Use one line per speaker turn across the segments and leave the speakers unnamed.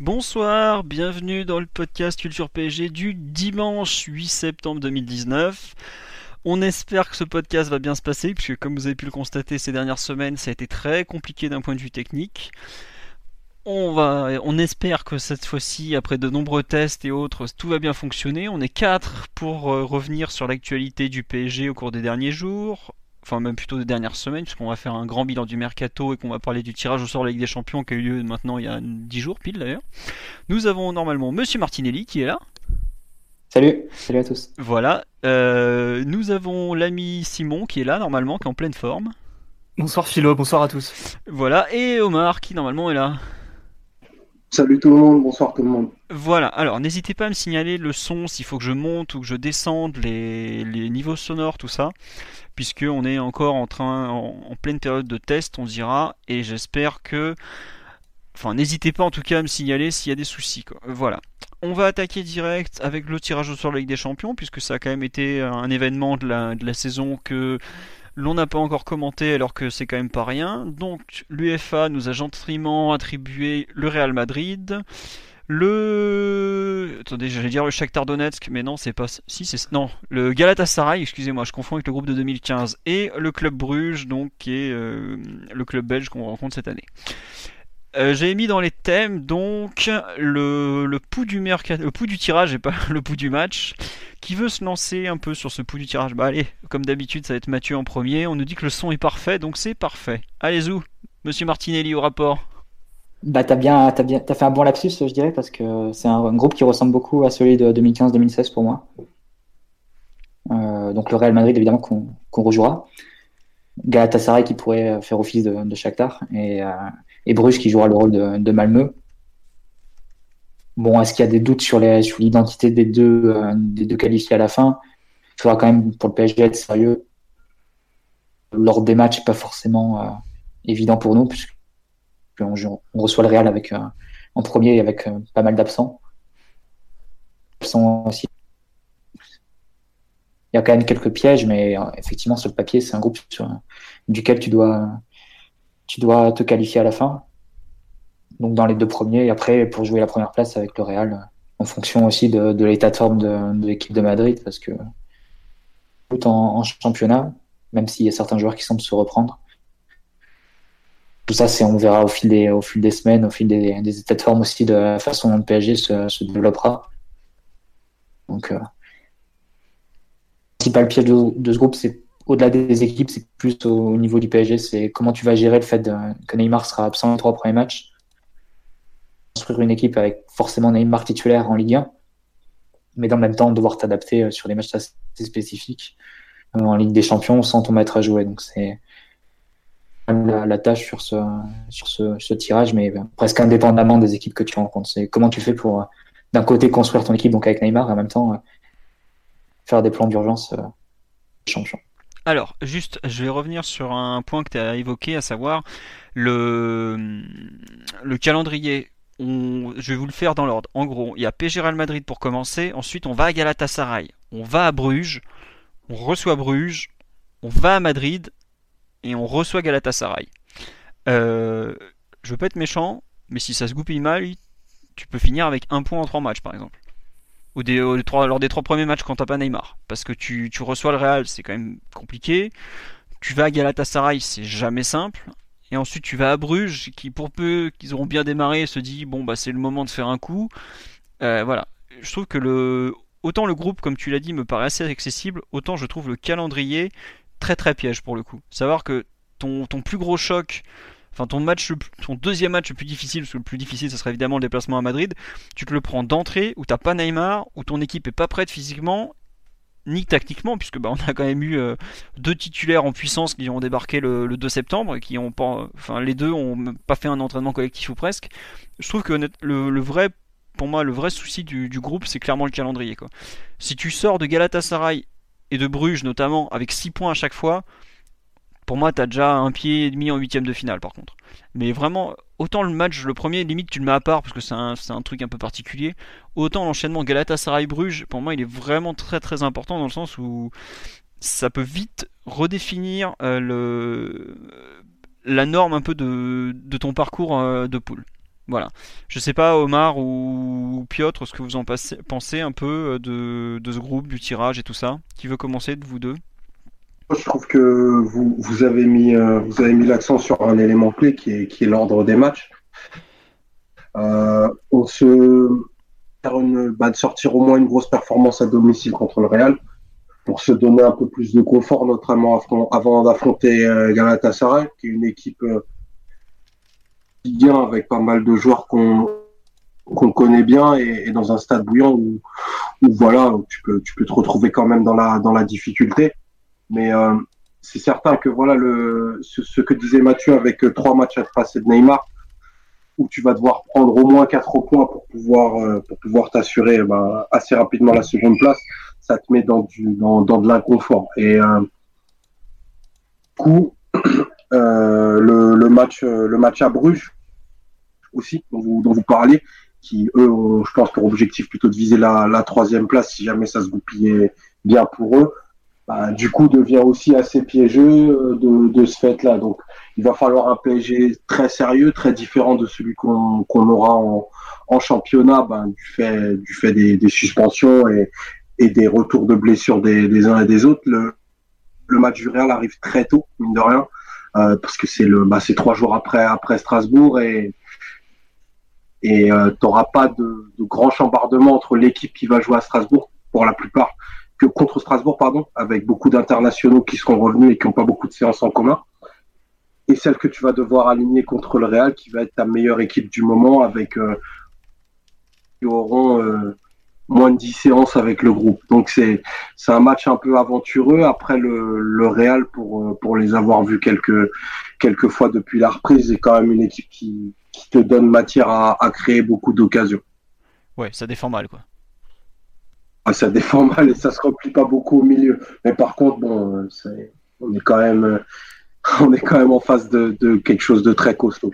Bonsoir, bienvenue dans le podcast Culture PSG du dimanche 8 septembre 2019. On espère que ce podcast va bien se passer, puisque comme vous avez pu le constater ces dernières semaines, ça a été très compliqué d'un point de vue technique. On, va, on espère que cette fois-ci, après de nombreux tests et autres, tout va bien fonctionner. On est quatre pour euh, revenir sur l'actualité du PSG au cours des derniers jours, enfin même plutôt des dernières semaines, puisqu'on va faire un grand bilan du mercato et qu'on va parler du tirage au sort de la Ligue des Champions qui a eu lieu maintenant il y a 10 jours pile d'ailleurs. Nous avons normalement Monsieur Martinelli qui est là.
Salut, salut à tous.
Voilà. Euh, nous avons l'ami Simon qui est là normalement, qui est en pleine forme.
Bonsoir Philo, bonsoir à tous.
Voilà. Et Omar qui normalement est là.
Salut tout le monde, bonsoir tout le monde.
Voilà, alors n'hésitez pas à me signaler le son s'il faut que je monte ou que je descende les, niveaux sonores, tout ça, puisque on est encore en train, en, pleine période de test, on dira, et j'espère que, enfin n'hésitez pas en tout cas à me signaler s'il y a des soucis. Quoi. Voilà. On va attaquer direct avec le tirage au sort de la Ligue des Champions, puisque ça a quand même été un événement de la saison que l'on n'a pas encore commenté alors que c'est quand même pas rien. Donc l'UFA nous a gentiment attribué le Real Madrid. Le attendez, j'allais dire le Shakhtar Donetsk, mais non, c'est pas si c'est non, le Galatasaray, excusez-moi, je confonds avec le groupe de 2015 et le club Bruges donc qui est euh, le club belge qu'on rencontre cette année. Euh, J'ai mis dans les thèmes donc le, le pouls du mercato, le pouls du tirage et pas le pouls du match. Qui veut se lancer un peu sur ce pouls du tirage? Bah allez, comme d'habitude, ça va être Mathieu en premier. On nous dit que le son est parfait, donc c'est parfait. Allez où Monsieur Martinelli au rapport.
Bah t'as bien, as bien, fait un bon lapsus, je dirais, parce que c'est un, groupe qui ressemble beaucoup à celui de 2015-2016 pour moi. Euh, donc le Real Madrid évidemment qu'on qu rejouera. Galatasaray qui pourrait faire office de, de Shakhtar et, euh, et Bruges qui jouera le rôle de, de Malmö. Bon, est-ce qu'il y a des doutes sur l'identité sur des deux, euh, des deux qualifiés à la fin? Il faudra quand même pour le PSG être sérieux. Lors des matchs, pas forcément euh, évident pour nous, puisque on, reçoit le Real avec, euh, en premier et avec pas mal d'absents. Il y a quand même quelques pièges, mais effectivement, sur le papier, c'est un groupe sur, duquel tu dois, tu dois te qualifier à la fin donc dans les deux premiers, et après pour jouer la première place avec le Real, en fonction aussi de, l'état de forme de, l'équipe de Madrid, parce que tout en, championnat, même s'il y a certains joueurs qui semblent se reprendre, tout ça, c'est on verra au fil des, au fil des semaines, au fil des, états de forme aussi de la façon dont le PSG se, développera. Donc, euh, le principal piège de ce groupe, c'est au-delà des équipes, c'est plus au, au, niveau du PSG, c'est comment tu vas gérer le fait que Neymar sera absent les trois premiers matchs construire une équipe avec forcément Neymar titulaire en Ligue 1, mais dans le même temps devoir t'adapter sur des matchs assez spécifiques en Ligue des Champions sans ton maître à jouer. Donc c'est la, tâche sur ce, tirage, mais presque indépendamment des équipes que tu rencontres. C'est comment tu fais pour d'un côté construire ton équipe donc avec Neymar et en même temps faire des plans d'urgence euh, champion.
Alors, juste, je vais revenir sur un point que tu as évoqué, à savoir le, le calendrier je vais vous le faire dans l'ordre. En gros, il y a Real Madrid pour commencer. Ensuite, on va à Galatasaray. On va à Bruges. On reçoit Bruges. On va à Madrid. Et on reçoit Galatasaray. Euh, je veux pas être méchant, mais si ça se goupille mal, tu peux finir avec un point en trois matchs, par exemple. Ou euh, lors des trois premiers matchs quand t'as pas Neymar. Parce que tu, tu reçois le Real, c'est quand même compliqué. Tu vas à Galatasaray, c'est jamais simple. Et ensuite tu vas à Bruges, qui pour peu qu'ils auront bien démarré, se dit bon bah c'est le moment de faire un coup. Euh, voilà. Je trouve que le autant le groupe, comme tu l'as dit, me paraît assez accessible, autant je trouve le calendrier très très piège pour le coup. Savoir que ton, ton plus gros choc, enfin ton deuxième match le plus difficile, parce que le plus difficile, ce serait évidemment le déplacement à Madrid, tu te le prends d'entrée, où t'as pas Neymar, où ton équipe est pas prête physiquement, ni tactiquement, puisque bah, on a quand même eu euh, deux titulaires en puissance qui ont débarqué le, 2 septembre et qui ont pas, enfin les deux ont pas fait un entraînement collectif ou presque. Je trouve que le, vrai, pour moi, le vrai souci du, groupe, c'est clairement le calendrier. Quoi. Si tu sors de Galatasaray et de Bruges notamment avec 6 points à chaque fois, pour moi, t'as déjà un pied et demi en huitième de finale par contre. Mais vraiment, autant le match, le premier, limite, tu le mets à part parce que c'est un, truc un peu particulier. Autant l'enchaînement Galatasaray-Bruges, pour moi, il est vraiment très très important dans le sens où ça peut vite redéfinir euh, le, la norme un peu de, ton parcours euh, de poule. Voilà. Je sais pas, Omar ou Piotr, ce que vous en pensez un peu euh, de, de ce groupe, du tirage et tout ça. Qui veut commencer de vous deux?
Je trouve que vous, vous avez mis, euh, vous avez mis l'accent sur un élément clé qui est, qui est l'ordre des matchs. Euh, on se faire une, bah, de sortir au moins une grosse performance à domicile contre le Real pour se donner un peu plus de confort, notamment avant d'affronter euh, Galatasaray, qui est une équipe euh, bien avec pas mal de joueurs qu'on qu'on connaît bien et, et, dans un stade bouillant où, où voilà tu peux tu peux te retrouver quand même dans la dans la difficulté mais euh, c'est certain que voilà le ce, que disait Mathieu avec euh, trois matchs à passer de Neymar, où tu vas devoir prendre au moins quatre points pour pouvoir euh, pour pouvoir t'assurer bah, assez rapidement la seconde place, ça te met dans du dans, dans de l'inconfort. Et euh, coup le, le match le match à Bruges aussi dont vous dont vous parliez, qui eux ont, je pense pour objectif plutôt de viser la troisième place si jamais ça se goupillait bien pour eux. Bah, du coup devient aussi assez piégeux euh, de, ce fait-là. Donc il va falloir un PSG très sérieux, très différent de celui qu'on aura en, championnat, ben, du fait, des, suspensions et, des retours de blessures des, uns et des autres. Le, match du Real arrive très tôt, mine de rien, euh, parce que c'est le, bah, trois jours après Strasbourg et et euh, t'auras pas de, de grand chambardement entre l'équipe qui va jouer à Strasbourg pour la plupart que contre Strasbourg, pardon, avec beaucoup d'internationaux qui seront revenus et qui n'ont pas beaucoup de séances en commun. Et celle que tu vas devoir aligner contre le Real, qui va être ta meilleure équipe du moment, avec euh, qui auront euh, moins de 10 séances avec le groupe. Donc c'est c'est un match un peu aventureux. Après le, le Real, pour euh, pour les avoir vus quelques quelques fois depuis la reprise, est quand même une équipe qui, qui te donne matière à, à créer beaucoup d'occasions.
Ouais, ça défend mal quoi.
Ah, ça défend mal et ça se replie pas beaucoup au milieu. Mais par contre, bon, on est quand même, on est quand même en face de, quelque chose de très costaud.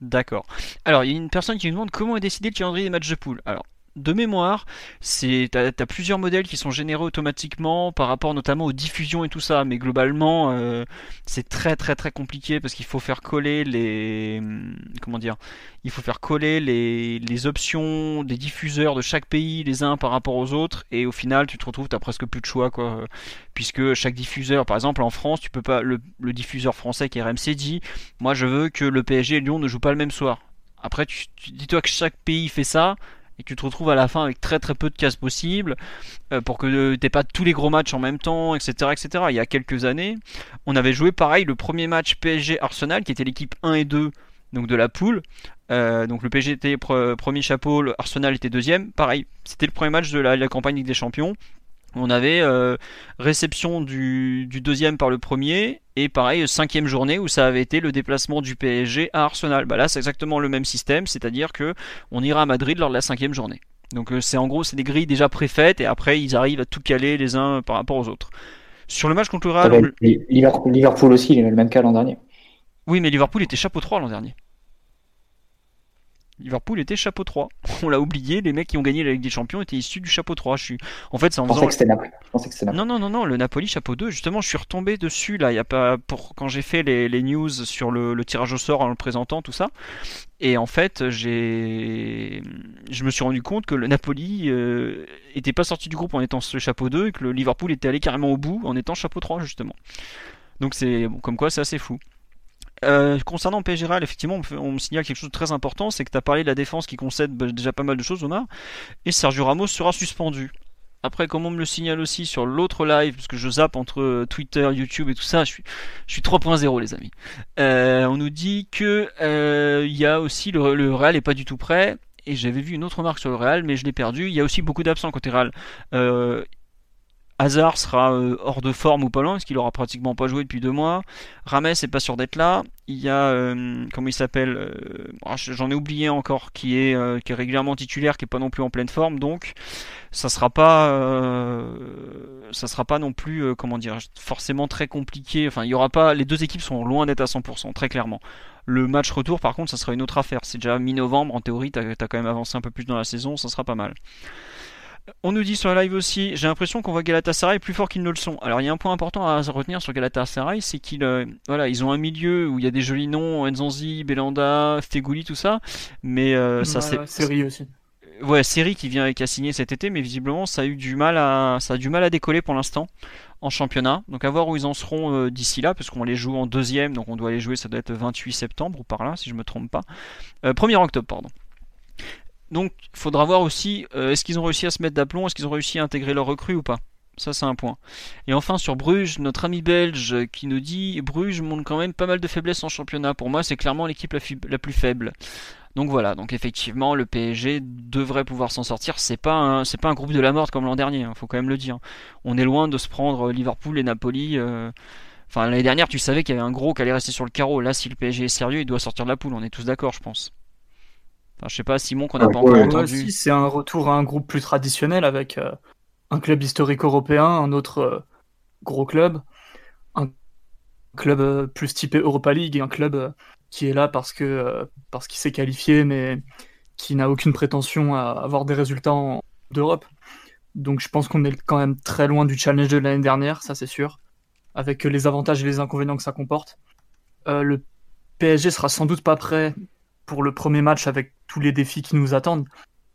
D'accord. Alors, il y a une personne qui me demande comment est décidé le calendrier des matchs de poule. Alors, de mémoire, c'est t'as as plusieurs modèles qui sont générés automatiquement par rapport notamment aux diffusions et tout ça, mais globalement euh, c'est très très très compliqué parce qu'il faut faire coller les comment dire, il faut faire coller les, les options des diffuseurs de chaque pays les uns par rapport aux autres. Et au final tu te retrouves t'as presque plus de choix quoi, puisque chaque diffuseur, par exemple en France, tu peux pas le, diffuseur français qui est RMC dit, moi je veux que le PSG et Lyon ne jouent pas le même soir. Après, tu dis-toi que chaque pays fait ça, et tu te retrouves à la fin avec très très peu de cases possibles euh, pour que t'aies pas tous les gros matchs en même temps, etc., etc. Il y a quelques années, on avait joué pareil le premier match PSG Arsenal qui était l'équipe 1 et 2 donc de la poule. Euh, donc le PSG était premier chapeau, le Arsenal était deuxième. Pareil, c'était le premier match de la, la campagne Ligue des Champions. On avait euh, réception du, deuxième par le premier et pareil cinquième journée où ça avait été le déplacement du PSG à Arsenal. Bah là c'est exactement le même système, c'est-à-dire que on ira à Madrid lors de la cinquième journée. Donc euh, c'est en gros c'est des grilles déjà préfaites et après ils arrivent à tout caler les uns par rapport aux autres. Sur le match contre le Real,
Liverpool aussi il avait le même cas l'an dernier.
Oui mais Liverpool était chapeau 3 l'an dernier. Liverpool était chapeau 3. On l'a oublié, les mecs qui ont gagné la Ligue des Champions étaient issus du chapeau 3. Je suis... En fait, c'est en
faisant... que c'était Naples.
Non, non, non, non, le Napoli chapeau 2. Justement, je suis retombé dessus là. Il y a pas pour quand j'ai fait les, les, news sur le, le, tirage au sort en le présentant, tout ça. Et en fait, j'ai, je me suis rendu compte que le Napoli euh, était pas sorti du groupe en étant ce chapeau 2 et que le Liverpool était allé carrément au bout en étant chapeau 3 justement. Donc c'est bon, comme quoi, c'est assez fou. Euh, concernant PSG effectivement, on me signale quelque chose de très important, c'est que tu as parlé de la défense qui concède bah, déjà pas mal de choses, Omar, et Sergio Ramos sera suspendu. Après, comme on me le signale aussi sur l'autre live, parce que je zappe entre euh, Twitter, YouTube et tout ça, je suis, je suis 3.0 les amis. Euh, on nous dit que y a aussi le, Real est pas du tout prêt, et j'avais vu une autre marque sur le Real, mais je l'ai perdu. Il y a aussi beaucoup d'absents côté Real Hazard sera euh, hors de forme ou pas loin, parce qu'il aura pratiquement pas joué depuis deux mois. Rames est pas sûr d'être là. Il y a, euh, comment il s'appelle euh, ah, J'en ai oublié encore, qui est, qui est régulièrement titulaire, qui est pas non plus en pleine forme. Donc, ça sera pas, ça sera pas non plus, comment dire, forcément très compliqué. Enfin, il y aura pas. Les deux équipes sont loin d'être à 100%, très clairement. Le match retour, par contre, ça sera une autre affaire. C'est déjà mi-novembre. En théorie, tu as, quand même avancé un peu plus dans la saison. Ça sera pas mal. On nous dit sur la live aussi, j'ai l'impression qu'on voit Galatasaray plus fort qu'ils ne le sont. Alors il y a un point important à retenir sur Galatasaray, c'est qu'ils euh, voilà, ils ont un milieu où il y a des jolis noms, Nzanzi, Belanda, Stegouli, tout ça, mais euh, ça c'est
série aussi.
Ouais, série qui vient qui a signé cet été, mais visiblement ça a eu du mal à ça a du mal à décoller pour l'instant en championnat. Donc à voir où ils en seront euh, d'ici là, parce qu'on les joue en deuxième, donc on doit les jouer, ça doit être 28 septembre ou par là, si je me trompe pas. 1er octobre, pardon. Donc, il faudra voir aussi, euh, est-ce qu'ils ont réussi à se mettre d'aplomb, est-ce qu'ils ont réussi à intégrer leur recrue ou pas ça, c'est un point. Et enfin, sur Bruges, notre ami belge qui nous dit Bruges montre quand même pas mal de faiblesses en championnat. Pour moi, c'est clairement l'équipe la, plus faible. Donc voilà, donc effectivement, le PSG devrait pouvoir s'en sortir. C'est pas c'est pas un groupe de la mort comme l'an dernier, hein, faut quand même le dire. On est loin de se prendre Liverpool et Napoli. Euh, enfin, l'année dernière, tu savais qu'il y avait un gros qui allait rester sur le carreau. Là, si le PSG est sérieux, il doit sortir de la poule. On est tous d'accord, je pense. Enfin, je sais pas, Simon, qu'on n'a pas encore entendu.
c'est un retour à un groupe plus traditionnel avec euh, un club historique européen, un autre euh, gros club, un club euh, plus typé Europa League et un club qui est là parce que parce qu'il s'est qualifié, mais qui n'a aucune prétention à avoir des résultats en d'Europe. Donc je pense qu'on est quand même très loin du challenge de l'année dernière, ça c'est sûr, avec les avantages et les inconvénients que ça comporte. le PSG sera sans doute pas prêt pour le premier match avec tous les défis qui nous attendent,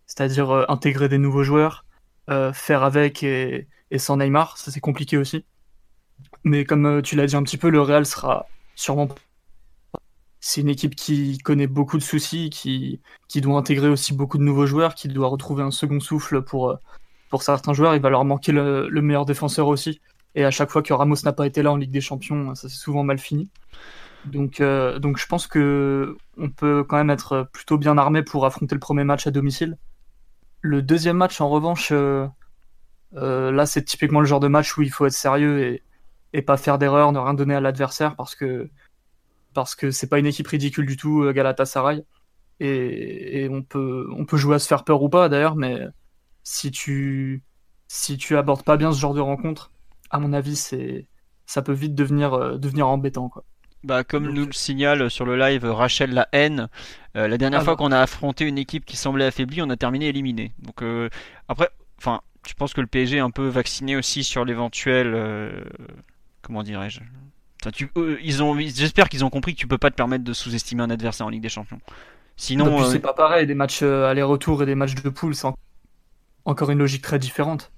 c'est-à-dire euh, intégrer des nouveaux joueurs, euh, faire avec et, sans Neymar, ça c'est compliqué aussi. Mais comme euh, tu l'as dit un petit peu, le Real sera sûrement. C'est une équipe qui connaît beaucoup de soucis, qui, doit intégrer aussi beaucoup de nouveaux joueurs, qui doit retrouver un second souffle pour, pour certains joueurs. Il va leur manquer le, le meilleur défenseur aussi. Et à chaque fois que Ramos n'a pas été là en Ligue des Champions, ça s'est souvent mal fini. Donc, euh, donc je pense que on peut quand même être plutôt bien armé pour affronter le premier match à domicile. Le deuxième match, en revanche, euh, euh, là, c'est typiquement le genre de match où il faut être sérieux et, et pas faire d'erreur, ne rien donner à l'adversaire parce que parce que c'est pas une équipe ridicule du tout, Galatasaray. Et, et on peut on peut jouer à se faire peur ou pas d'ailleurs, mais si tu si tu abordes pas bien ce genre de rencontre, à mon avis, c'est ça peut vite devenir devenir embêtant quoi.
Bah, comme nous le signale sur le live Rachel La Haine, euh, la dernière ah fois qu'on a affronté une équipe qui semblait affaiblie, on a terminé éliminé. Donc euh, après, enfin, je pense que le PSG est un peu vacciné aussi sur l'éventuel, euh, comment dirais-je? ils ont, j'espère qu'ils ont compris que tu peux pas te permettre de sous-estimer un adversaire en Ligue des Champions.
Sinon, c'est pas pareil. Des matchs aller-retour et des matchs de poule, c'est encore une logique très différente.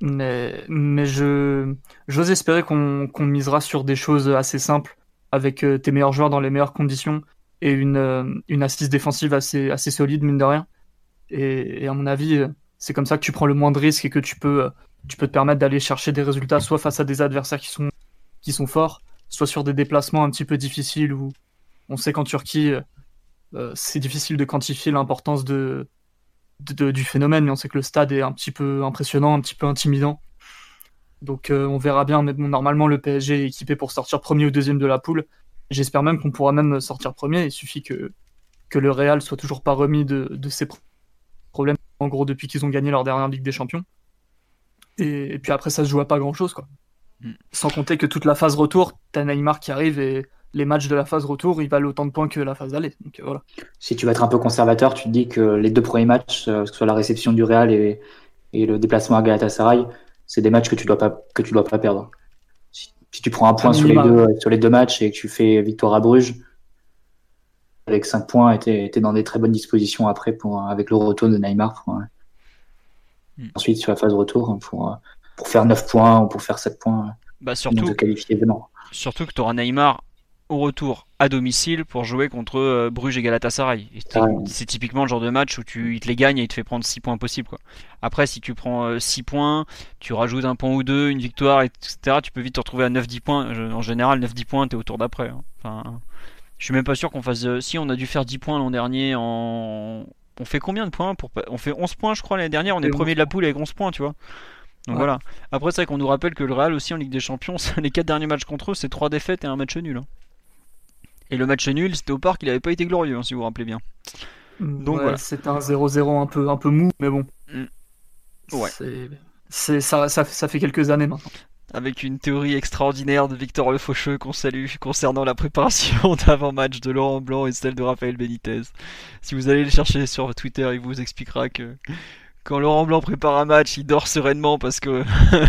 Mais, mais je, j'ose espérer qu'on, qu'on misera sur des choses assez simples avec euh, tes meilleurs joueurs dans les meilleures conditions et une, euh, une assise défensive assez, assez solide, mine de rien. Et, à mon avis, euh, c'est comme ça que tu prends le moins de risques et que tu peux, tu peux te permettre d'aller chercher des résultats soit face à des adversaires qui sont, qui sont forts, soit sur des déplacements un petit peu difficiles où on sait qu'en Turquie, c'est difficile de quantifier l'importance de, du phénomène, mais on sait que le stade est un petit peu impressionnant, un petit peu intimidant. Donc euh, on verra bien, mais normalement le PSG est équipé pour sortir premier ou deuxième de la poule. J'espère même qu'on pourra même sortir premier. Il suffit que, que le Real soit toujours pas remis de, de ses problèmes, en gros, depuis qu'ils ont gagné leur dernière Ligue des Champions. Et, puis après, ça se joue à pas grand chose, quoi. Mm. Sans compter que toute la phase retour, t'as Neymar qui arrive et les matchs de la phase retour, ils valent autant de points que la phase d'aller. Donc voilà.
Si tu vas être un peu conservateur, tu te dis que les deux premiers matchs, euh, que ce soit la réception du Real et, et le déplacement à Galatasaray, c'est des matchs que tu dois pas que tu dois pas perdre. Si, tu prends un point sur les deux sur les deux matchs et que tu fais victoire à Bruges avec 5 points, tu es, dans des très bonnes dispositions après pour avec le retour de Neymar. Pour, hmm. Ensuite sur la phase retour pour pour faire 9 points ou pour faire 7 points.
Bah surtout,
qualifier
surtout que tu auras Neymar au retour à domicile pour jouer contre euh, Bruges et Galatasaray. C'est typiquement le genre de match où tu, il te les gagne et il te fait prendre 6 points possibles. Quoi. Après, si tu prends 6 euh, points, tu rajoutes un point ou deux, une victoire, etc., tu peux vite te retrouver à 9-10 points. En général, 9-10 points, t'es au tour d'après. Hein. Enfin, je suis même pas sûr qu'on fasse. Euh, si, on a dû faire 10 points l'an dernier en. On fait combien de points pour... On fait 11 points, je crois, l'année dernière. On est premier de la poule avec 11 points, tu vois. Donc voilà. Après, c'est vrai qu'on nous rappelle que le Real aussi en Ligue des Champions, les quatre derniers matchs contre eux, c'est trois défaites et un match nul. Hein. Et le match nul, c'était au parc, il avait pas été glorieux, hein, si vous vous rappelez bien.
Donc voilà. C'était un 0-0 un peu, un peu mou, mais bon. Mm. Ouais. C'est, ça, ça, ça, fait quelques années maintenant.
Avec une théorie extraordinaire de Victor Le Faucheux qu'on salue concernant la préparation d'avant-match de Laurent Blanc et celle de Raphaël Benitez. Si vous allez le chercher sur Twitter, il vous expliquera que quand Laurent Blanc prépare un match, il dort sereinement parce que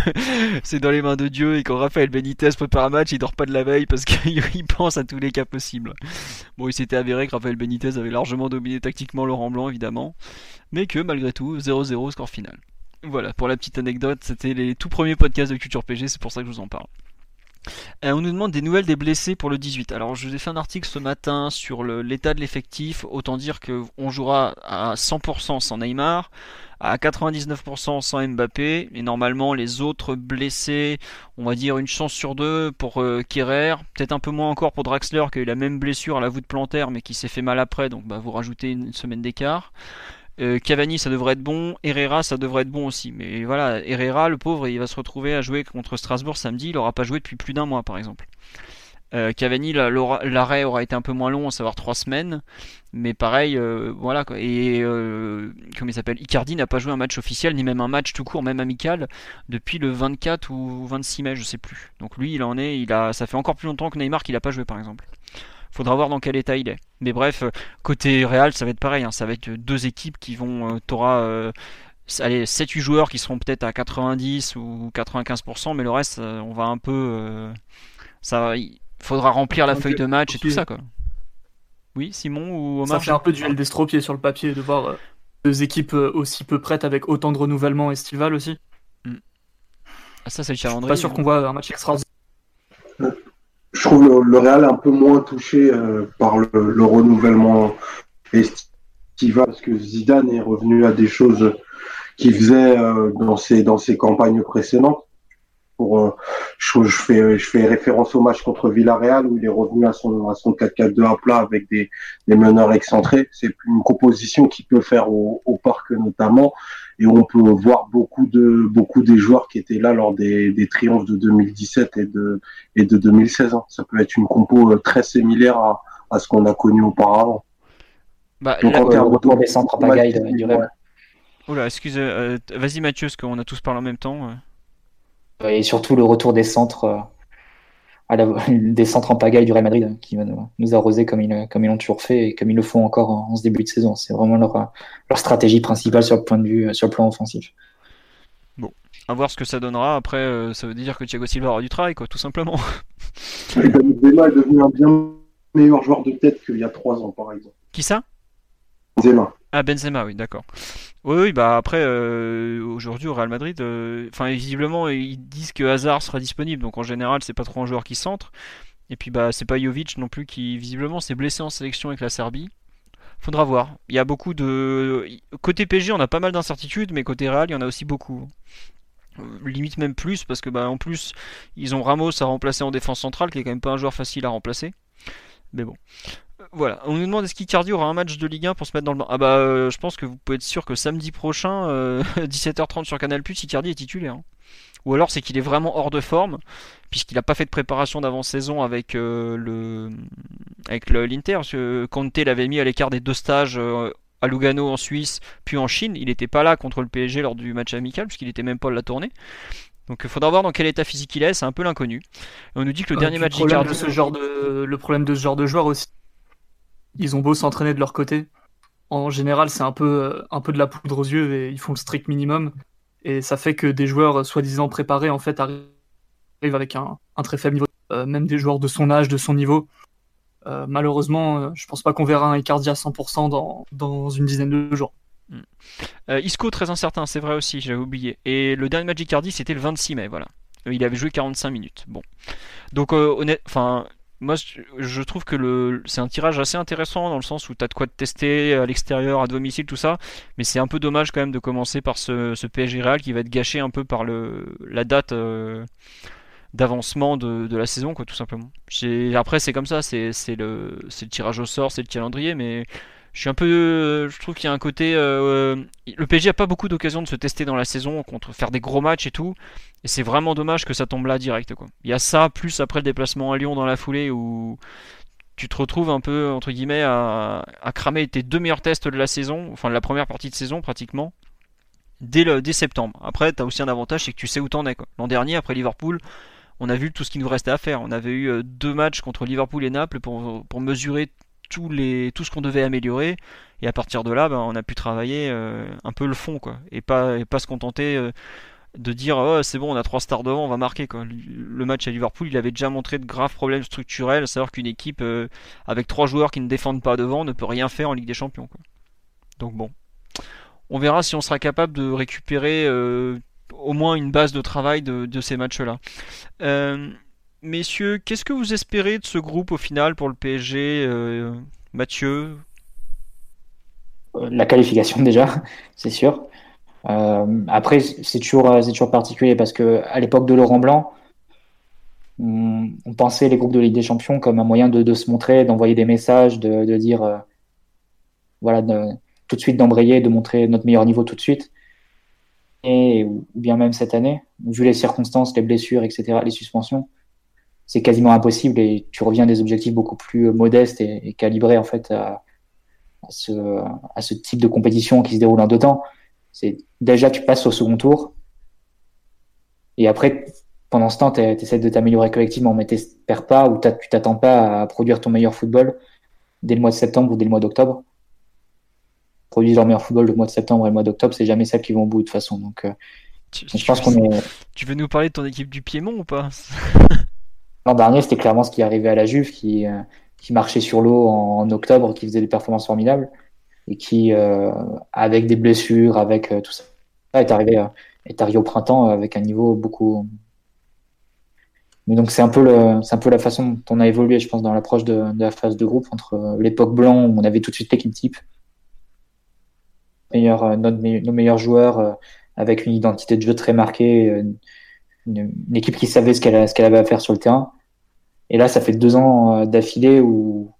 c'est dans les mains de Dieu. Et quand Raphaël Benitez prépare un match, il dort pas de la veille parce qu'il pense à tous les cas possibles. Bon, il s'était avéré que Raphaël Benitez avait largement dominé tactiquement Laurent Blanc, évidemment. Mais que malgré tout, 0-0 score final. Voilà, pour la petite anecdote, c'était les tout premiers podcasts de Culture PG, c'est pour ça que je vous en parle. Euh, on nous demande des nouvelles des blessés pour le 18. Alors je vous ai fait un article ce matin sur l'état de l'effectif. Autant dire qu'on jouera à 100% sans Neymar, à 99% sans Mbappé. Et normalement les autres blessés, on va dire une chance sur deux pour euh, Peut-être un peu moins encore pour Draxler qui a eu la même blessure à la voûte plantaire mais qui s'est fait mal après. Donc bah, vous rajoutez une semaine d'écart. Euh, Cavani, ça devrait être bon. Herrera, ça devrait être bon aussi. Mais voilà, Herrera, le pauvre, il va se retrouver à jouer contre Strasbourg samedi. Il n'aura pas joué depuis plus d'un mois, par exemple. Euh, Cavani, l'arrêt aura été un peu moins long, à savoir trois semaines. Mais pareil, euh, voilà. Et comment il s'appelle? Icardi n'a pas joué un match officiel, ni même un match tout court, même amical, depuis le 24 ou 26 mai, je sais plus. Donc lui, il en est, il a, ça fait encore plus longtemps que Neymar qu'il n'a pas joué, par exemple. Faudra voir dans quel état il est. Mais bref, euh, côté Real, ça va être pareil. Hein. Ça va être deux équipes qui vont. Euh, T'auras euh, 7-8 joueurs qui seront peut-être à 90 ou 95%, mais le reste, euh, on va un peu. ça, il faudra remplir la feuille de match et tout ça, quoi. Oui, Simon ou Omar
Ça fait un peu duel d'estropié sur le papier de voir deux équipes aussi peu prêtes avec autant de renouvellement estival aussi.
Hmm. Ah, ça, c'est le calendrier.
pas sûr qu'on voit un match extraordinaire
je trouve le, Real un peu moins touché euh, par le, renouvellement estival parce que Zidane est revenu à des choses qu'il faisait euh, dans ses dans ses campagnes précédentes. Pour, euh, je, fais je fais référence au match contre Villarreal où il est revenu à son à son 4-4-2 à plat avec des, meneurs excentrés. C'est une composition qu'il peut faire au parc notamment et on peut voir beaucoup de beaucoup des joueurs qui étaient là lors des, des triomphes de 2017 et de et de 2016. Hein. Ça peut être une compo euh, très similaire à, à ce qu'on a connu auparavant.
Bah, Donc, en termes retour des centres pagaille du Real.
Oula, excuse, euh, vas-y Mathieu, parce qu'on a tous parlé en même temps.
Et surtout le retour des centres euh, à la, des centres en pagaille du Real Madrid hein, qui va nous, arroser comme ils, comme ils l'ont toujours fait et comme ils le font encore en, ce début de saison. C'est vraiment leur, leur stratégie principale sur le point de vue, sur le plan offensif.
Bon, à voir ce que ça donnera. Après, euh, ça veut dire que Thiago Silva aura du travail, quoi, tout simplement.
Benzema est devenu un bien meilleur joueur de tête qu'il y a trois ans, par exemple.
Qui ça?
Benzema.
Ah Benzema, oui, d'accord. Oui, oui, bah après, euh, aujourd'hui au Real Madrid, euh, enfin visiblement ils disent que Hazard sera disponible, donc en général c'est pas trop un joueur qui centre. Et puis bah c'est pas Jovic non plus qui visiblement s'est blessé en sélection avec la Serbie. Faudra voir. Il y a beaucoup de côté PG, on a pas mal d'incertitudes, mais côté Real, il y en a aussi beaucoup. Euh, limite même plus parce que bah en plus ils ont Ramos à remplacer en défense centrale, qui est quand même pas un joueur facile à remplacer. Mais bon. Voilà, on nous demande est-ce qu'Icardi aura un match de Ligue 1 pour se mettre dans le banc Ah bah euh, je pense que vous pouvez être sûr que samedi prochain, 17h30 euh, sur Canal+, Icardi est titulaire. Hein. Ou alors c'est qu'il est vraiment hors de forme, puisqu'il n'a pas fait de préparation d'avant-saison avec euh, le avec l'Inter. Parce que Conte l'avait mis à l'écart des deux stages à Lugano en Suisse, puis en Chine. Il n'était pas là contre le PSG lors du match amical, puisqu'il était même pas à la tournée. Donc il faudra voir dans quel état physique il est, c'est un peu l'inconnu. On nous dit que le dernier match
d'Icardi... Ce genre de... Le problème de ce genre de joueur aussi, ils ont beau s'entraîner de leur côté. En général, c'est un peu, euh, un peu de la poudre aux yeux et ils font le strict minimum. Et ça fait que des joueurs soi-disant préparés, en fait, arrivent avec un, très faible niveau. Euh, même des joueurs de son âge, de son niveau. Euh, malheureusement, je pense pas qu'on verra un Icardi à 100% dans, dans une dizaine de jours.
Hmm. Isco, très incertain, c'est vrai aussi, j'avais oublié. Et le dernier match d'Icardi, c'était le 26 mai, voilà. Il avait joué 45 minutes. Bon. Donc, honnête, enfin, moi je trouve que le c'est un tirage assez intéressant dans le sens où tu as de quoi te tester à l'extérieur, à domicile, tout ça, mais c'est un peu dommage quand même de commencer par ce, PSG Real qui va être gâché un peu par le la date euh, d'avancement de, la saison quoi tout simplement. Après c'est comme ça, c'est le le tirage au sort, c'est le calendrier mais je suis un peu, je trouve qu'il y a un côté, le PSG a pas beaucoup d'occasions de se tester dans la saison contre faire des gros matchs et tout, et c'est vraiment dommage que ça tombe là direct. Il y a ça plus après le déplacement à Lyon dans la foulée où tu te retrouves un peu entre guillemets à, à cramer tes deux meilleurs tests de la saison, enfin de la première partie de saison pratiquement dès, le, dès septembre. Après, tu as aussi un avantage, c'est que tu sais où t'en es. L'an dernier, après Liverpool, on a vu tout ce qui nous restait à faire. On avait eu euh, deux matchs contre Liverpool et Naples pour, pour mesurer tout ce qu'on devait améliorer. Et à partir de là, ben, on a pu travailler euh, un peu le fond, quoi. Et pas, et pas se contenter euh, de dire oh, c'est bon, on a trois stars devant, on va marquer. Quoi. Le match à Liverpool, il avait déjà montré de graves problèmes structurels, à savoir qu'une équipe avec trois joueurs qui ne défendent pas devant ne peut rien faire en Ligue des Champions. Quoi. Donc bon, on verra si on sera capable de récupérer euh, au moins une base de travail de, ces matchs-là. Euh, messieurs, qu'est-ce que vous espérez de ce groupe au final pour le PSG euh, Mathieu?
La qualification déjà, c'est sûr. après, c'est toujours, particulier parce que à l'époque de Laurent Blanc, on, pensait les groupes de Ligue des Champions comme un moyen de, se montrer, d'envoyer des messages, de, dire voilà, tout de suite d'embrayer, de montrer notre meilleur niveau tout de suite. Et bien même cette année, vu les circonstances, les blessures, etc., les suspensions, c'est quasiment impossible et tu reviens à des objectifs beaucoup plus modestes et, calibrés en fait à, ce, à, ce, type de compétition qui se déroule en deux temps. C'est déjà tu passes au second tour et après pendant ce temps tu essaies de t'améliorer collectivement mais tu perds pas ou tu t'attends pas à produire ton meilleur football dès le mois de septembre ou dès le mois d'octobre produisent leur meilleur football le mois de septembre et le mois d'octobre, c'est jamais ça qui vont au bout de toute façon. Donc, euh,
tu, je pense qu'on est. Tu veux nous parler de ton équipe du Piémont ou pas?
L'an dernier, c'était clairement ce qui arrivait à la Juve, qui, euh, marchait sur l'eau en, octobre, qui faisait des performances formidables et qui, euh, avec des blessures, avec tout ça, est arrivé, est arrivé au printemps avec un niveau beaucoup. Mais donc c'est un peu un peu la façon dont on a évolué, je pense, dans l'approche de, la phase de groupe entre l'époque blanc où on avait tout de suite l'équipe type euh, nos meilleurs joueurs euh, avec une identité de jeu très marquée, euh, une, équipe qui savait ce qu'elle qu'elle avait à faire sur le terrain. Et là, ça fait deux ans d'affilée où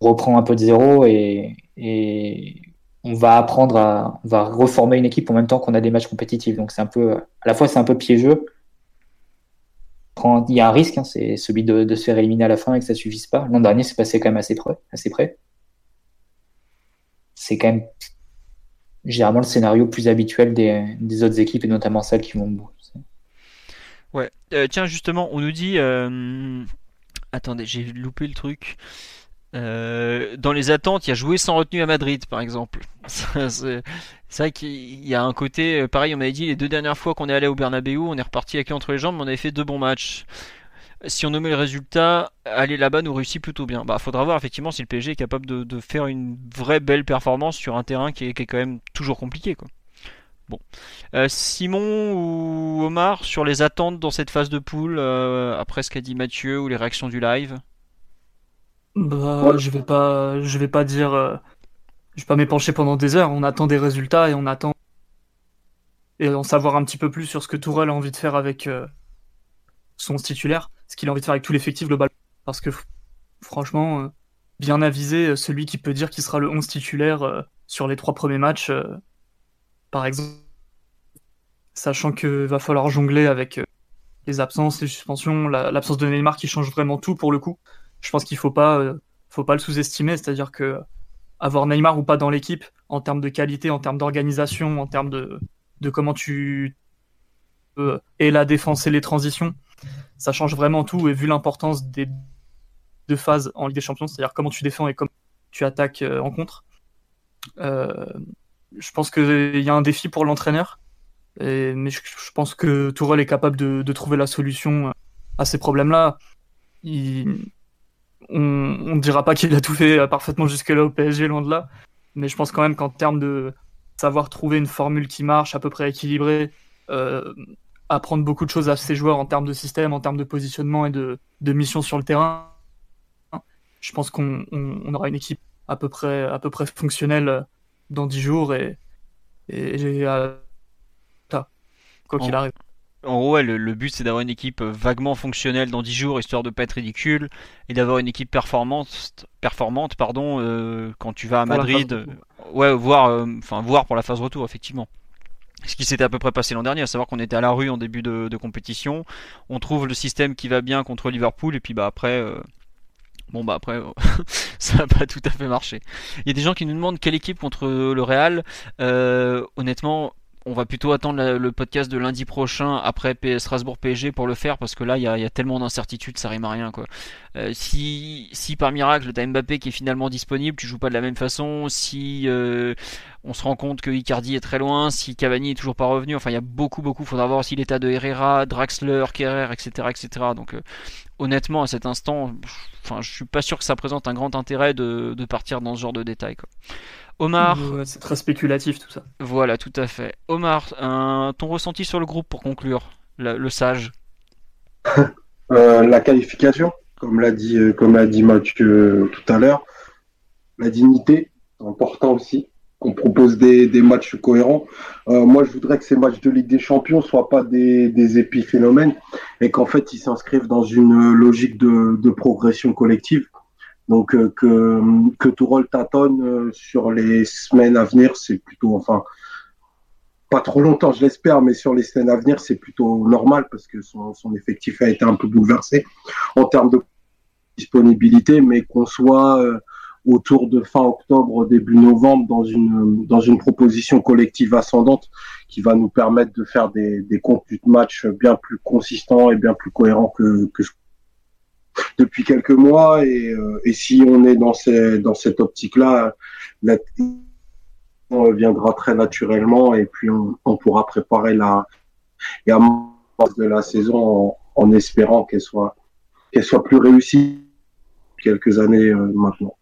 on reprend un peu de zéro et, on va apprendre à, on va reformer une équipe en même temps qu'on a des matchs compétitifs. Donc c'est un peu, à la fois c'est un peu piégeux. Il y a un risque, hein, c'est celui de, se faire éliminer à la fin et que ça suffise pas. L'an dernier, c'est passé quand même assez près, assez près c'est quand même généralement le scénario plus habituel des, autres équipes et notamment celles qui vont
Ouais, euh, tiens, justement, on nous dit. Euh, attendez, j'ai loupé le truc. Euh, dans les attentes, il y a joué sans retenue à Madrid, par exemple. c'est vrai qu'il y a un côté, pareil, on m'avait dit les deux dernières fois qu'on est allé au Bernabeu, on est reparti avec entre les jambes, mais on avait fait deux bons matchs si on nommait le résultat, aller là-bas nous réussit plutôt bien. Bah, faudra voir effectivement si le PSG est capable de, faire une vraie belle performance sur un terrain qui est, quand même toujours compliqué. Quoi. Bon. Euh, Simon ou Omar, sur les attentes dans cette phase de poule, euh, après ce qu'a dit Mathieu ou les réactions du live?
Bah, Je vais pas, je vais pas dire. Euh, je vais pas m'épancher pendant des heures. On attend des résultats et on attend. Et en savoir un petit peu plus sur ce que Tourelle a envie de faire avec son titulaire ce qu'il a envie de faire avec tout l'effectif global. Parce que franchement, euh, bien avisé, celui qui peut dire qu'il sera le 11 titulaire euh, sur les trois premiers matchs, par exemple, sachant qu'il va falloir jongler avec les absences, les suspensions, l'absence de Neymar qui change vraiment tout pour le coup. Je pense qu'il faut pas, faut pas le sous-estimer, c'est-à-dire que avoir Neymar ou pas dans l'équipe, en termes de qualité, en termes d'organisation, en termes de, comment tu et la défense et les transitions, ça change vraiment tout. Et vu l'importance des deux phases en Ligue des Champions, c'est-à-dire comment tu défends et comment tu attaques euh, en contre, euh, je pense qu'il y a un défi pour l'entraîneur. Mais je, pense que Tourelle est capable de, trouver la solution à ces problèmes-là. on ne dira pas qu'il a tout fait parfaitement jusque-là au PSG, loin de là. Mais je pense quand même qu'en termes de savoir trouver une formule qui marche, à peu près équilibrée, euh, apprendre beaucoup de choses à ses joueurs en termes de système, en termes de positionnement et de, de mission sur le terrain. Je pense qu'on on, aura une équipe à peu près fonctionnelle dans 10 jours et, et, quoi qu'il arrive.
en gros, ouais, le, le but c'est d'avoir une équipe euh, vaguement fonctionnelle dans 10 jours, histoire de pas être ridicule, et d'avoir une équipe performante, performante pardon, euh, quand tu vas à
Pour
Madrid. euh, ouais, voir, euh, voir pour la phase retour, effectivement. Ce qui s'était à peu près passé l'an dernier, à savoir qu'on était à la rue en début de, de compétition, on trouve le système qui va bien contre Liverpool, et puis bah après, euh, bon bah après, ça n'a pas tout à fait marché. Il y a des gens qui nous demandent quelle équipe contre le Real. Euh, honnêtement, on va plutôt attendre le podcast de lundi prochain après Strasbourg PSG pour le faire parce que là il y a, tellement d'incertitudes, ça rime à rien quoi. Euh, si, si par miracle t'as Mbappé qui est finalement disponible, tu joues pas de la même façon. Si euh, on se rend compte que Icardi est très loin, si Cavani est toujours pas revenu, enfin il y a beaucoup beaucoup. Faudra voir aussi l'état de Herrera, Draxler, Kerrer, etc., etc. Donc euh, honnêtement à cet instant, enfin je suis pas sûr que ça présente un grand intérêt de, de partir dans ce genre de détails quoi. Omar,
Ouais, c'est très spéculatif tout ça.
voilà, tout à fait. Omar, un- ton ressenti sur le groupe pour conclure, le, le sage.
Euh, la qualification, comme l'a dit, euh, comme l'a dit Mathieu euh, tout à l'heure, la dignité, c'est important aussi, qu'on propose des, des matchs cohérents. Euh, moi, je voudrais que ces matchs de Ligue des Champions soient pas des, des épiphénomènes et qu'en fait, ils s'inscrivent dans une logique de, de progression collective. Donc, euh, que, que tout rôle tâtonne euh, sur les semaines à venir, c'est plutôt, enfin, pas trop longtemps, je l'espère, mais sur les semaines à venir, c'est plutôt normal parce que son, effectif a été un peu bouleversé en termes de disponibilité, mais qu'on soit euh, autour de fin octobre, début novembre, dans une, dans une proposition collective ascendante qui va nous permettre de faire des, des contenus de match bien plus consistants et bien plus cohérents que, que depuis quelques mois. Et, euh, et si on est dans, ces, dans cette optique-là, la viendra très naturellement et puis on, on pourra préparer la et à de la saison en, en espérant qu'elle soit qu'elle soit plus réussie quelques années euh, maintenant.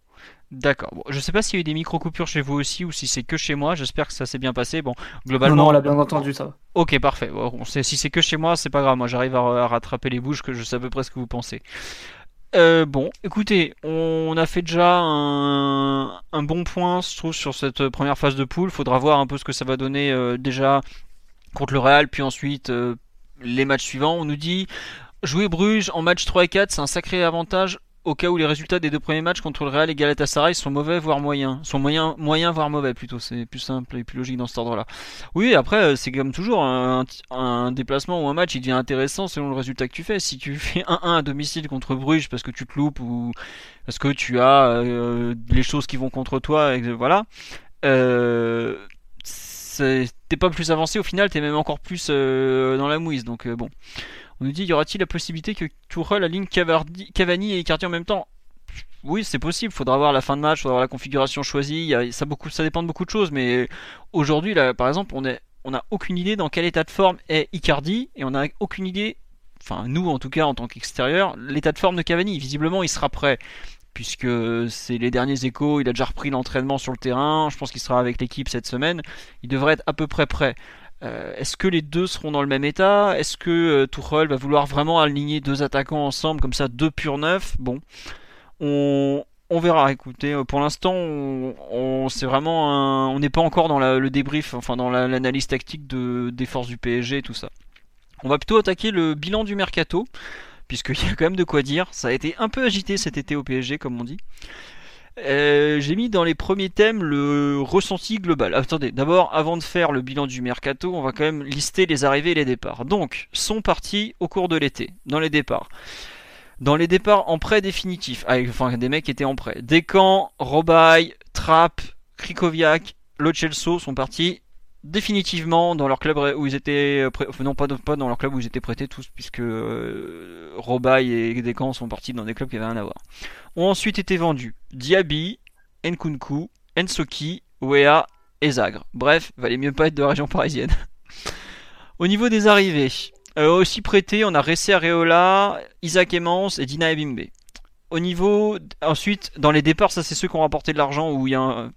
D'accord. Bon, je sais pas s'il y a eu des micro-coupures chez vous aussi ou si c'est que chez moi. J'espère que ça s'est bien passé. Bon, globalement.
non, on l'a bien entendu ça.
Ok, parfait. Bon, on sait- si c'est que chez moi, c'est pas grave. Moi, j'arrive à, à rattraper les bouches que je sais à peu près ce que vous pensez. Euh, bon, écoutez, on a fait déjà un, un bon point, je trouve, sur cette première phase de poule. Faudra voir un peu ce que ça va donner euh, déjà contre le Real, puis ensuite euh, les matchs suivants. On nous dit jouer Bruges en match 3 et 4, c'est un sacré avantage au cas où les résultats des deux premiers matchs contre le Real et Galatasaray sont mauvais voire moyens, sont moyens, voire mauvais plutôt. C'est plus simple et plus logique dans cet ordre-là. Oui, après, euh, c'est comme toujours, un, un déplacement ou un match, il devient intéressant selon le résultat que tu fais. Si tu fais 1-1 à domicile contre Bruges parce que tu te loupes ou parce que tu as euh, les choses qui vont contre toi, et voilà, euh, t'es pas plus avancé au final, t'es même encore plus euh, dans la mouise. Donc bon, on nous dit, y aura-t-il la possibilité que Tourelle aligne Cavani et Icardi en même temps? Oui, c'est possible. Faudra voir la fin de match, faudra voir la configuration choisie. Ça, dépend de beaucoup de choses. Mais aujourd'hui, là, par exemple, on on n'a aucune idée dans quel état de forme est Icardi et on n'a aucune idée, enfin nous en tout cas en tant qu'extérieur, l'état de forme de Cavani. Visiblement, il sera prêt puisque c'est les derniers échos. Il a déjà repris l'entraînement sur le terrain. Je pense qu'il sera avec l'équipe cette semaine. Il devrait être à peu près prêt. Euh, Est-ce que les deux seront dans le même état? Est-ce que euh, va vouloir vraiment aligner deux attaquants ensemble comme ça, deux purs neufs? Bon, on, verra. Écoutez, euh, pour l'instant, on, vraiment on n'est pas encore dans le débrief, enfin dans la- l'analyse tactique de, des forces du PSG et tout ça. On va plutôt attaquer le bilan du mercato, puisqu'il y a quand même de quoi dire. Ça a été un peu agité cet été au PSG, comme on dit. Euh, J'ai mis dans les premiers thèmes le ressenti global. Attendez, d'abord, avant de faire le bilan du mercato, on va quand même lister les arrivées et les départs. Donc, sont partis au cours de l'été, dans les départs. Dans les départs en prêt définitif, ah, enfin des mecs qui étaient en prêt. Descamps, Robaille, Trapp, Krikoviak, Lo Celso sont partis définitivement dans leur club où ils étaient euh, enfin, non pas, dans leur club où ils étaient prêtés tous puisque euh, et Descamps sont partis dans des clubs qui avaient rien à voir. Ont ensuite été vendus Diaby, Nkunku, Ensoki, Wea et Zagre. Bref, valait mieux pas être de la région parisienne. Au niveau des arrivées, euh, aussi prêtés, on a Ressé Areola, Isaac Emmons et Dina Ebimbe. Au niveau, ensuite, dans les départs, ça c'est ceux qui ont rapporté de l'argent où il y a un-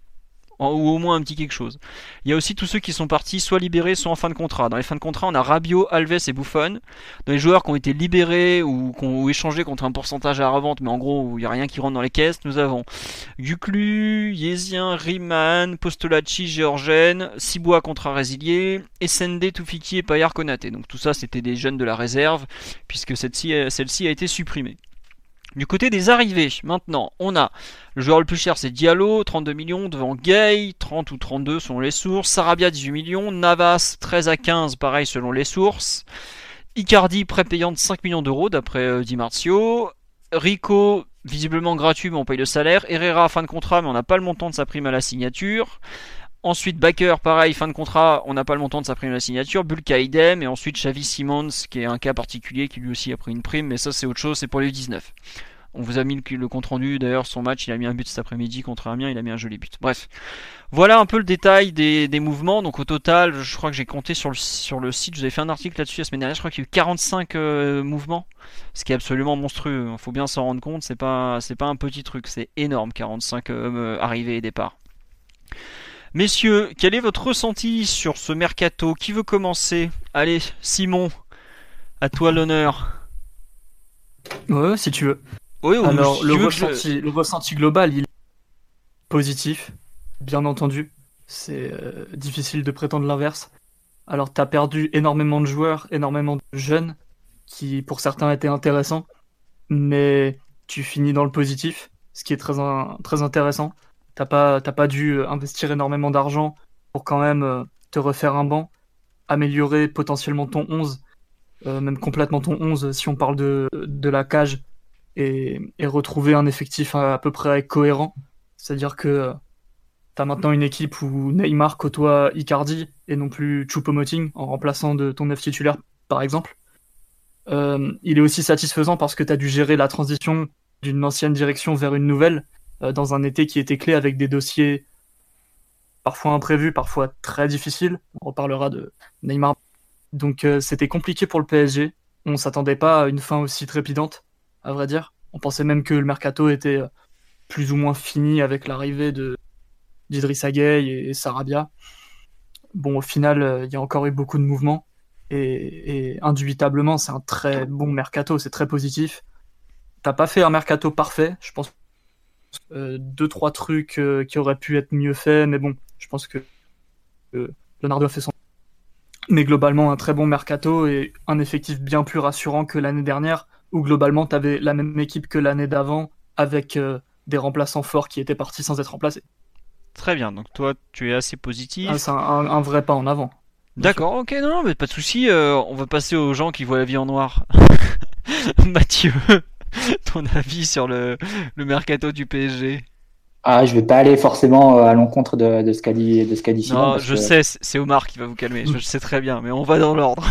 ou au moins un petit quelque chose. Il y a aussi tous ceux qui sont partis soit libérés, soit en fin de contrat. Dans les fins de contrat, on a Rabiot, Alves et Buffon. Dans les joueurs qui ont été libérés ou qui ont échangé contre un pourcentage à la revente, mais en gros, il n'y a rien qui rentre dans les caisses, nous avons Guclu, Yezien, Riemann, Postolacci, Georgen, Sibois contrat résilié, Essende, Toufiki et Payar Konaté. Donc tout ça, c'était des jeunes de la réserve, puisque celle-ci a été supprimée. Du côté des arrivées, maintenant, on a le joueur le plus cher, c'est Diallo, 32 millions, devant Gay, 30 ou 32 selon les sources, Sarabia, 18 millions, Navas, 13 à 15, pareil selon les sources, Icardi, prépayant de 5 millions d'euros d'après euh, Di Marzio, Rico, visiblement gratuit, mais on paye le salaire, Herrera, fin de contrat, mais on n'a pas le montant de sa prime à la signature, Ensuite, Baker, pareil, fin de contrat, on n'a pas le montant de sa prime la signature. Bulka idem. Et ensuite, Xavi Simons, qui est un cas particulier, qui lui aussi a pris une prime. Mais ça, c'est autre chose, c'est pour les 19. On vous a mis le, compte rendu. D'ailleurs, son match, il a mis un but cet après-midi contre Amiens. Il a mis un joli but. Bref. Voilà un peu le détail des, mouvements. Donc, au total, je crois que j'ai compté sur le, site. Je vous avais fait un article là-dessus la semaine dernière. Je crois qu'il y a eu 45 euh, mouvements. Ce qui est absolument monstrueux. Il faut bien s'en rendre compte. C'est pas, pas un petit truc. C'est énorme. 45 euh, arrivées et départs. Messieurs, quel est votre ressenti sur ce mercato Qui veut commencer? Allez, Simon, à toi l'honneur.
Ouais, si tu veux.
Oui,
Alors, le, ressenti, global, il est positif, bien entendu. C'est euh, difficile de prétendre l'inverse. Alors, tu as perdu énormément de joueurs, énormément de jeunes, qui pour certains étaient intéressants, mais tu finis dans le positif, ce qui est très, très intéressant. T'as pas, dû euh, investir énormément d'argent pour quand même euh, te refaire un banc, améliorer potentiellement ton 11, euh, même complètement ton 11 si on parle de, la cage, et, retrouver un effectif à, peu près cohérent. C'est-à-dire que tu as maintenant une équipe où Neymar côtoie Icardi et non plus Choupo-Moting en remplaçant de ton 9 titulaire par exemple. il est aussi satisfaisant parce que tu as dû gérer la transition d'une ancienne direction vers une nouvelle dans un été qui était clé avec des dossiers parfois imprévus, parfois très difficiles. On reparlera de Neymar. Donc euh, c'était compliqué pour le PSG. On s'attendait pas à une fin aussi trépidante, à vrai dire. On pensait même que le mercato était euh, plus ou moins fini avec l'arrivée de d'Idrissa et Sarabia. Bon, au final, il y a encore eu beaucoup de mouvements et, et indubitablement, c'est un très bon mercato, c'est très positif. T'as pas fait un mercato parfait, je pense euh, deux trois trucs euh, qui auraient pu être mieux faits, mais bon, je pense que Leonardo a fait son. Mais globalement, un très bon mercato et un effectif bien plus rassurant que l'année dernière, où globalement, tu avais la même équipe que l'année d'avant, avec euh, des remplaçants forts qui étaient partis sans être remplacés.
Très bien, donc toi, tu es assez positif.
Ah, c'est un, vrai pas en avant.
D'accord, ok, non, mais pas de souci. on va passer aux gens qui voient la vie en noir. Mathieu. ton avis sur le, mercato du PSG
ah, je vais pas aller forcément euh, à l'encontre de, ce qu'a dit, de ce qu'a dit
Non, je sais, c'est Omar qui va vous calmer. Je sais très bien, mais on va dans l'ordre.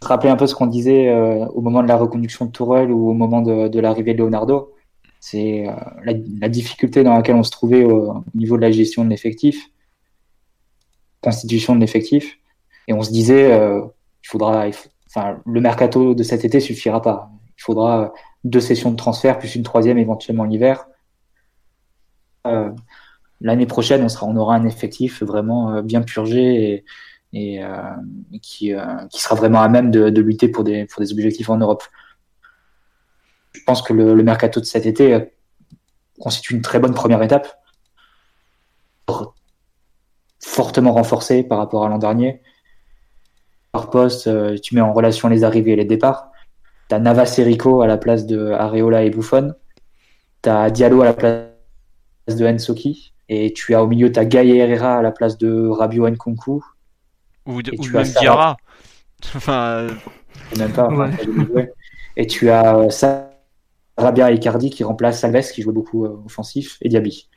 rappeler un peu ce qu'on disait euh, au moment de la reconduction de Tourelle ou au moment de, l'arrivée de Leonardo. C'est euh, la, difficulté dans laquelle on se trouvait au, niveau de la gestion de l'effectif, constitution de l'effectif, et on se disait, il faudra, enfin, le mercato de cet été suffira pas. Il faudra deux sessions de transfert, plus une troisième éventuellement l'hiver. Euh, l'année prochaine, on, aura un effectif vraiment euh, bien purgé et, euh, qui, sera vraiment à même de, lutter pour des objectifs en Europe. Je pense que le, mercato de cet été constitue une très bonne première étape, fortement renforcée par rapport à l'an dernier. Par poste, tu mets en relation les arrivées et les départs. T'as Navas et Rico à la place de Areola et Buffon. T'as Diallo à la place de Ensoki. Et tu as au milieu, t'as Gaï Herrera à la place de Rabio Nkunku.
Ou, de, ou même Diarra. Enfin.
Même pas. Et tu as euh, Sarabia et Icardi qui remplacent Salves qui joue beaucoup euh, offensif et Diaby.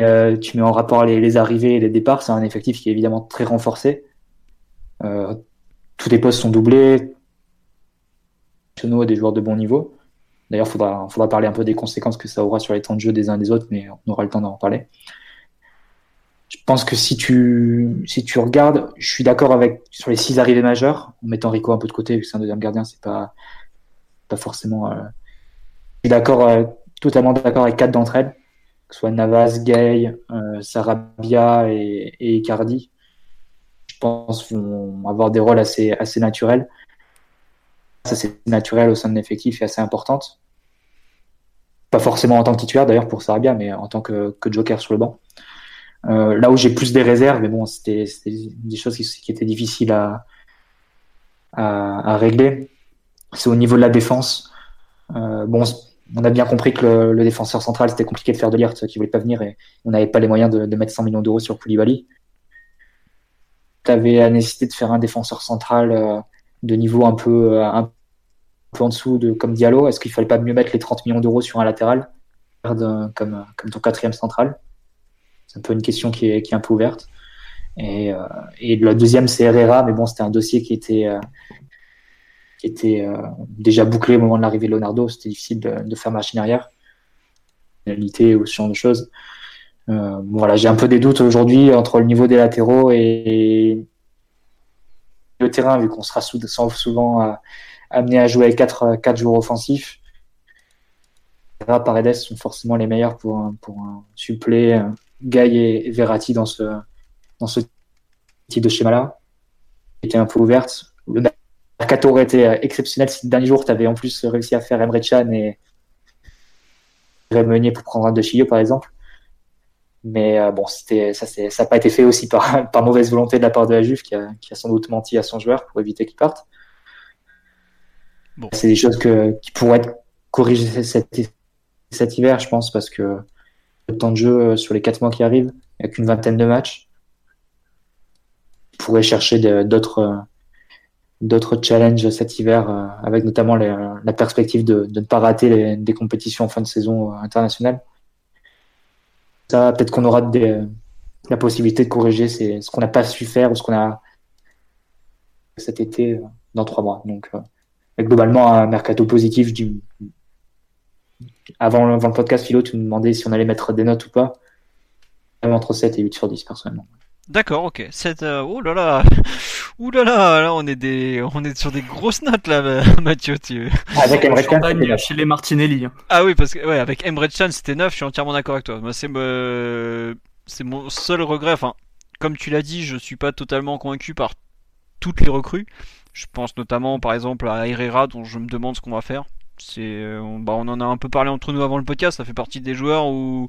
Euh, tu mets en rapport les, arrivées et les départs, c'est un effectif qui est évidemment très renforcé. tous les postes sont doublés, des joueurs de bon niveau. D'ailleurs, il faudra, parler un peu des conséquences que ça aura sur les temps de jeu des uns des autres, mais on aura le temps d'en parler. Je pense que si tu, si tu regardes, je suis d'accord avec sur les six arrivées majeures, en mettant Rico un peu de côté, vu que c'est un deuxième gardien, c'est pas, pas forcément. Euh, je suis d'accord, euh, totalement d'accord avec quatre d'entre elles. que ce soit Navas, Gay, Sarabia et, et Icardi, je pense vont avoir des rôles assez, assez naturels. Ça, c'est naturel au sein de l'effectif et assez importante. Pas forcément en tant que titulaire d'ailleurs pour Sarabia, mais en tant que, que joker sur le banc. Euh, là où j'ai plus des réserves, mais bon, c'était des choses qui, étaient difficiles à, à, régler. C'est au niveau de la défense. Euh, bon, on a bien compris que le, défenseur central, c'était compliqué de faire de l'IRT qui voulait pas venir et on n'avait pas les moyens de, de mettre 100 millions d'euros sur Koulibaly. Tu avais la nécessité de faire un défenseur central euh, de niveau un peu, un peu en dessous de comme Diallo. Est-ce qu'il fallait pas mieux mettre les 30 millions d'euros sur un latéral comme, comme ton quatrième central? C'est un peu une question qui est, qui est un peu ouverte. Et, euh, et la deuxième, c'est Herrera, mais bon, c'était un dossier qui était, euh, qui était euh, déjà bouclé au moment de l'arrivée de Leonardo. C'était difficile de, faire machine arrière, réalité ou ce genre de choses. Bon, voilà, j'ai un peu des doutes aujourd'hui entre le niveau des latéraux et le terrain, vu qu'on sera souvent amené à jouer avec quatre, quatre joueurs offensifs. Paredes sont forcément les meilleurs pour, pour suppléer Guy et Verratti dans ce, dans ce type de schéma-là. était un peu ouverte. Le mercato aurait été exceptionnel si le dernier jour, tu avais en plus réussi à faire Emre Can et Meunier pour prendre un de Chilio, par exemple. Mais euh, bon, c'était ça ça n'a pas été fait aussi par, par mauvaise volonté de la part de la Juve qui a, qui a sans doute menti à son joueur pour éviter qu'il parte. C'est des choses qui pourraient être corrigées cet, hiver, je pense, parce que le temps de jeu euh, sur les quatre mois qui arrivent, avec une vingtaine de matchs. On pourrait chercher d'autres euh, d'autres challenges cet hiver, euh, avec notamment la perspective de, ne pas rater des compétitions en fin de saison internationale. Ça, peut-être qu'on aura la possibilité de corriger ce qu'on n'a pas su faire ou ce qu'on a cet été dans trois mois. Donc, globalement, un mercato positif du, avant, avant, le podcast, Philo, tu me demandais si on allait mettre des notes ou pas. Même entre 7 et 8 sur 10, personnellement.
D'accord, ok. 7, euh, oh là là, ouh là là, là on est des, on est sur des grosses notes là, Mathieu. Tu...
Avec Emre Can, chez les Martinelli. Hein.
Ah oui, parce que ouais, avec Emre Can c'était 9, je suis entièrement d'accord avec toi. Moi, c'est euh, c'est mon seul regret. Enfin, comme tu l'as dit, je suis pas totalement convaincu par toutes les recrues. Je pense notamment, par exemple, à Herrera, dont je me demande ce qu'on va faire. C'est, euh, on, bah, on en a un peu parlé entre nous avant le podcast. Ça fait partie des joueurs où,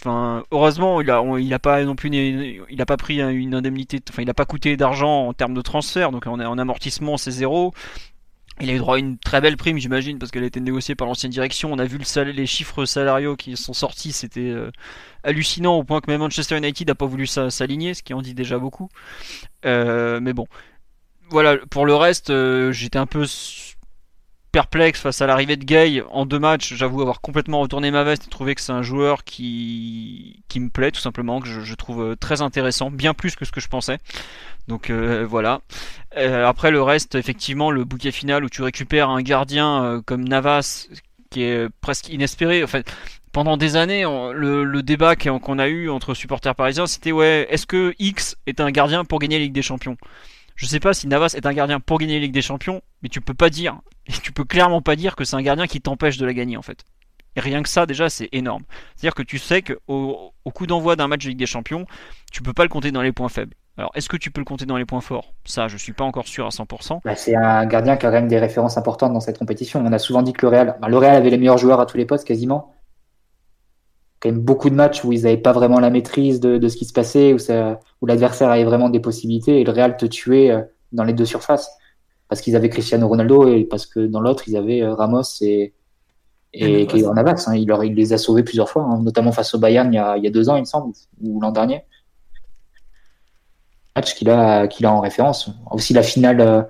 enfin, heureusement, il a, il a pas non plus, il a pas pris une indemnité, enfin, il a pas coûté d'argent en termes de transfert, donc en, en amortissement c'est zéro. Il a eu droit à une très belle prime, j'imagine, parce qu'elle a été négociée par l'ancienne direction. On a vu le les chiffres salariaux qui sont sortis, c'était euh, hallucinant au point que même Manchester United n'a pas voulu s'aligner, ce qui en dit déjà beaucoup. Euh, mais bon, voilà. Pour le reste, euh, j'étais un peu perplexe face à l'arrivée de Gay en deux matchs. J'avoue avoir complètement retourné ma veste et trouver que c'est un joueur qui, me plaît tout simplement, que je, trouve euh, très intéressant, bien plus que ce que je pensais. Donc euh, voilà. Après le reste, effectivement, le bouquet final où tu récupères un gardien comme Navas qui est presque inespéré. En fait, pendant des années, le, le débat qu'on a eu entre supporters parisiens, c'était ouais, est-ce que X est un gardien pour gagner la Ligue des Champions? Je sais pas si Navas est un gardien pour gagner la Ligue des Champions, mais tu peux pas dire, tu peux clairement pas dire que c'est un gardien qui t'empêche de la gagner en fait. Et rien que ça, déjà, c'est énorme. C'est-à-dire que tu sais qu'au au coup d'envoi d'un match de Ligue des Champions, tu peux pas le compter dans les points faibles. Alors, est-ce que tu peux le compter dans les points forts? Ça, je suis pas encore sûr à 100%.
Bah, c'est un gardien qui a quand même des références importantes dans cette compétition. On a souvent dit que le Real, le Real avait les meilleurs joueurs à tous les postes quasiment. Quand même beaucoup de matchs où ils n'avaient pas vraiment la maîtrise de, de ce qui se passait, où, ça, où l'adversaire avait vraiment des possibilités et le Real te tuait euh, dans les deux surfaces parce qu'ils avaient Cristiano Ronaldo et parce que dans l'autre ils avaient euh, Ramos et et Navas. Hein. il, leur, il les a sauvés plusieurs fois, hein, notamment face au Bayern il y, a, il y a deux ans il me semble ou l'an dernier. Match qu'il a qu'il a en référence. Aussi la finale euh,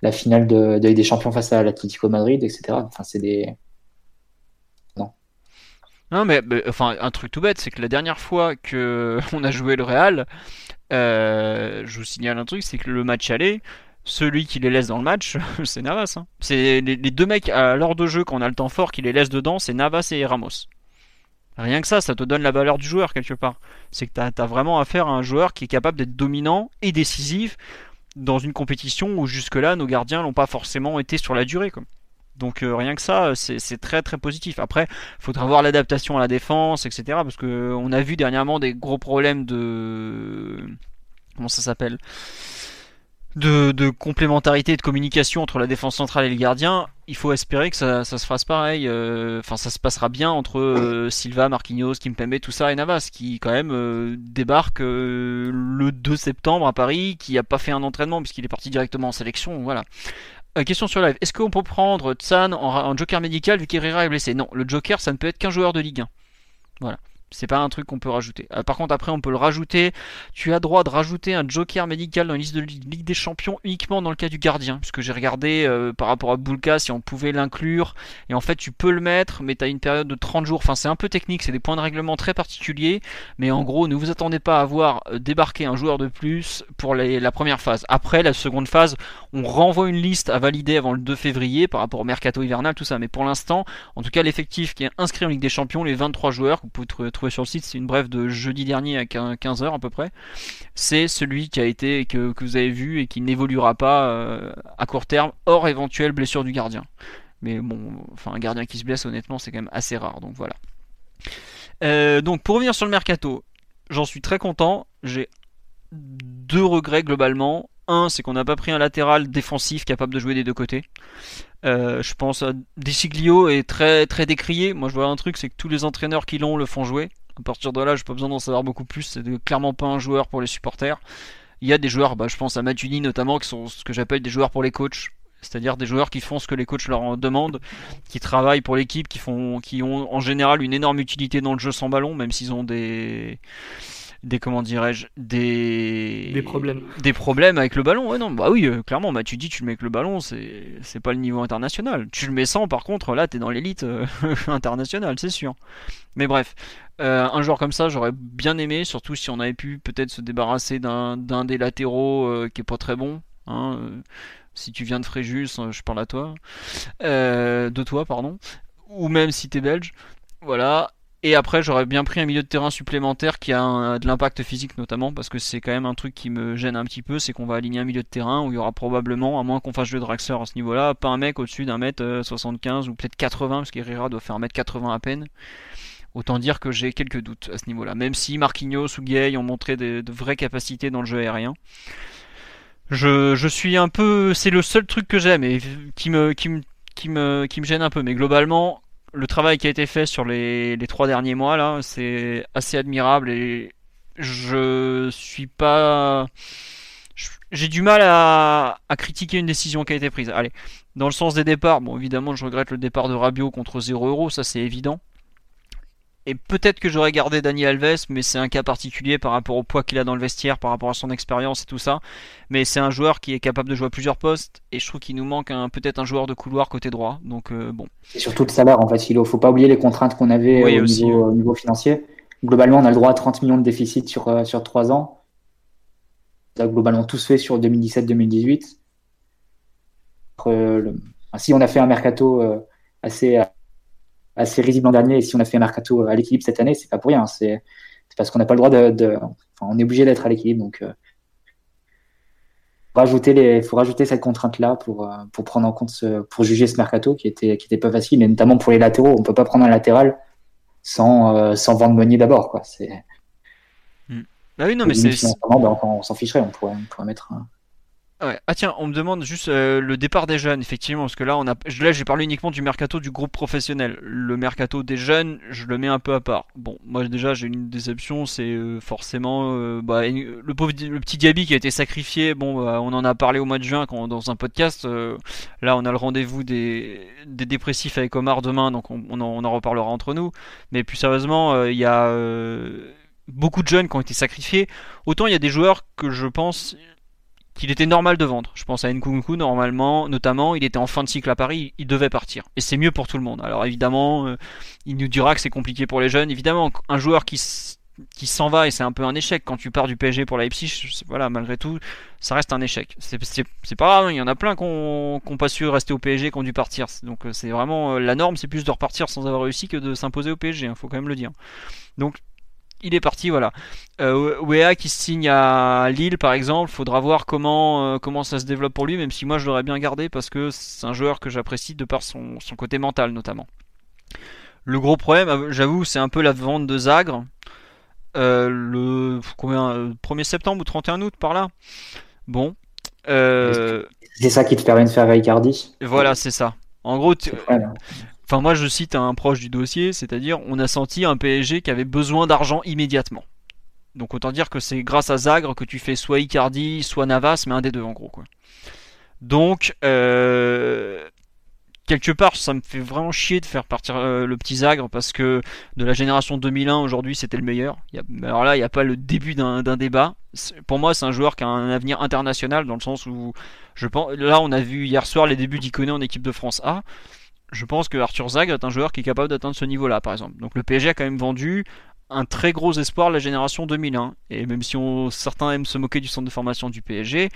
la finale de, de, des champions face à l'Atlético Madrid etc. Enfin c'est des.
Non mais, enfin un truc tout bête c'est que la dernière fois que on a joué le Real euh, je vous signale un truc c'est que le match aller celui qui les laisse dans le match, c'est Navas. Hein. C'est les, deux mecs à l'heure de jeu quand on a le temps fort qui les laissent dedans, c'est Navas et Ramos. Rien que ça, ça te donne la valeur du joueur quelque part. C'est que tu as, vraiment affaire à un joueur qui est capable d'être dominant et décisif dans une compétition où jusque-là nos gardiens n'ont pas forcément été sur la durée. Donc euh, rien que ça, c'est très très positif. Après, il faudra voir l'adaptation à la défense, etc. Parce que on a vu dernièrement des gros problèmes de comment ça s'appelle? De, complémentarité et de communication entre la défense centrale et le gardien, il faut espérer que ça, se fasse pareil. Euh, enfin, ça se passera bien entre euh, Silva, Marquinhos, Kimpembe, tout ça et Navas, qui quand même euh, débarque le 2 septembre à Paris, qui a pas fait un entraînement puisqu'il est parti directement en sélection. Voilà. Question sur live. Est-ce qu'on peut prendre Tsan en, en, joker médical vu qu'Herrera est blessé? Non, le joker, ça ne peut être qu'un joueur de Ligue 1. Voilà. C'est pas un truc qu'on peut rajouter. Euh, par contre, après, on peut le rajouter. Tu as droit de rajouter un joker médical dans la liste de Ligue des Champions uniquement dans le cas du gardien. Puisque j'ai regardé euh, par rapport à Bulka si on pouvait l'inclure. Et en fait, tu peux le mettre, mais tu as une période de 30 jours. Enfin, c'est un peu technique, c'est des points de règlement très particuliers. Mais en gros, ne vous attendez pas à voir euh, débarquer un joueur de plus pour la première phase. Après, la seconde phase, on renvoie une liste à valider avant le 2 février par rapport au mercato hivernal, tout ça. Mais pour l'instant, en tout cas, l'effectif qui est inscrit en Ligue des Champions, les 23 joueurs, vous pouvez trouver sur le site, c'est une brève de jeudi dernier à 15h à peu près. C'est celui qui a été que, que vous avez vu et qui n'évoluera pas euh, à court terme, hors éventuelle blessure du gardien. Mais bon, enfin un gardien qui se blesse honnêtement c'est quand même assez rare, donc voilà. Euh, donc pour revenir sur le mercato, j'en suis très content. J'ai deux regrets globalement. Un, c'est qu'on n'a pas pris un latéral défensif capable de jouer des deux côtés. Euh, je pense à Desiglio est très très décrié. Moi je vois un truc, c'est que tous les entraîneurs qui l'ont le font jouer. À partir de là, j'ai pas besoin d'en savoir beaucoup plus. C'est clairement pas un joueur pour les supporters. Il y a des joueurs, bah, je pense à Matuidi notamment, qui sont ce que j'appelle des joueurs pour les coachs. C'est-à-dire des joueurs qui font ce que les coachs leur demandent, qui travaillent pour l'équipe, qui font, qui ont en général une énorme utilité dans le jeu sans ballon, même s'ils ont des, des comment dirais-je des
des problèmes.
des problèmes avec le ballon. Ouais non bah oui euh, clairement bah tu dis tu le mets avec le ballon c'est c'est pas le niveau international. Tu le mets sans par contre là t'es dans l'élite euh, internationale c'est sûr. Mais bref euh, un joueur comme ça j'aurais bien aimé surtout si on avait pu peut-être se débarrasser d'un d'un des latéraux qui est pas très bon hein, si tu viens de Fréjus je parle à toi de toi pardon ou même si t'es belge. Voilà et après, j'aurais bien pris un milieu de terrain supplémentaire qui a de l'impact physique notamment, parce que c'est quand même un truc qui me gêne un petit peu, c'est qu'on va aligner un milieu de terrain où il y aura probablement, à moins qu'on fasse jouer Draxler à ce niveau-là, pas un mec au-dessus d'un mètre 75 ou peut-être 80, parce qu'Herrera doit faire un mètre 80 à peine. Autant dire que j'ai quelques doutes à ce niveau-là, même si Marquinhos ou Gay ont montré de, vraies capacités dans le jeu aérien. Je, suis un peu, c'est le seul truc que j'aime et qui me, qui me, qui me gêne un peu, mais globalement, le travail qui a été fait sur les, trois derniers mois là, c'est assez admirable et je suis pas. J'ai du mal à, critiquer une décision qui a été prise. Allez, dans le sens des départs, bon évidemment je regrette le départ de Rabiot contre 0 euros, ça c'est évident. Et peut-être que j'aurais gardé Dani Alves, mais c'est un cas particulier par rapport au poids qu'il a dans le vestiaire, par rapport à son expérience et tout ça. Mais c'est un joueur qui est capable de jouer à plusieurs postes, et je trouve qu'il nous manque peut-être un joueur de couloir côté droit. Donc euh, bon.
C'est surtout le salaire en fait. Il faut pas oublier les contraintes qu'on avait au, niveau, financier. Globalement, on a le droit à 30 millions de déficit sur, euh, sur 3 ans. Ça a globalement tous fait sur 2017-2018. Euh, si on a fait un mercato assez assez risible l'an dernier. Et si on a fait un mercato à l'équilibre cette année, c'est pas pour rien. C'est parce qu'on n'a pas le droit de. enfin, on est obligé d'être à l'équilibre. Donc, euh, rajouter les, faut rajouter cette contrainte-là pour, euh, pour prendre en compte ce, pour juger ce mercato qui était, qui était pas facile, et notamment pour les latéraux. On peut pas prendre un latéral sans, euh, sans vendre Meunier d'abord, quoi. C'est.
Hmm. Bah oui, non, mais c'est.
Ben, on s'en ficherait, on pourrait, on pourrait mettre un,
ah tiens, on me demande juste euh, le départ des jeunes, effectivement, parce que là on a, là j'ai parlé uniquement du mercato du groupe professionnel. Le mercato des jeunes, je le mets un peu à part. Bon, moi déjà j'ai une déception, c'est euh, forcément euh, bah, le pauvre, le petit Diaby qui a été sacrifié. Bon, bah, on en a parlé au mois de juin dans un podcast. là on a le rendez-vous des, des dépressifs avec Omar demain, donc on en, reparlera entre nous. Mais plus sérieusement, il y a beaucoup de jeunes qui ont été sacrifiés. Autant il y a des joueurs que je pense qu'il était normal de vendre. Je pense à Nkunku, normalement, notamment, il était en fin de cycle à Paris, il devait partir. Et c'est mieux pour tout le monde. Alors évidemment, euh, il nous dira que c'est compliqué pour les jeunes. Évidemment, un joueur qui, qui s'en va, et c'est un peu un échec quand tu pars du PSG pour Leipzig, voilà, malgré tout, ça reste un échec. C'est pas grave, hein, il y en a plein qui n'ont pas su rester au PSG, qui ont dû partir. Donc euh, c'est vraiment, euh, la norme, c'est plus de repartir sans avoir réussi que de s'imposer au PSG, il hein, faut quand même le dire. Donc il est parti, voilà. Euh, Wea qui signe à Lille, par exemple, faudra voir comment, euh, comment ça se développe pour lui, même si moi je l'aurais bien gardé parce que c'est un joueur que j'apprécie de par son, son, côté mental notamment. Le gros problème, j'avoue, c'est un peu la vente de Zagre. Euh, le combien, 1er septembre ou 31 août par là? Bon.
Euh, c'est ça qui te permet de faire Icardi.
Voilà, c'est ça. En gros, Enfin, moi, je cite un proche du dossier, c'est-à-dire, on a senti un PSG qui avait besoin d'argent immédiatement. Donc, autant dire que c'est grâce à Zagre que tu fais soit Icardi, soit Navas, mais un des deux, en gros, quoi. Donc, euh, quelque part, ça me fait vraiment chier de faire partir euh, le petit Zagre parce que de la génération 2001 aujourd'hui, c'était le meilleur. alors là, il n'y a pas le début d'un débat. Pour moi, c'est un joueur qui a un avenir international dans le sens où je pense. Là, on a vu hier soir les débuts d'Iconé en équipe de France A je pense que Arthur Zag est un joueur qui est capable d'atteindre ce niveau-là, par exemple. Donc le PSG a quand même vendu un très gros espoir de la génération 2001. Et même si certains aiment se moquer du centre de formation du PSG,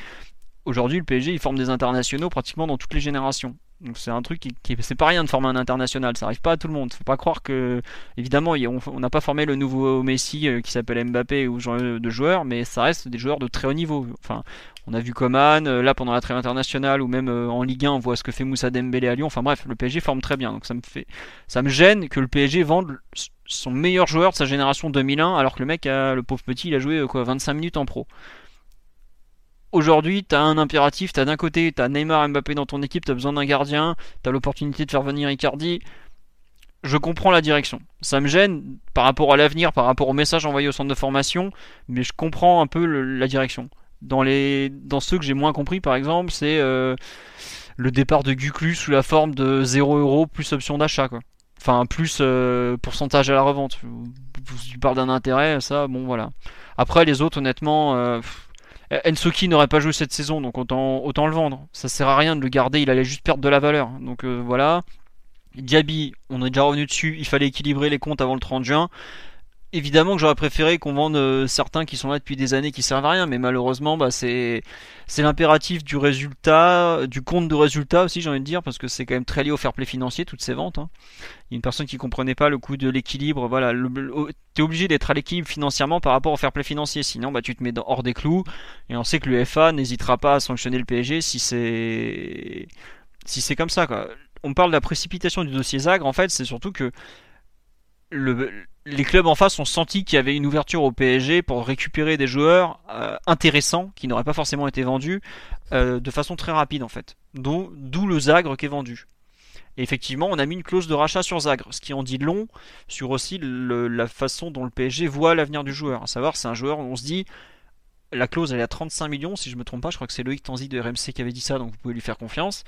aujourd'hui le PSG il forme des internationaux pratiquement dans toutes les générations. Donc c'est un truc qui, c'est pas rien de former un international, ça arrive pas à tout le monde. Faut pas croire que évidemment on n'a pas formé le nouveau Messi euh, qui s'appelle Mbappé ou genre de joueurs, mais ça reste des joueurs de très haut niveau. Enfin, on a vu Coman, euh, là pendant la trêve internationale ou même euh, en Ligue 1, on voit ce que fait Moussa Dembélé à Lyon. Enfin bref, le PSG forme très bien. Donc ça me fait, ça me gêne que le PSG vende son meilleur joueur de sa génération 2001, alors que le mec, a, le pauvre petit, il a joué euh, quoi 25 minutes en pro. Aujourd'hui, tu as un impératif, tu as d'un côté, tu as Neymar Mbappé dans ton équipe, tu as besoin d'un gardien, tu as l'opportunité de faire venir Icardi. Je comprends la direction. Ça me gêne par rapport à l'avenir, par rapport au message envoyé au centre de formation, mais je comprends un peu la direction. Dans, les, dans ceux que j'ai moins compris, par exemple, c'est euh, le départ de Guclu sous la forme de 0€ plus option d'achat. Quoi. Enfin, plus euh, pourcentage à la revente. Tu parles d'un intérêt, ça, bon voilà. Après, les autres, honnêtement, euh, Ensoki n'aurait pas joué cette saison, donc autant, autant le vendre. Ça sert à rien de le garder, il allait juste perdre de la valeur. Donc voilà. Diaby, on est déjà revenu dessus, il fallait équilibrer les comptes avant le 30 juin évidemment que j'aurais préféré qu'on vende euh, certains qui sont là depuis des années qui servent à rien, mais malheureusement, bah, c'est l'impératif du résultat, du compte de résultat aussi, j'ai envie de dire, parce que c'est quand même très lié au fair play financier toutes ces ventes. Hein. Il y a une personne qui comprenait pas le coût de l'équilibre. Voilà, t'es obligé d'être à l'équilibre financièrement par rapport au fair play financier, sinon bah tu te mets hors des clous. Et on sait que l'UEFA n'hésitera pas à sanctionner le PSG si c'est si c'est comme ça. Quoi. On parle de la précipitation du dossier Zagre, en fait, c'est surtout que le, les clubs en face ont senti qu'il y avait une ouverture au PSG pour récupérer des joueurs euh, intéressants qui n'auraient pas forcément été vendus euh, de façon très rapide en fait. D'où le Zagre qui est vendu. Et effectivement, on a mis une clause de rachat sur Zagre, ce qui en dit long sur aussi la façon dont le PSG voit l'avenir du joueur. À savoir, c'est un joueur où on se dit la clause elle est à 35 millions, si je me trompe pas, je crois que c'est Loïc Tanzi de RMC qui avait dit ça, donc vous pouvez lui faire confiance.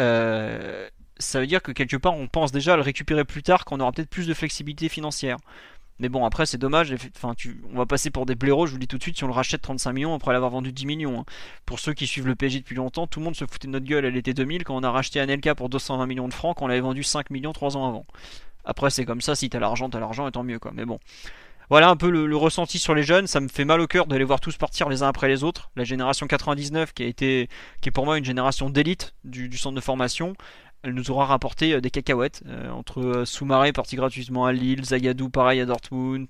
Euh, ça veut dire que quelque part on pense déjà à le récupérer plus tard quand on aura peut-être plus de flexibilité financière. Mais bon, après c'est dommage, enfin, on va passer pour des blaireaux, je vous le dis tout de suite, si on le rachète 35 millions après l'avoir vendu 10 millions. Hein. Pour ceux qui suivent le PSG depuis longtemps, tout le monde se foutait de notre gueule à l'été 2000 quand on a racheté Anelka pour 220 millions de francs, quand on l'avait vendu 5 millions 3 ans avant. Après c'est comme ça, si t'as l'argent, t'as l'argent, et tant mieux quoi. Mais bon. Voilà un peu le, ressenti sur les jeunes, ça me fait mal au cœur de les voir tous partir les uns après les autres. La génération 99 qui a été, qui est pour moi une génération d'élite du centre de formation, elle nous aura rapporté euh, des cacahuètes euh, entre euh, Soumaré parti gratuitement à Lille, Zagadou pareil à Dortmund,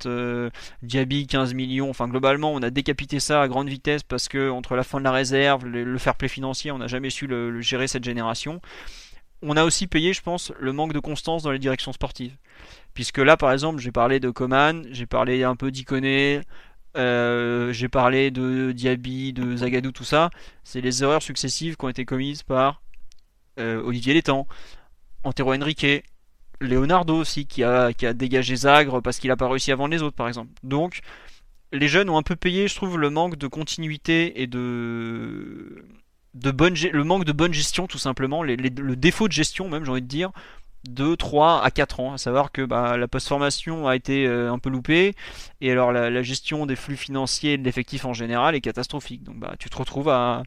Diaby 15 millions. Enfin globalement, on a décapité ça à grande vitesse parce que entre la fin de la réserve, le, fair play financier, on n'a jamais su le, gérer cette génération. On a aussi payé, je pense, le manque de constance dans les directions sportives. Puisque là, par exemple, j'ai parlé de Coman, j'ai parlé un peu d'Iconé, j'ai parlé de Diaby, de Zagadou, tout ça. C'est les erreurs successives qui ont été commises par Olivier Létang, Antero Henrique, Leonardo aussi qui a, dégagé Zagre parce qu'il n'a pas réussi avant les autres par exemple. Donc les jeunes ont un peu payé, je trouve, le manque de continuité et de, de bonne, le manque de bonne gestion tout simplement, le défaut de gestion même j'ai envie de dire, de 3 à 4 ans, à savoir que bah, la post-formation a été euh, un peu loupée, et alors la, la gestion des flux financiers et de l'effectif en général est catastrophique. Donc bah, tu te retrouves à,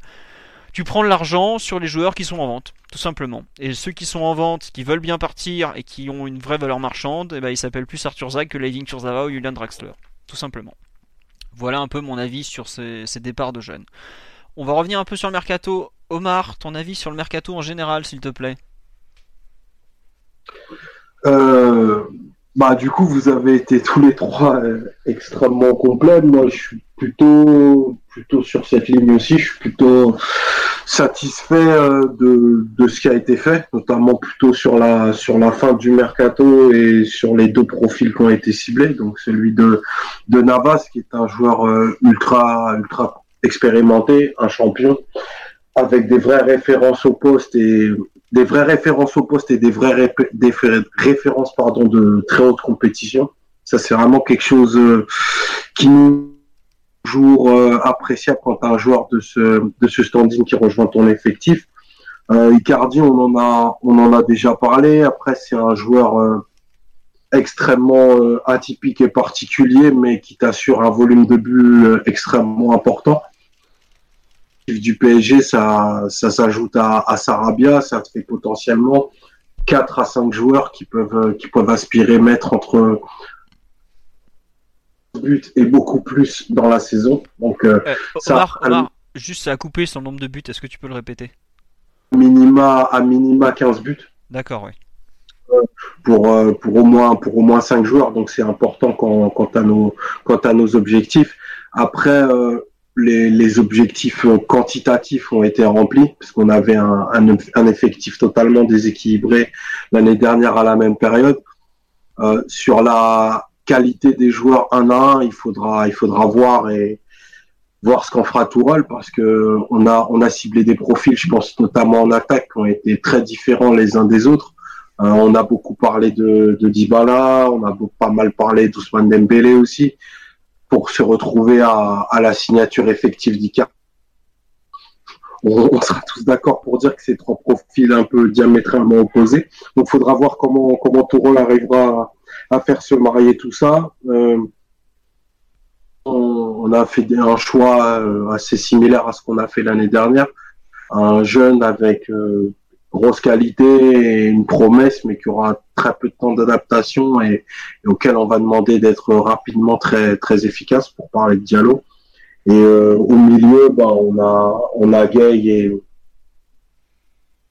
tu prends de l'argent sur les joueurs qui sont en vente, tout simplement. Et ceux qui sont en vente, qui veulent bien partir et qui ont une vraie valeur marchande, eh ben, ils s'appellent plus Arthur Zag que Leiving Turzava ou Julian Draxler, tout simplement. Voilà un peu mon avis sur ces, départs de jeunes. On va revenir un peu sur le mercato. Omar, ton avis sur le mercato en général, s'il te plaît?
Euh, Bah, du coup, vous avez été tous les trois euh, extrêmement complets. Moi, je suis plutôt, plutôt sur cette ligne aussi. Je suis plutôt satisfait euh, de, de ce qui a été fait, notamment plutôt sur la, sur la fin du mercato et sur les deux profils qui ont été ciblés. Donc, celui de, de Navas, qui est un joueur euh, ultra, ultra expérimenté, un champion, avec des vraies références au poste et des vraies références au poste et des vraies des références pardon de très haute compétition. Ça c'est vraiment quelque chose euh, qui nous toujours euh, appréciable quand un joueur de ce de ce standing qui rejoint ton effectif. Euh, Icardi, on en a on en a déjà parlé. Après c'est un joueur extrêmement atypique et particulier, mais qui t'assure un volume de but extrêmement important du PSG, ça, ça s'ajoute à, à, Sarabia, ça fait potentiellement 4 à 5 joueurs qui peuvent, qui peuvent aspirer mettre entre buts et beaucoup plus dans la saison. Donc, euh,
euh ça, Omar, juste à couper son nombre de buts, est-ce que tu peux le répéter?
Minima, À minima 15 buts.
D'accord, oui.
Pour, euh, pour, au moins, pour au moins 5 joueurs, donc c'est important quand, quant, à nos, quant à nos objectifs. Après, euh, les, les, objectifs quantitatifs ont été remplis, puisqu'on avait un, un, un, effectif totalement déséquilibré l'année dernière à la même période. Euh, sur la qualité des joueurs un à un, il faudra, il faudra voir et voir ce qu'en fera Tourelle, parce que on a, on a ciblé des profils, je pense notamment en attaque, qui ont été très différents les uns des autres. Euh, on a beaucoup parlé de, de Dybala, on a pas mal parlé d'Ousmane Dembélé aussi pour se retrouver à, la signature effective d'Icar. On, sera tous d'accord pour dire que c'est trois profils un peu diamétralement opposés. Donc, il faudra voir comment comment Tourol arrivera à, faire se marier tout ça. Euh, on, on, a fait un choix euh, assez similaire à ce qu'on a fait l'année dernière. Un jeune avec euh, grosse qualité et une promesse, mais qui aura très peu de temps d'adaptation et, auquel on va demander d'être rapidement très très efficace pour parler de Diallo. Et euh, au milieu, ben, on a on a Gay et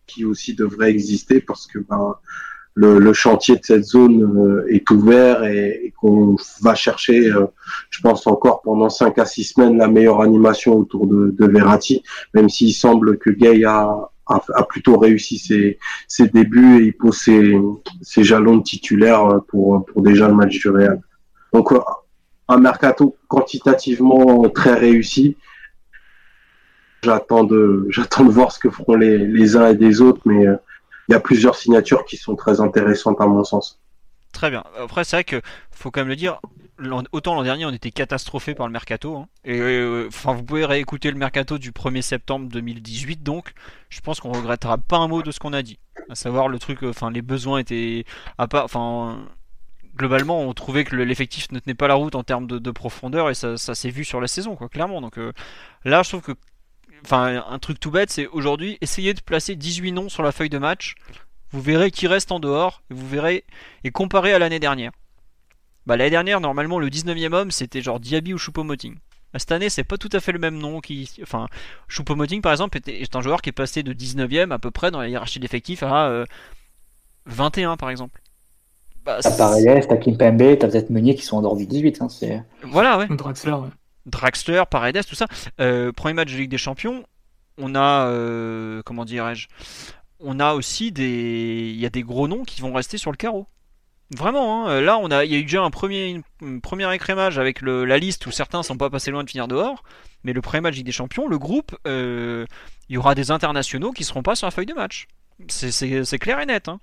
qui aussi devrait exister parce que ben, le, le, chantier de cette zone euh, est ouvert et, et qu'on va chercher, euh, je pense encore pendant 5 à 6 semaines, la meilleure animation autour de, de Verratti, même s'il semble que Gay a, a, plutôt réussi ses, ses, débuts et il pose ses, ses, jalons de titulaire pour, pour déjà le match du Real. Donc un mercato quantitativement très réussi. J'attends de, j'attends de voir ce que feront les, les uns et des autres, mais euh, il y a plusieurs signatures qui sont très intéressantes à mon sens.
Très bien. Après, c'est vrai que faut quand même le dire. Autant l'an dernier, on était catastrophé par le mercato. Hein. Et euh, enfin, vous pouvez réécouter le mercato du 1er septembre 2018. Donc, je pense qu'on regrettera pas un mot de ce qu'on a dit. À savoir le truc, euh, enfin, les besoins étaient à part, enfin, globalement, on trouvait que l'effectif ne tenait pas la route en termes de, de profondeur et ça, ça s'est vu sur la saison, quoi, clairement. Donc euh, là, je trouve que, enfin, un truc tout bête, c'est aujourd'hui, essayer de placer 18 noms sur la feuille de match vous verrez qui reste en dehors, et vous verrez, et comparé à l'année dernière. Bah l'année dernière, normalement, le 19ème homme, c'était genre Diaby ou Choupo-Moting. Bah, cette année, c'est pas tout à fait le même nom. Qui... Enfin, Choupo-Moting, par exemple, est un joueur qui est passé de 19ème à peu près dans la hiérarchie d'effectifs à 21, euh, par exemple.
Bah, t'as Paredes, t'as Kimpembe, t'as peut-être Meunier qui sont en dehors du 18. Hein,
voilà, ouais.
Draxler, ouais.
Draxler, Paredes, tout ça. Euh, premier match de Ligue des Champions, on a, euh, comment dirais-je, on a aussi des, il y a des gros noms qui vont rester sur le carreau. Vraiment, hein. là, on a, il y a eu déjà un premier, premier écrémage avec la liste où certains sont pas passés loin de finir dehors. Mais le premier match des Champions, le groupe, euh, il y aura des internationaux qui seront pas sur la feuille de match. C'est clair et net. Hein.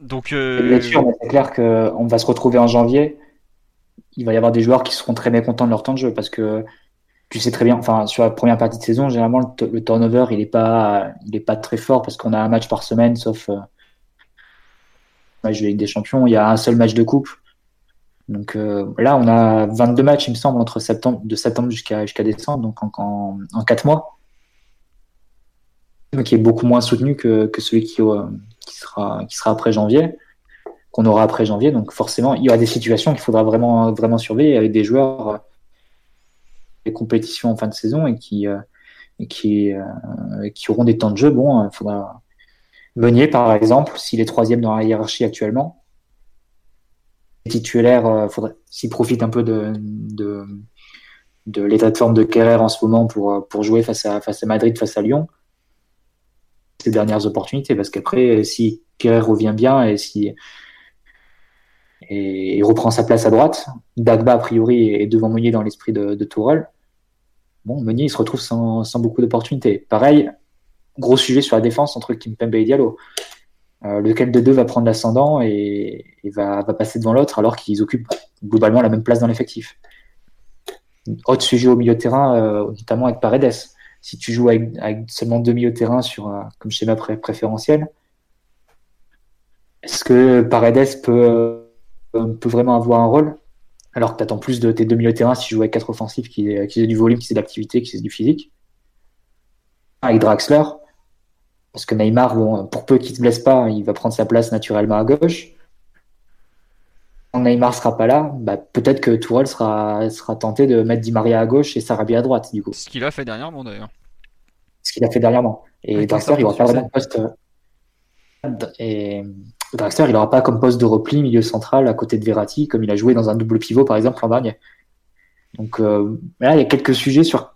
Donc,
euh... c'est clair qu'on va se retrouver en janvier. Il va y avoir des joueurs qui seront très mécontents de leur temps de jeu parce que tu sais très bien, enfin, sur la première partie de saison, généralement, le, turnover, il est pas, pas très fort parce qu'on a un match par semaine, sauf euh, match de Ligue des Champions. Il y a un seul match de coupe. Donc euh, là, on a 22 matchs, il me semble, entre septembre, de septembre jusqu'à décembre, donc en, en, en 4 mois. Qui est beaucoup moins soutenu que, que celui qui, euh, qui, sera, qui sera après janvier, qu'on aura après janvier. Donc forcément, il y aura des situations qu'il faudra vraiment, vraiment surveiller avec des joueurs compétitions en fin de saison et qui, euh, qui, euh, qui auront des temps de jeu. Bon, il faudra. Meunier, par exemple, s'il est troisième dans la hiérarchie actuellement, titulaire, euh, faudrait s'il profite un peu de, de, l'état de forme de Kerrer en ce moment pour, pour jouer face à, face à Madrid, face à Lyon. Ces dernières opportunités, parce qu'après, si Kerrer revient bien et si et, reprend sa place à droite, Dagba a priori est devant Meunier dans l'esprit de, de Tourelle. Bon, Meunier il se retrouve sans, beaucoup d'opportunités. Pareil, gros sujet sur la défense entre Kimpembe et Diallo. Euh, lequel des deux va prendre l'ascendant et, va, passer devant l'autre alors qu'ils occupent globalement la même place dans l'effectif. Autre sujet au milieu de terrain, euh, notamment avec Paredes. Si tu joues avec, seulement deux milieux de terrain sur, euh, comme schéma préférentiel, est-ce que Paredes peut, peut vraiment avoir un rôle? Alors que tu attends plus de tes deux milieux de terrain si tu joues avec quatre offensifs qui, qui aient du volume, qui aient de l'activité, qui aient du physique Avec Draxler, parce que Neymar, bon, pour peu qu'il ne se blesse pas, il va prendre sa place naturellement à gauche. Quand Neymar sera pas là, bah, peut-être que Tourelle sera, sera tenté de mettre Di Maria à gauche et Sarabia à droite, du coup.
Ce qu'il a fait dernièrement, d'ailleurs.
Ce qu'il a fait dernièrement. Et Draxler, il n'aura pas vraiment de poste. Et Draxler, il n'aura pas comme poste de repli milieu central à côté de Verratti, comme il a joué dans un double pivot, par exemple, l'an dernier. Donc euh, là, il y a quelques sujets sur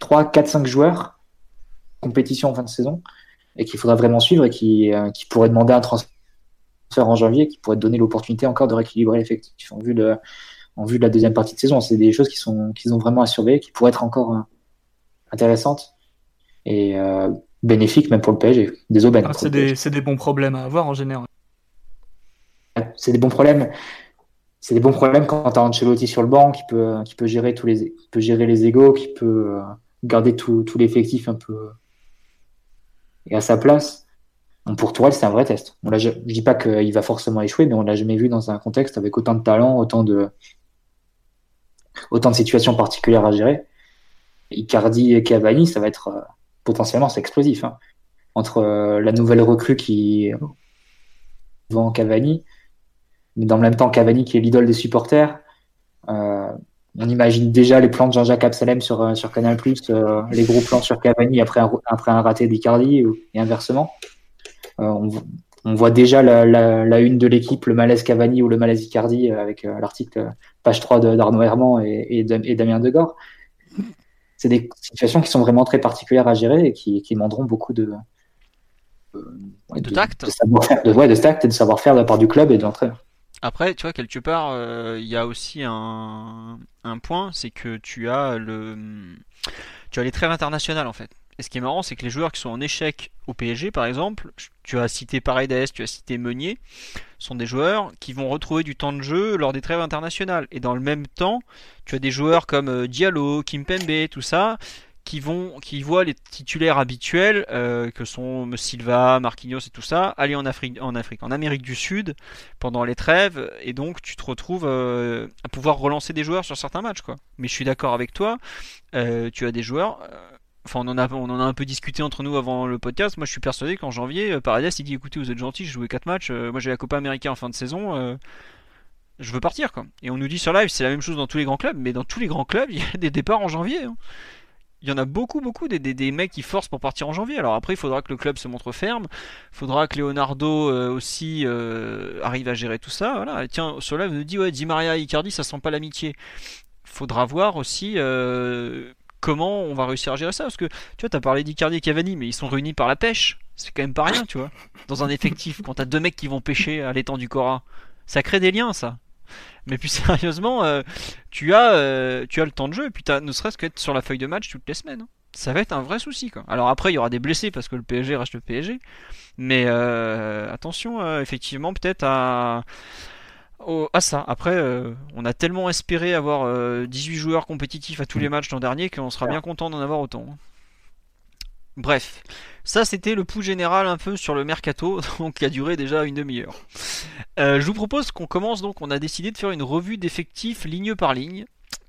3, 4, 5 joueurs, compétition en fin de saison, et qu'il faudra vraiment suivre et qui, euh, qui pourrait demander un transfert en janvier, qui pourrait donner l'opportunité encore de rééquilibrer l'effectif en vue de en vue de la deuxième partie de saison. C'est des choses qui sont qu'ils ont vraiment à surveiller, qui pourraient être encore euh, intéressantes et euh, bénéfiques même pour le PSG. Des aubaines.
Ah, c'est des, des, bons problèmes à avoir en général.
C'est des bons problèmes. C'est des bons problèmes quand tu as Ancelotti sur le banc qui peut, qui peut gérer tous les, qui peut gérer les égaux, qui peut garder tout, tout l'effectif un peu, et à sa place. pour Tourelle, c'est un vrai test. On je ne dis pas qu'il va forcément échouer, mais on l'a jamais vu dans un contexte avec autant de talent, autant de, autant de situations particulières à gérer. Icardi et Cavani, ça va être euh, potentiellement c'est explosif. Hein. Entre euh, la nouvelle recrue qui vend Cavani, mais dans le même temps Cavani qui est l'idole des supporters. Euh, on imagine déjà les plans de Jean-Jacques Absalem sur, euh, sur Canal+, euh, les gros plans sur Cavani après un, après un raté d'Icardi et inversement. On, voit déjà la, une de l'équipe, le malaise Cavani ou le malaise Icardi, avec l'article page 3 d'Arnaud Herman et, et, Damien Degore. C'est des situations qui sont vraiment très particulières à gérer et qui, qui demanderont beaucoup de,
de, tact.
De, de, ouais, de tact et de savoir-faire de la part du club et de l'entraîneur.
Après, tu vois, quelque part, euh, il y a aussi un, un point, c'est que tu as le, tu as les trêves internationales en fait. Et ce qui est marrant, c'est que les joueurs qui sont en échec au PSG, par exemple, tu as cité Paredes, tu as cité Meunier, sont des joueurs qui vont retrouver du temps de jeu lors des trêves internationales. Et dans le même temps, tu as des joueurs comme euh, Diallo, Kimpembe, tout ça, qui vont, qui voient les titulaires habituels, euh, que sont Silva, Marquinhos et tout ça, aller en Afrique, en Afrique, en Amérique du Sud pendant les trêves, et donc tu te retrouves euh, à pouvoir relancer des joueurs sur certains matchs, quoi. Mais je suis d'accord avec toi, tu as des joueurs. Enfin, on en, a, un peu discuté entre nous avant le podcast. Moi, je suis persuadé qu'en janvier, Paredes, il dit écoutez, vous êtes gentil, j'ai joué 4 matchs. moi, j'ai la Copa Américaine en fin de saison. je veux partir, quoi. Et on nous dit sur live, c'est la même chose dans tous les grands clubs, mais dans tous les grands clubs, il y a des départs en janvier. Hein il y en a beaucoup, beaucoup des, mecs qui forcent pour partir en janvier. Alors après, il faudra que le club se montre ferme. Il faudra que Leonardo euh, aussi euh, arrive à gérer tout ça. Voilà. Et tiens, Sola nous dit ouais, Di Maria Icardi, ça sent pas l'amitié. Faudra voir aussi euh, comment on va réussir à gérer ça. Parce que tu vois, as parlé d'Icardi et Cavani, mais ils sont réunis par la pêche. C'est quand même pas rien, tu vois. Dans un effectif, quand t'as deux mecs qui vont pêcher à l'étang du Cora, ça crée des liens, ça. Mais puis sérieusement, euh, tu, as, euh, tu as le temps de jeu et puis as, ne serait-ce qu'être sur la feuille de match toutes les semaines. Hein. Ça va être un vrai souci. Quoi. Alors après, il y aura des blessés parce que le PSG reste le PSG. Mais euh, attention, effectivement, peut-être à, à ça. Après, on a tellement espéré avoir 18 joueurs compétitifs à tous les matchs l'an dernier qu'on sera bien content d'en avoir autant. Bref, ça c'était le pouls général un peu sur le mercato, donc qui a duré déjà une demi-heure. Euh, je vous propose qu'on commence donc, on a décidé de faire une revue d'effectifs ligne par ligne.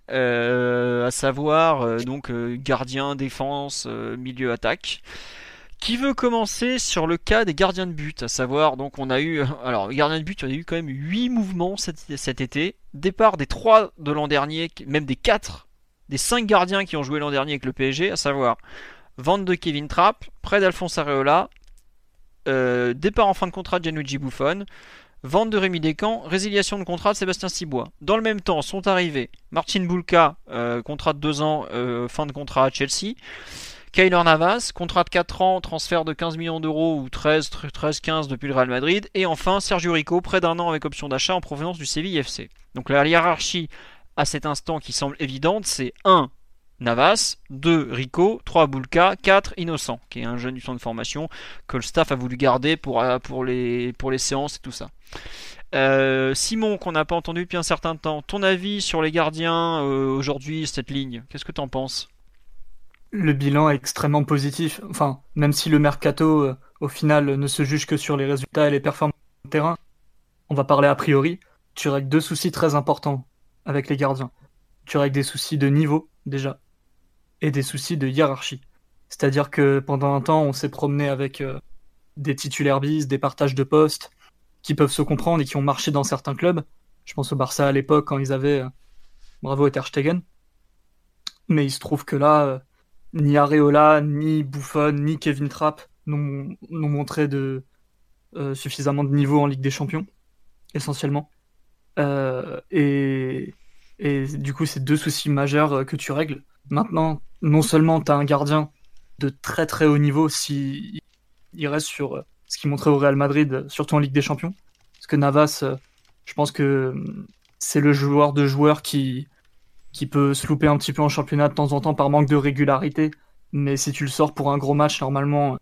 Euh, à savoir euh, donc gardien, défense, milieu, attaque. Qui veut commencer sur le cas des gardiens de but À savoir, donc on a eu, alors gardien de but, y a eu quand même 8 mouvements cet, été. Départ des 3 de l'an dernier, même des 4, des 5 gardiens qui ont joué l'an dernier avec le PSG, à savoir Vente de Kevin Trapp, près d'Alphonse Areola, euh, départ en fin de contrat de Gianluigi Buffon, Vente de Rémi Descamps, résiliation de contrat de Sébastien Cibois. Dans le même temps, sont arrivés Martin Boulka, euh, contrat de 2 ans, euh, fin de contrat à Chelsea. Kyler Navas, contrat de 4 ans, transfert de 15 millions d'euros ou 13, 13, 15 depuis le Real Madrid. Et enfin, Sergio Rico, près d'un an avec option d'achat en provenance du Séville FC. Donc la hiérarchie à cet instant qui semble évidente, c'est 1. Navas, 2 Rico, 3 Bulka, 4 Innocent, qui est un jeune du centre de formation que le staff a voulu garder pour, euh, pour, les, pour les séances et tout ça. Euh, Simon, qu'on n'a pas entendu depuis un certain temps, ton avis sur les gardiens euh, aujourd'hui, cette ligne, qu'est-ce que tu en penses?
Le bilan est extrêmement positif. Enfin, même si le mercato, au final, ne se juge que sur les résultats et les performances de terrain, on va parler a priori. Tu règles deux soucis très importants avec les gardiens. Tu règles des soucis de niveau, déjà, et des soucis de hiérarchie. C'est-à-dire que pendant un temps, on s'est promené avec euh, des titulaires bis, des partages de postes qui peuvent se comprendre et qui ont marché dans certains clubs. Je pense au Barça à l'époque quand ils avaient euh, Bravo et Ter Stegen. Mais il se trouve que là, euh, ni Areola, ni Buffon, ni Kevin Trapp n'ont montré de, suffisamment de niveau en Ligue des Champions, essentiellement. et, et du coup, c'est deux soucis majeurs que tu règles. Maintenant, non seulement tu as un gardien de très très haut niveau si il reste sur euh, ce qu'il montrait au Real Madrid, surtout en Ligue des Champions. Parce que Navas, euh, je pense que c'est le joueur de joueur qui, qui peut se louper un petit peu en championnat de temps en temps par manque de régularité. Mais si tu le sors pour un gros match, normalement,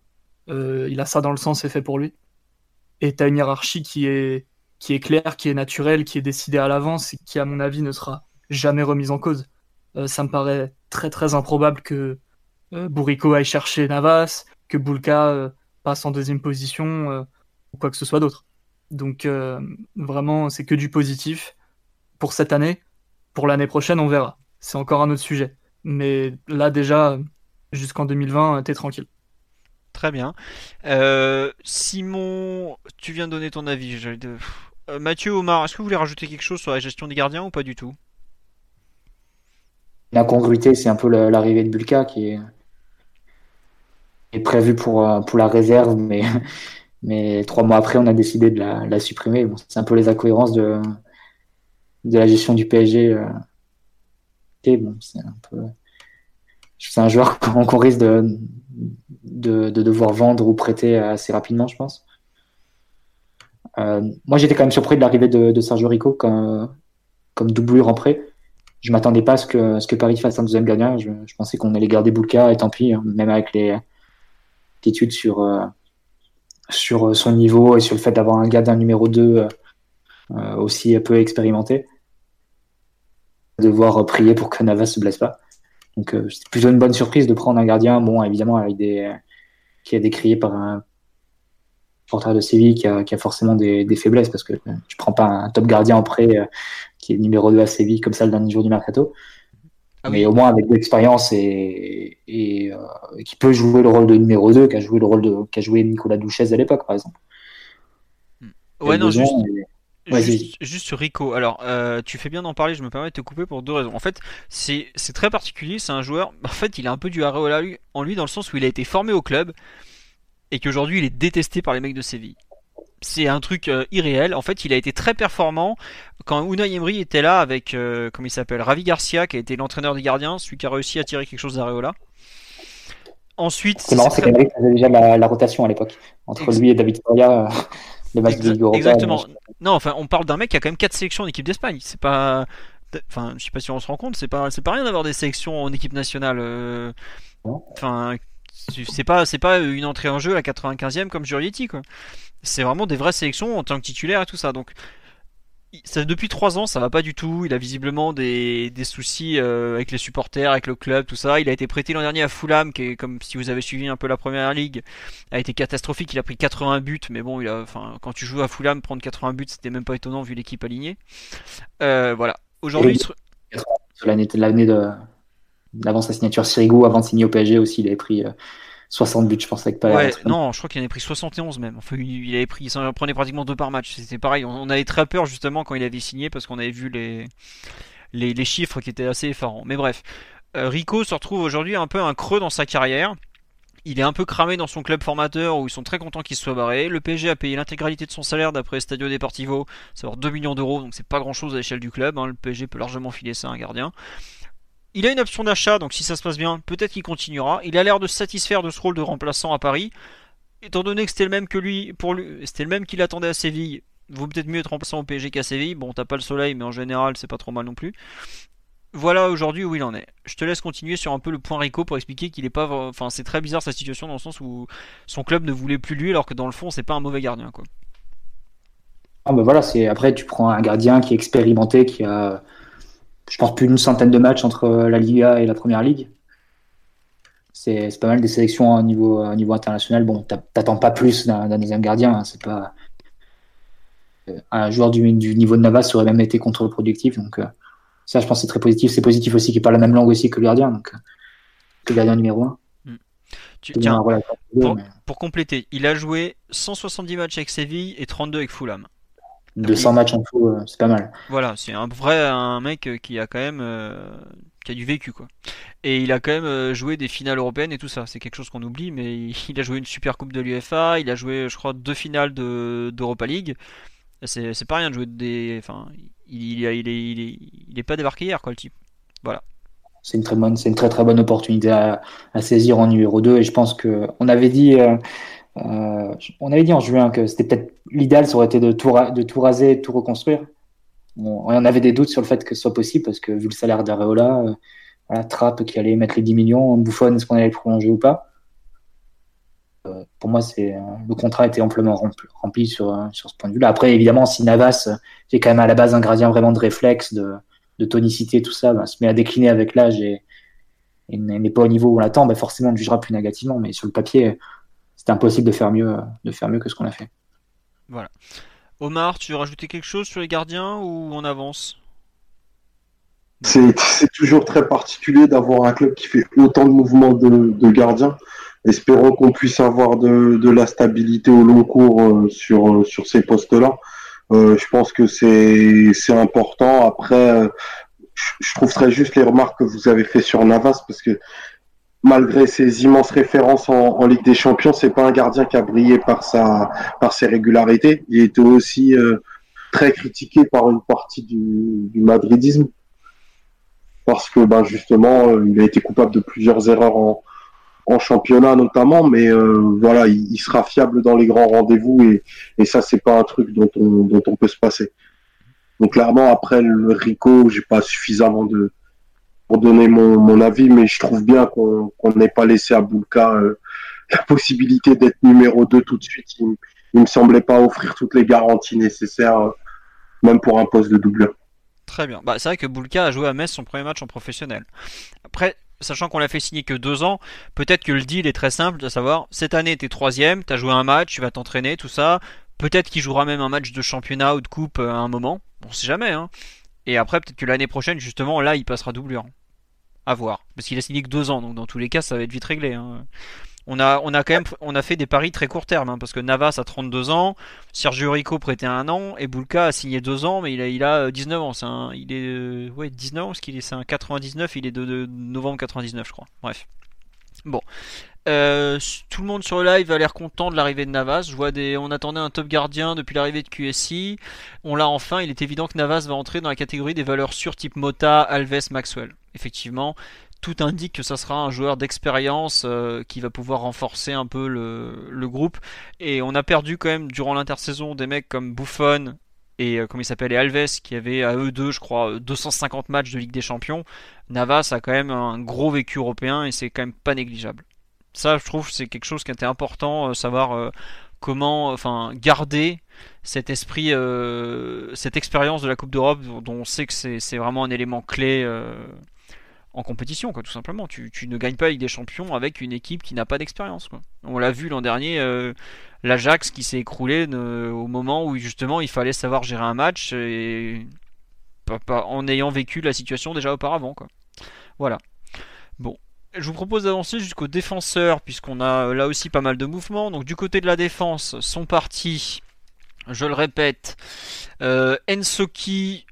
euh, il a ça dans le sens, c'est fait pour lui. Et tu as une hiérarchie qui est, qui est claire, qui est naturelle, qui est décidée à l'avance et qui, à mon avis, ne sera jamais remise en cause. ça me paraît très très improbable que euh, aille chercher Navas, que Bulka euh, passe en deuxième position euh, ou quoi que ce soit d'autre. Donc vraiment, c'est que du positif pour cette année. Pour l'année prochaine, on verra. C'est encore un autre sujet. Mais là déjà, jusqu'en 2020, t'es tranquille.
Très bien. Simon, tu viens de donner ton avis. Mathieu, Omar, est-ce que vous voulez rajouter quelque chose sur la gestion des gardiens ou pas du tout?
L'incongruité, c'est un peu l'arrivée de Bulka qui est, est prévue pour, euh, pour la réserve, mais, mais trois mois après, on a décidé de la, supprimer. Bon, c'est un peu les incohérences de, de la gestion du PSG. Euh. c'est un joueur qu'on risque de, de, devoir vendre ou prêter assez rapidement, je pense. Euh, moi, j'étais quand même surpris de l'arrivée de, Sergio Rico comme, comme doublure en prêt je m'attendais pas à ce que, Paris fasse un deuxième gagnant. Je, pensais qu'on allait garder Boulka et tant pis, hein, même avec les attitudes sur, euh, sur son niveau et sur le fait d'avoir un gardien numéro 2 euh, aussi peu expérimenté. Devoir prier pour que Navas se blesse pas. Donc euh, c'est plutôt une bonne surprise de prendre un gardien, bon évidemment avec des, qui a décrié par un porteur de Séville qui a, qui a forcément des, des, faiblesses parce que tu prends pas un top gardien en prêt qui est numéro 2 à Séville, comme ça le dernier jour du mercato. Ah mais au moins avec de l'expérience et, et euh, qui peut jouer le rôle de numéro 2, qui a joué le rôle de qui a joué Nicolas Douchez à l'époque, par exemple.
Ouais, non, juste, juste, sur Rico. Alors, euh, tu fais bien d'en parler, je me permets de te couper pour deux raisons. En fait, c'est très particulier, c'est un joueur, en fait, il a un peu du Areola en lui dans le sens où il a été formé au club et qu'aujourd'hui il est détesté par les mecs de Séville c'est un truc euh, irréel. En fait, il a été très performant quand Unai Emery était là avec, euh, comment il s'appelle, Ravi Garcia, qui a été l'entraîneur des gardiens, celui qui a réussi à tirer quelque chose d'Areola. Ensuite,
c'est marrant, c'est qu'Emery faisait déjà la, rotation à l'époque entre lui et David Soria.
Les matchs de Ligue Exactement. Non, enfin, on parle d'un mec qui a quand même 4 sélections en équipe d'Espagne. C'est pas, enfin, je sais pas si on se rend compte, c'est pas, c'est pas rien d'avoir des sélections en équipe nationale. Euh, enfin, c'est pas, c'est pas une entrée en jeu à la 95e comme Jurietti, quoi c'est vraiment des vraies sélections en tant que titulaire et tout ça. Donc ça, depuis 3 ans, ça va pas du tout. Il a visiblement des, des soucis euh, avec les supporters, avec le club, tout ça. Il a été prêté l'an dernier à Fulham, qui est comme si vous avez suivi un peu la première ligue, a été catastrophique. Il a pris 80 buts, mais bon, il a, enfin, quand tu joues à Fulham, prendre 80 buts, c'était même pas étonnant vu l'équipe alignée. Euh, voilà. Aujourd'hui,
l'année l'année de d'avant sa signature Sirigu, avant de signer au PSG aussi, il avait pris. Euh, 60 buts, je pense, avec
Ouais, non, je crois qu'il en avait pris 71 même. Enfin, il avait pris, il en prenait pratiquement deux par match. C'était pareil. On avait très peur justement quand il avait signé parce qu'on avait vu les, les, chiffres qui étaient assez effarants. Mais bref, euh, Rico se retrouve aujourd'hui un peu un creux dans sa carrière. il est un peu cramé dans son club formateur où ils sont très contents qu'il soit barré. Le PSG a payé l'intégralité de son salaire d'après Stadio Deportivo, savoir 2 millions d'euros, donc c'est pas grand chose à l'échelle du club. Hein. Le PSG peut largement filer ça à un gardien. Il a une option d'achat, donc si ça se passe bien, peut-être qu'il continuera. Il a l'air de satisfaire de ce rôle de remplaçant à Paris. Étant donné que c'était le même que lui, pour lui, c'était le même qu'il attendait à Séville, vaut peut-être mieux être remplaçant au PSG qu'à Séville. Bon, t'as pas le soleil, mais en général, c'est pas trop mal non plus. Voilà aujourd'hui où il en est. Je te laisse continuer sur un peu le point Rico pour expliquer qu'il est pas. Enfin, c'est très bizarre sa situation dans le sens où son club ne voulait plus lui, alors que dans le fond, c'est pas un mauvais gardien, quoi.
Ah bah voilà, c'est après tu prends un gardien qui est expérimenté, qui a, je pense plus d'une centaine de matchs entre la Liga et la Première Ligue. C'est pas mal des sélections au niveau, niveau international. Bon, t'attends pas plus d'un deuxième gardien. Hein, c'est pas un joueur du, niveau de Navas aurait même été contre-productif. Donc euh, ça, je pense, c'est très positif. C'est positif aussi qu'il parle la même langue aussi que le gardien, donc euh, le gardien numéro 1.
Hmm. pour, compléter, il a joué 170 matchs avec Séville et 32 avec Fulham.
200 matchs en tout, euh, c'est pas mal.
Voilà, c'est un vrai un mec qui a quand même qui a du vécu quoi. Et il a quand même joué des finales européennes et tout ça. C'est quelque chose qu'on oublie, mais il a joué une super coupe de l'UFA, il a joué, je crois, deux finales d'Europa League. C'est pas rien de jouer des. Enfin, il, il, il, est, il, est, pas débarqué hier, quoi, le type. Voilà.
C'est une très bonne, c'est une très très bonne opportunité à, saisir en numéro 2 et je pense que on avait dit, euh, euh, on avait dit en juin que c'était peut-être l'idéal, ça aurait été de tout, raser, de tout reconstruire. on avait des doutes sur le fait que ce soit possible parce que vu le salaire d'Areola, euh, voilà, qui allait mettre les 10 millions, Bouffon, est-ce qu'on allait le prolonger ou pas? Euh, pour moi, c'est euh, le contrat été amplement rempli, sur, sur ce point de vue-là. Après, évidemment, si Navas, qui est quand même à la base un gradient vraiment de réflexe, de, de tonicité, tout ça, bah, se met à décliner avec l'âge et, n'est pas au niveau où on l'attend, bah, forcément, on le jugera plus négativement. Mais sur le papier, c'est impossible de faire mieux, de faire mieux que ce qu'on a fait.
Voilà. Omar, tu veux rajouter quelque chose sur les gardiens ou on avance?
C'est toujours très particulier d'avoir un club qui fait autant de mouvements de, de gardiens espérons qu'on puisse avoir de, de, la stabilité au long cours euh, sur, euh, sur ces postes-là. Euh, je pense que c'est important. Après, je trouve très juste les remarques que vous avez fait sur Navas parce que malgré ses immenses références en, Ligue des Champions, c'est pas un gardien qui a brillé par ses régularités. Il était aussi très critiqué par une partie du, madridisme parce que ben justement, il a été coupable de plusieurs erreurs en, en championnat notamment, mais euh, voilà, il, sera fiable dans les grands rendez-vous et, et ça c'est pas un truc dont on, dont on peut se passer. Donc clairement après le Rico, j'ai pas suffisamment de pour donner mon, mon avis, mais je trouve bien qu'on n'ait pas laissé à Boulka euh, la possibilité d'être numéro 2 tout de suite. Il, il me semblait pas offrir toutes les garanties nécessaires, euh, même pour un poste de doubleur.
Très bien. Bah, c'est vrai que Boulka a joué à Metz son premier match en professionnel. Après, sachant qu'on l'a fait signer que deux ans, peut-être que le deal est très simple, à savoir, cette année t'es troisième, t'as joué un match, tu vas t'entraîner, tout ça. Peut-être qu'il jouera même un match de championnat ou de coupe euh, à un moment. On sait jamais, hein. Et après, peut-être que l'année prochaine, justement, là, il passera doublure. À voir. Parce qu'il a signé que deux ans, donc dans tous les cas, ça va être vite réglé. Hein on a, on a quand même on a fait des paris très court terme, hein, parce que Navas a 32 ans, Sergio Rico prêtait un an, et Bulka a signé deux ans, mais il a, il a 19 euh, ans. C'est un, il est, euh, ouais, 19 ans, qu'il est, un 99, il est de, novembre 99, je crois. Bref. Bon. Euh, tout le monde sur le live a l'air content de l'arrivée de Navas. Je vois des, on attendait un top gardien depuis l'arrivée de QSI. On l'a enfin. Il est évident que Navas va entrer dans la catégorie des valeurs sûres type Mota, Alves, Maxwell. Effectivement, tout indique que ça sera un joueur d'expérience euh, qui va pouvoir renforcer un peu le, groupe. Et on a perdu quand même durant l'intersaison des mecs comme Buffon et euh, comme il s'appelle Alves qui avaient à eux deux, je crois, 250 matchs de Ligue des Champions. Navas a quand même un gros vécu européen et c'est quand même pas négligeable. Ça, je trouve, c'est quelque chose qui était important, euh, savoir comment, enfin, garder cet esprit, cette expérience de la Coupe d'Europe dont on sait que c'est vraiment un élément clé en compétition, quoi, tout simplement. Tu, ne gagnes pas avec des champions avec une équipe qui n'a pas d'expérience. On l'a vu l'an dernier, euh, l'Ajax qui s'est écroulé euh, au moment où justement il fallait savoir gérer un match et en ayant vécu la situation déjà auparavant. Voilà. Bon. Je vous propose d'avancer jusqu'au défenseur, puisqu'on a là aussi pas mal de mouvements. Donc du côté de la défense, sont partis, je le répète, euh, Ensoki,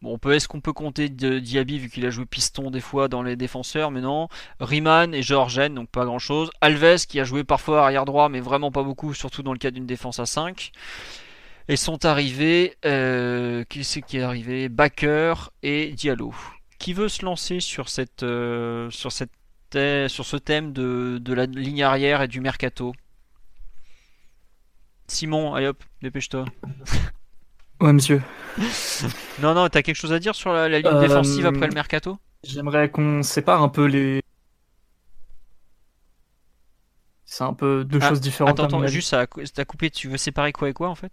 Bon, est-ce qu'on peut compter Diaby vu qu'il a joué piston des fois dans les défenseurs, mais non. Riemann et Georgen, donc pas grand chose. Alves qui a joué parfois arrière droit, mais vraiment pas beaucoup, surtout dans le cas d'une défense à 5. Et sont arrivés, euh, qui c'est qui est arrivé? Baker et Diallo. Qui veut se lancer sur cette, euh, sur cette, sur ce thème de, de la ligne arrière et du mercato? Simon, allez hop, dépêche-toi.
Ouais, monsieur.
non, non, t'as quelque chose à dire sur la, ligne euh, défensive après le mercato?
J'aimerais qu'on sépare un peu les. C'est un peu deux ah, choses différentes.
Attends, attends juste, t'as coupé, tu veux séparer quoi et quoi en fait?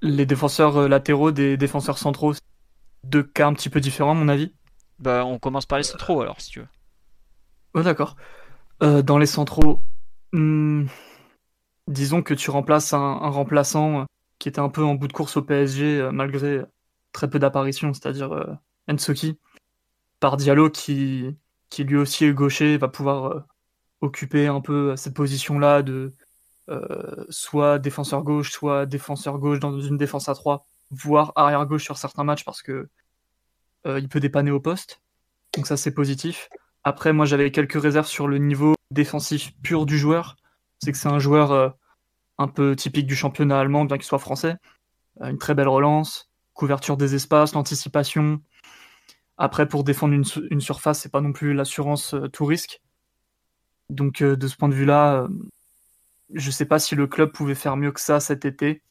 Les défenseurs euh, latéraux des défenseurs centraux. Deux cas un petit peu différents, à mon avis.
Bah, on commence par les centraux alors, si tu veux.
Oh, d'accord. Euh, dans les centraux, hmm, disons que tu remplaces un, un remplaçant qui était un peu en bout de course au PSG euh, malgré très peu d'apparitions, c'est-à-dire euh, Ensoki, par Diallo qui, qui lui aussi est gaucher, va pouvoir euh, occuper un peu cette position-là de soit défenseur gauche, soit défenseur gauche dans une défense à 3, voire arrière gauche sur certains matchs parce que il peut dépanner au poste. Donc ça c'est positif. Après moi j'avais quelques réserves sur le niveau défensif pur du joueur. C'est que c'est un joueur un peu typique du championnat allemand, bien qu'il soit français. Euh, une très belle relance, couverture des espaces, l'anticipation. Après, pour défendre une, surface, c'est pas non plus l'assurance euh, tout risque. Donc, euh, de ce point de vue-là, je sais pas si le club pouvait faire mieux que ça cet été.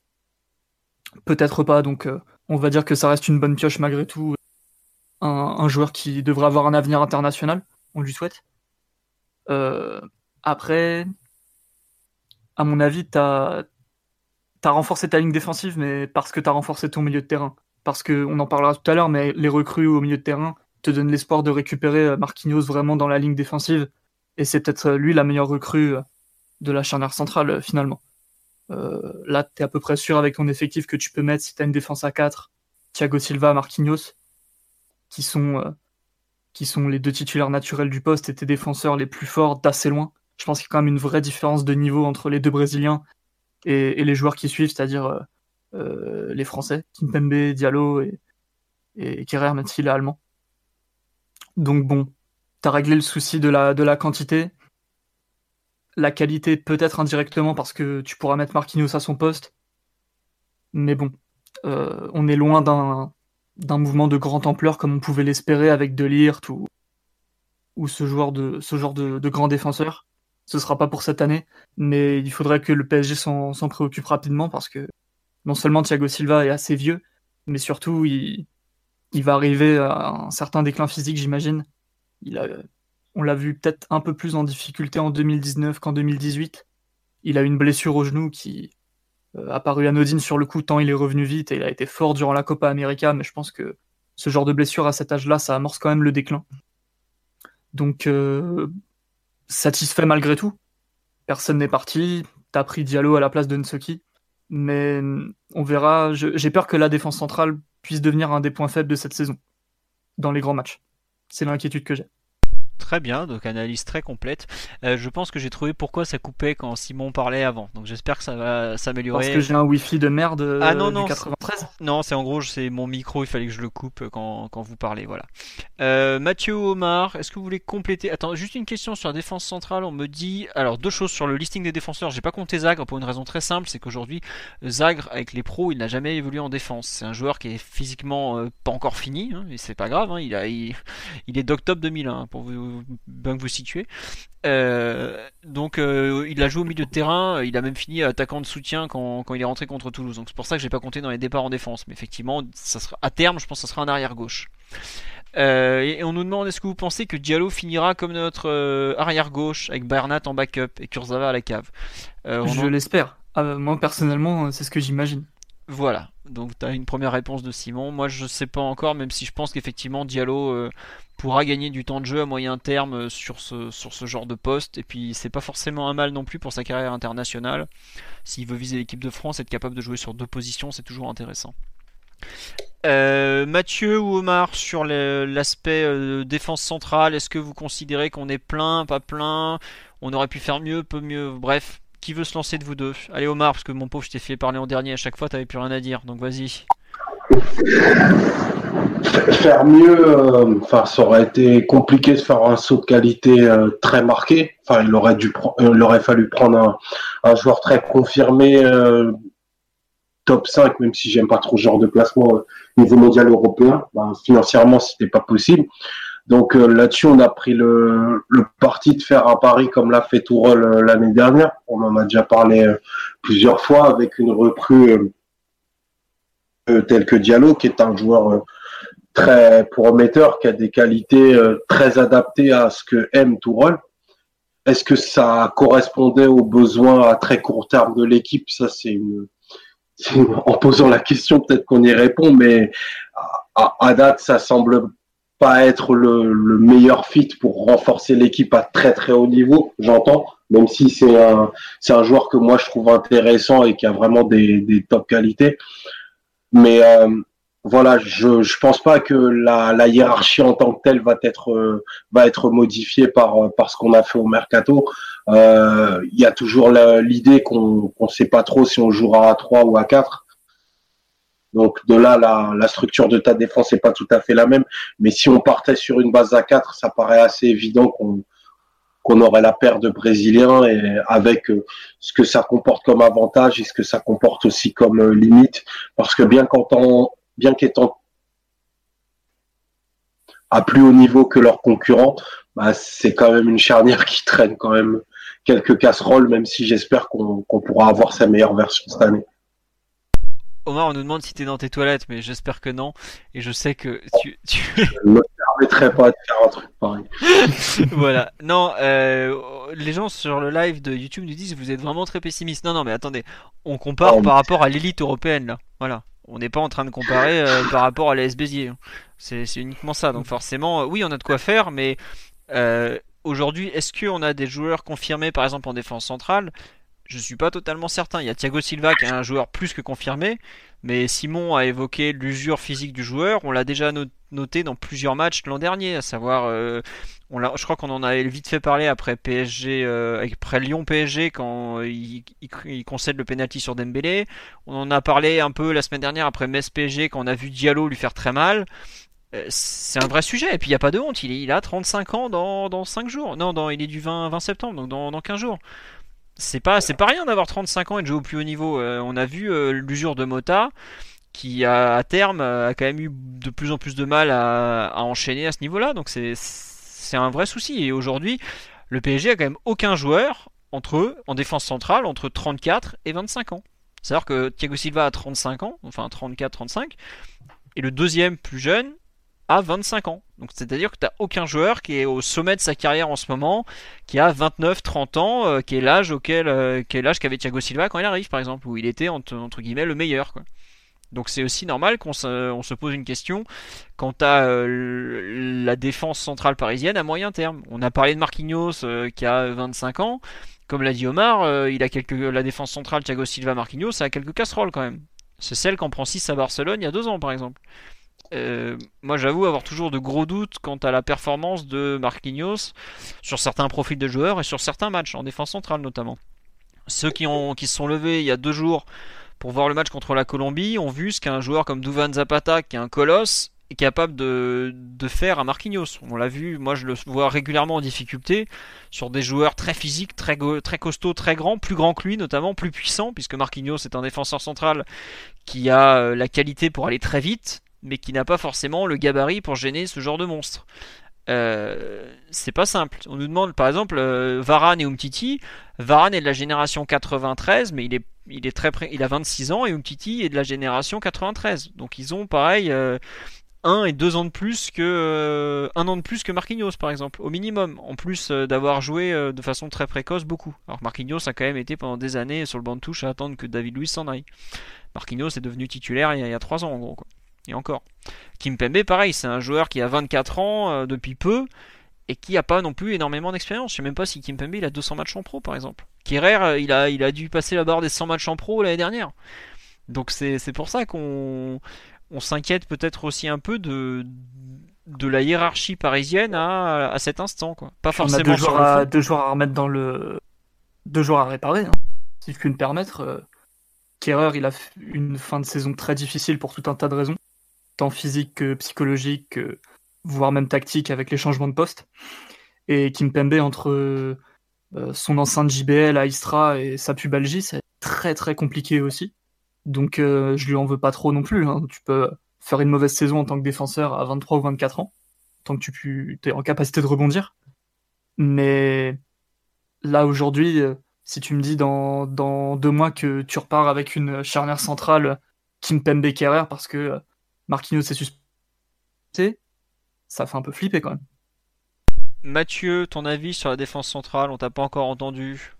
Peut-être pas, donc on va dire que ça reste une bonne pioche malgré tout. Un, un joueur qui devrait avoir un avenir international, on lui souhaite. après, à mon avis, tu as, renforcé ta ligne défensive, mais parce que tu as renforcé ton milieu de terrain. Parce qu'on en parlera tout à l'heure, mais les recrues au milieu de terrain te donnent l'espoir de récupérer euh, Marquinhos vraiment dans la ligne défensive. Et c'est peut-être euh, lui la meilleure recrue euh, de la charnière centrale, finalement. là, tu es à peu près sûr avec ton effectif que tu peux mettre, si tu une défense à 4, Thiago Silva, Marquinhos, qui sont, qui sont les deux titulaires naturels du poste et tes défenseurs les plus forts d'assez loin je pense qu'il y a quand même une vraie différence de niveau entre les deux Brésiliens et, les joueurs qui suivent, c'est-à-dire euh, euh, les Français, Kimpembe, Diallo et, et Kerrer, même s'il est allemand. Donc bon, tu as réglé le souci de la, quantité. La qualité peut-être indirectement parce que tu pourras mettre Marquinhos à son poste. Mais bon, euh, on est loin d'un, mouvement de grande ampleur comme on pouvait l'espérer avec Delirte ou, ou ce, joueur de, ce genre de grand défenseur ce sera pas pour cette année, mais il faudrait que le PSG s'en préoccupe rapidement parce que non seulement Thiago Silva est assez vieux, mais surtout il, il va arriver à un certain déclin physique, j'imagine. Il a, on l'a vu peut-être un peu plus en difficulté en 2019 qu'en 2018. Il a une blessure au genou qui euh, a paru anodine sur le coup tant il est revenu vite et il a été fort durant la Copa América, mais je pense que ce genre de blessure à cet âge-là, ça amorce quand même le déclin. Donc euh, satisfait malgré tout. Personne n'est parti. T'as pris Diallo à la place de Nsoki. Mais on verra. J'ai peur que la défense centrale puisse devenir un des points faibles de cette saison dans les grands matchs. C'est l'inquiétude que j'ai.
Très bien, donc analyse très complète. Euh, je pense que j'ai trouvé pourquoi ça coupait quand Simon parlait avant. Donc j'espère que ça va s'améliorer.
Parce que j'ai un wifi de merde euh,
ah, non,
non, 93
Non, c'est en gros, c'est mon micro, il fallait que je le coupe quand, quand vous parlez. Voilà. Euh, Mathieu Omar, est-ce que vous voulez compléter? Attends, juste une question sur la défense centrale. On me dit. Alors, deux choses sur le listing des défenseurs. J'ai pas compté Zagre pour une raison très simple c'est qu'aujourd'hui, Zagre, avec les pros, il n'a jamais évolué en défense. C'est un joueur qui est physiquement pas encore fini, hein, et c'est pas grave. Hein, il, a, il, est d'octobre 2001, pour vous, bien que vous situez. Euh, donc euh, il a joué au milieu de terrain, il a même fini attaquant de soutien quand, il est rentré contre Toulouse. Donc c'est pour ça que j'ai pas compté dans les départs en défense. Mais effectivement, ça sera, à terme, je pense que ça sera un arrière gauche. Euh, et, on nous demande est-ce que vous pensez que Diallo finira comme notre arrière gauche avec Bernat en backup et Kurzawa à la cave?
Je l'espère. Ah, moi personnellement, c'est ce que j'imagine.
Voilà, donc tu as une première réponse de Simon. Moi je sais pas encore, même si je pense qu'effectivement Diallo pourra gagner du temps de jeu à moyen terme euh, sur ce, sur ce genre de poste. Et puis c'est pas forcément un mal non plus pour sa carrière internationale. S'il veut viser l'équipe de France, être capable de jouer sur deux positions, c'est toujours intéressant. Euh, Mathieu ou Omar sur l'aspect euh, défense centrale, est-ce que vous considérez qu'on est plein, pas plein? On aurait pu faire mieux, peu mieux, bref. Qui veut se lancer de vous deux Allez Omar, parce que mon pauvre, je t'ai fait parler en dernier à chaque fois, t'avais plus rien à dire, donc vas-y.
faire mieux, euh, enfin, ça aurait été compliqué de faire un saut de qualité euh, très marqué. Enfin, il aurait dû, il aurait fallu prendre un, joueur très confirmé, top 5, même si j'aime pas trop ce genre de placement niveau mondial européen. Ben, financièrement, c'était pas possible. Donc là-dessus, on a pris le, parti de faire un pari comme l'a fait Tourol l'année dernière. On en a déjà parlé plusieurs fois avec une recrue telle que Diallo, qui est un joueur très prometteur, qui a des qualités euh, très adaptées à ce que aime Tourelle. Est-ce que ça correspondait aux besoins à très court terme de l'équipe? Ça, c'est une... En posant la question, peut-être qu'on y répond, mais à, date, ça semble pas être le, meilleur fit pour renforcer l'équipe à très très haut niveau, j'entends, même si c'est un, c'est un joueur que moi je trouve intéressant et qui a vraiment des, des top qualités. Mais euh, voilà, je ne pense pas que la, hiérarchie en tant que telle va être euh, va être modifiée par euh, par ce qu'on a fait au mercato. Euh, il y a toujours l'idée qu'on ne sait pas trop si on jouera à 3 ou à 4. Donc de là, la, structure de ta défense n'est pas tout à fait la même. Mais si on partait sur une base à 4, ça paraît assez évident qu'on qu'on aurait la paire de Brésiliens et avec ce que ça comporte comme avantage et ce que ça comporte aussi comme limite. Parce que bien qu'en bien qu'étant à plus haut niveau que leurs concurrents, bah, c'est quand même une charnière qui traîne quand même quelques casseroles, même si j'espère qu'on pourra avoir sa meilleure version cette année.
Omar, on nous demande si tu es dans tes toilettes, mais j'espère que non. Et je sais que tu. tu...
Je ne me permettrai pas de faire un truc pareil.
voilà. Non, euh, les gens sur le live de YouTube nous disent que vous êtes vraiment très pessimiste. Non, non, mais attendez. On compare par rapport à l'élite européenne, là. Voilà. On n'est pas en train de comparer euh, par rapport à. Hein. C'est uniquement ça. Donc forcément, euh, oui, on a de quoi faire, mais euh, aujourd'hui, est-ce qu'on a des joueurs confirmés, par exemple en défense centrale? Je suis pas totalement certain. Il y a Thiago Silva qui est un joueur plus que confirmé, mais Simon a évoqué l'usure physique du joueur. On l'a déjà noté dans plusieurs matchs l'an dernier, à savoir je crois qu'on en avait vite fait parler après PSG, euh, après Lyon PSG quand il, concède le penalty sur Dembélé. On en a parlé un peu la semaine dernière après Metz PSG quand on a vu Diallo lui faire très mal. Euh, c'est un vrai sujet et puis il n'y a pas de honte. Il, a 35 ans dans, dans 5 jours. Non, il est du 20, 20 septembre, donc dans, dans 15 jours. C'est pas, c'est pas rien d'avoir 35 ans et de jouer au plus haut niveau. Euh, on a vu l'usure de Mota qui à, terme a quand même eu de plus en plus de mal à, à enchaîner à ce niveau-là. Donc c'est c'est un vrai souci. Et aujourd'hui, le PSG a quand même aucun joueur entre eux, en défense centrale, entre 34 et 25 ans. C'est-à-dire que Thiago Silva a 35 ans, enfin 34-35, et le deuxième plus jeune a 25 ans. Donc c'est-à-dire que tu n'as aucun joueur qui est au sommet de sa carrière en ce moment, qui a 29-30 ans, euh, qui est l'âge auquel, euh, l'âge qu'avait Thiago Silva quand il arrive par exemple, où il était entre, guillemets le meilleur. Quoi. Donc c'est aussi normal qu'on se, pose une question quant à euh, la défense centrale parisienne à moyen terme. On a parlé de Marquinhos qui a 25 ans. Comme l'a dit Omar, il a quelques, la défense centrale Thiago Silva Marquinhos, ça a quelques casseroles quand même. C'est celle qu'en prend 6 à Barcelone il y a 2 ans par exemple. Moi j'avoue avoir toujours de gros doutes quant à la performance de Marquinhos sur certains profils de joueurs et sur certains matchs, en défense centrale notamment. Ceux qui, ont, qui se sont levés il y a deux jours pour voir le match contre la Colombie ont vu ce qu'un joueur comme Duvan Zapata, qui est un colosse, est capable de, faire à Marquinhos. On l'a vu, moi je le vois régulièrement en difficulté sur des joueurs très physiques, très, très costauds, très grands, plus grands que lui notamment, plus puissants, puisque Marquinhos est un défenseur central qui a euh, la qualité pour aller très vite, mais qui n'a pas forcément le gabarit pour gêner ce genre de monstre. Euh, c'est pas simple. On nous demande par exemple euh, Varane et Umtiti. Varane est de la génération 93, mais il est il est très il a 26 ans et Umtiti est de la génération 93. Donc ils ont pareil euh, un et deux ans de plus que euh, un an de plus que Marquinhos par exemple au minimum en plus euh, d'avoir joué de façon très précoce beaucoup. Alors Marquinhos a quand même été pendant des années sur le banc de touche à attendre que David Luiz s'en aille. Marquinhos est devenu titulaire il y a, trois ans en gros Et encore. Kim Pembe pareil, c'est un joueur qui a 24 ans depuis peu et qui a pas non plus énormément d'expérience. Je sais même pas si Kim Pembe il a 200 matchs en pro par exemple. Kerrer, euh, il a, il a dû passer la barre des 100 matchs en pro l'année dernière. Donc c'est pour ça qu'on on, s'inquiète peut-être aussi un peu de, de la hiérarchie parisienne à, à cet instant. Quoi.
Pas forcément on a deux, joueurs à, deux joueurs à remettre dans le. Deux joueurs à réparer, hein, si je puis me permettre. Euh, il a une fin de saison très difficile pour tout un tas de raisons. Tant physique que psychologique, voire même tactique avec les changements de poste. Et Kimpembe, entre euh, son enceinte JBL à Istra et sa pubalgie, c'est très très compliqué aussi. Donc euh, je lui en veux pas trop non plus. Hein. Tu peux faire une mauvaise saison en tant que défenseur à 23 ou 24 ans, tant que tu es en capacité de rebondir. Mais là aujourd'hui, euh, si tu me dis dans, dans deux mois que tu repars avec une charnière centrale Kimpembe Kerrer parce que Marquinhos est suspecté, ça fait un peu flipper quand même.
Mathieu, ton avis sur la défense centrale, on t'a pas encore entendu.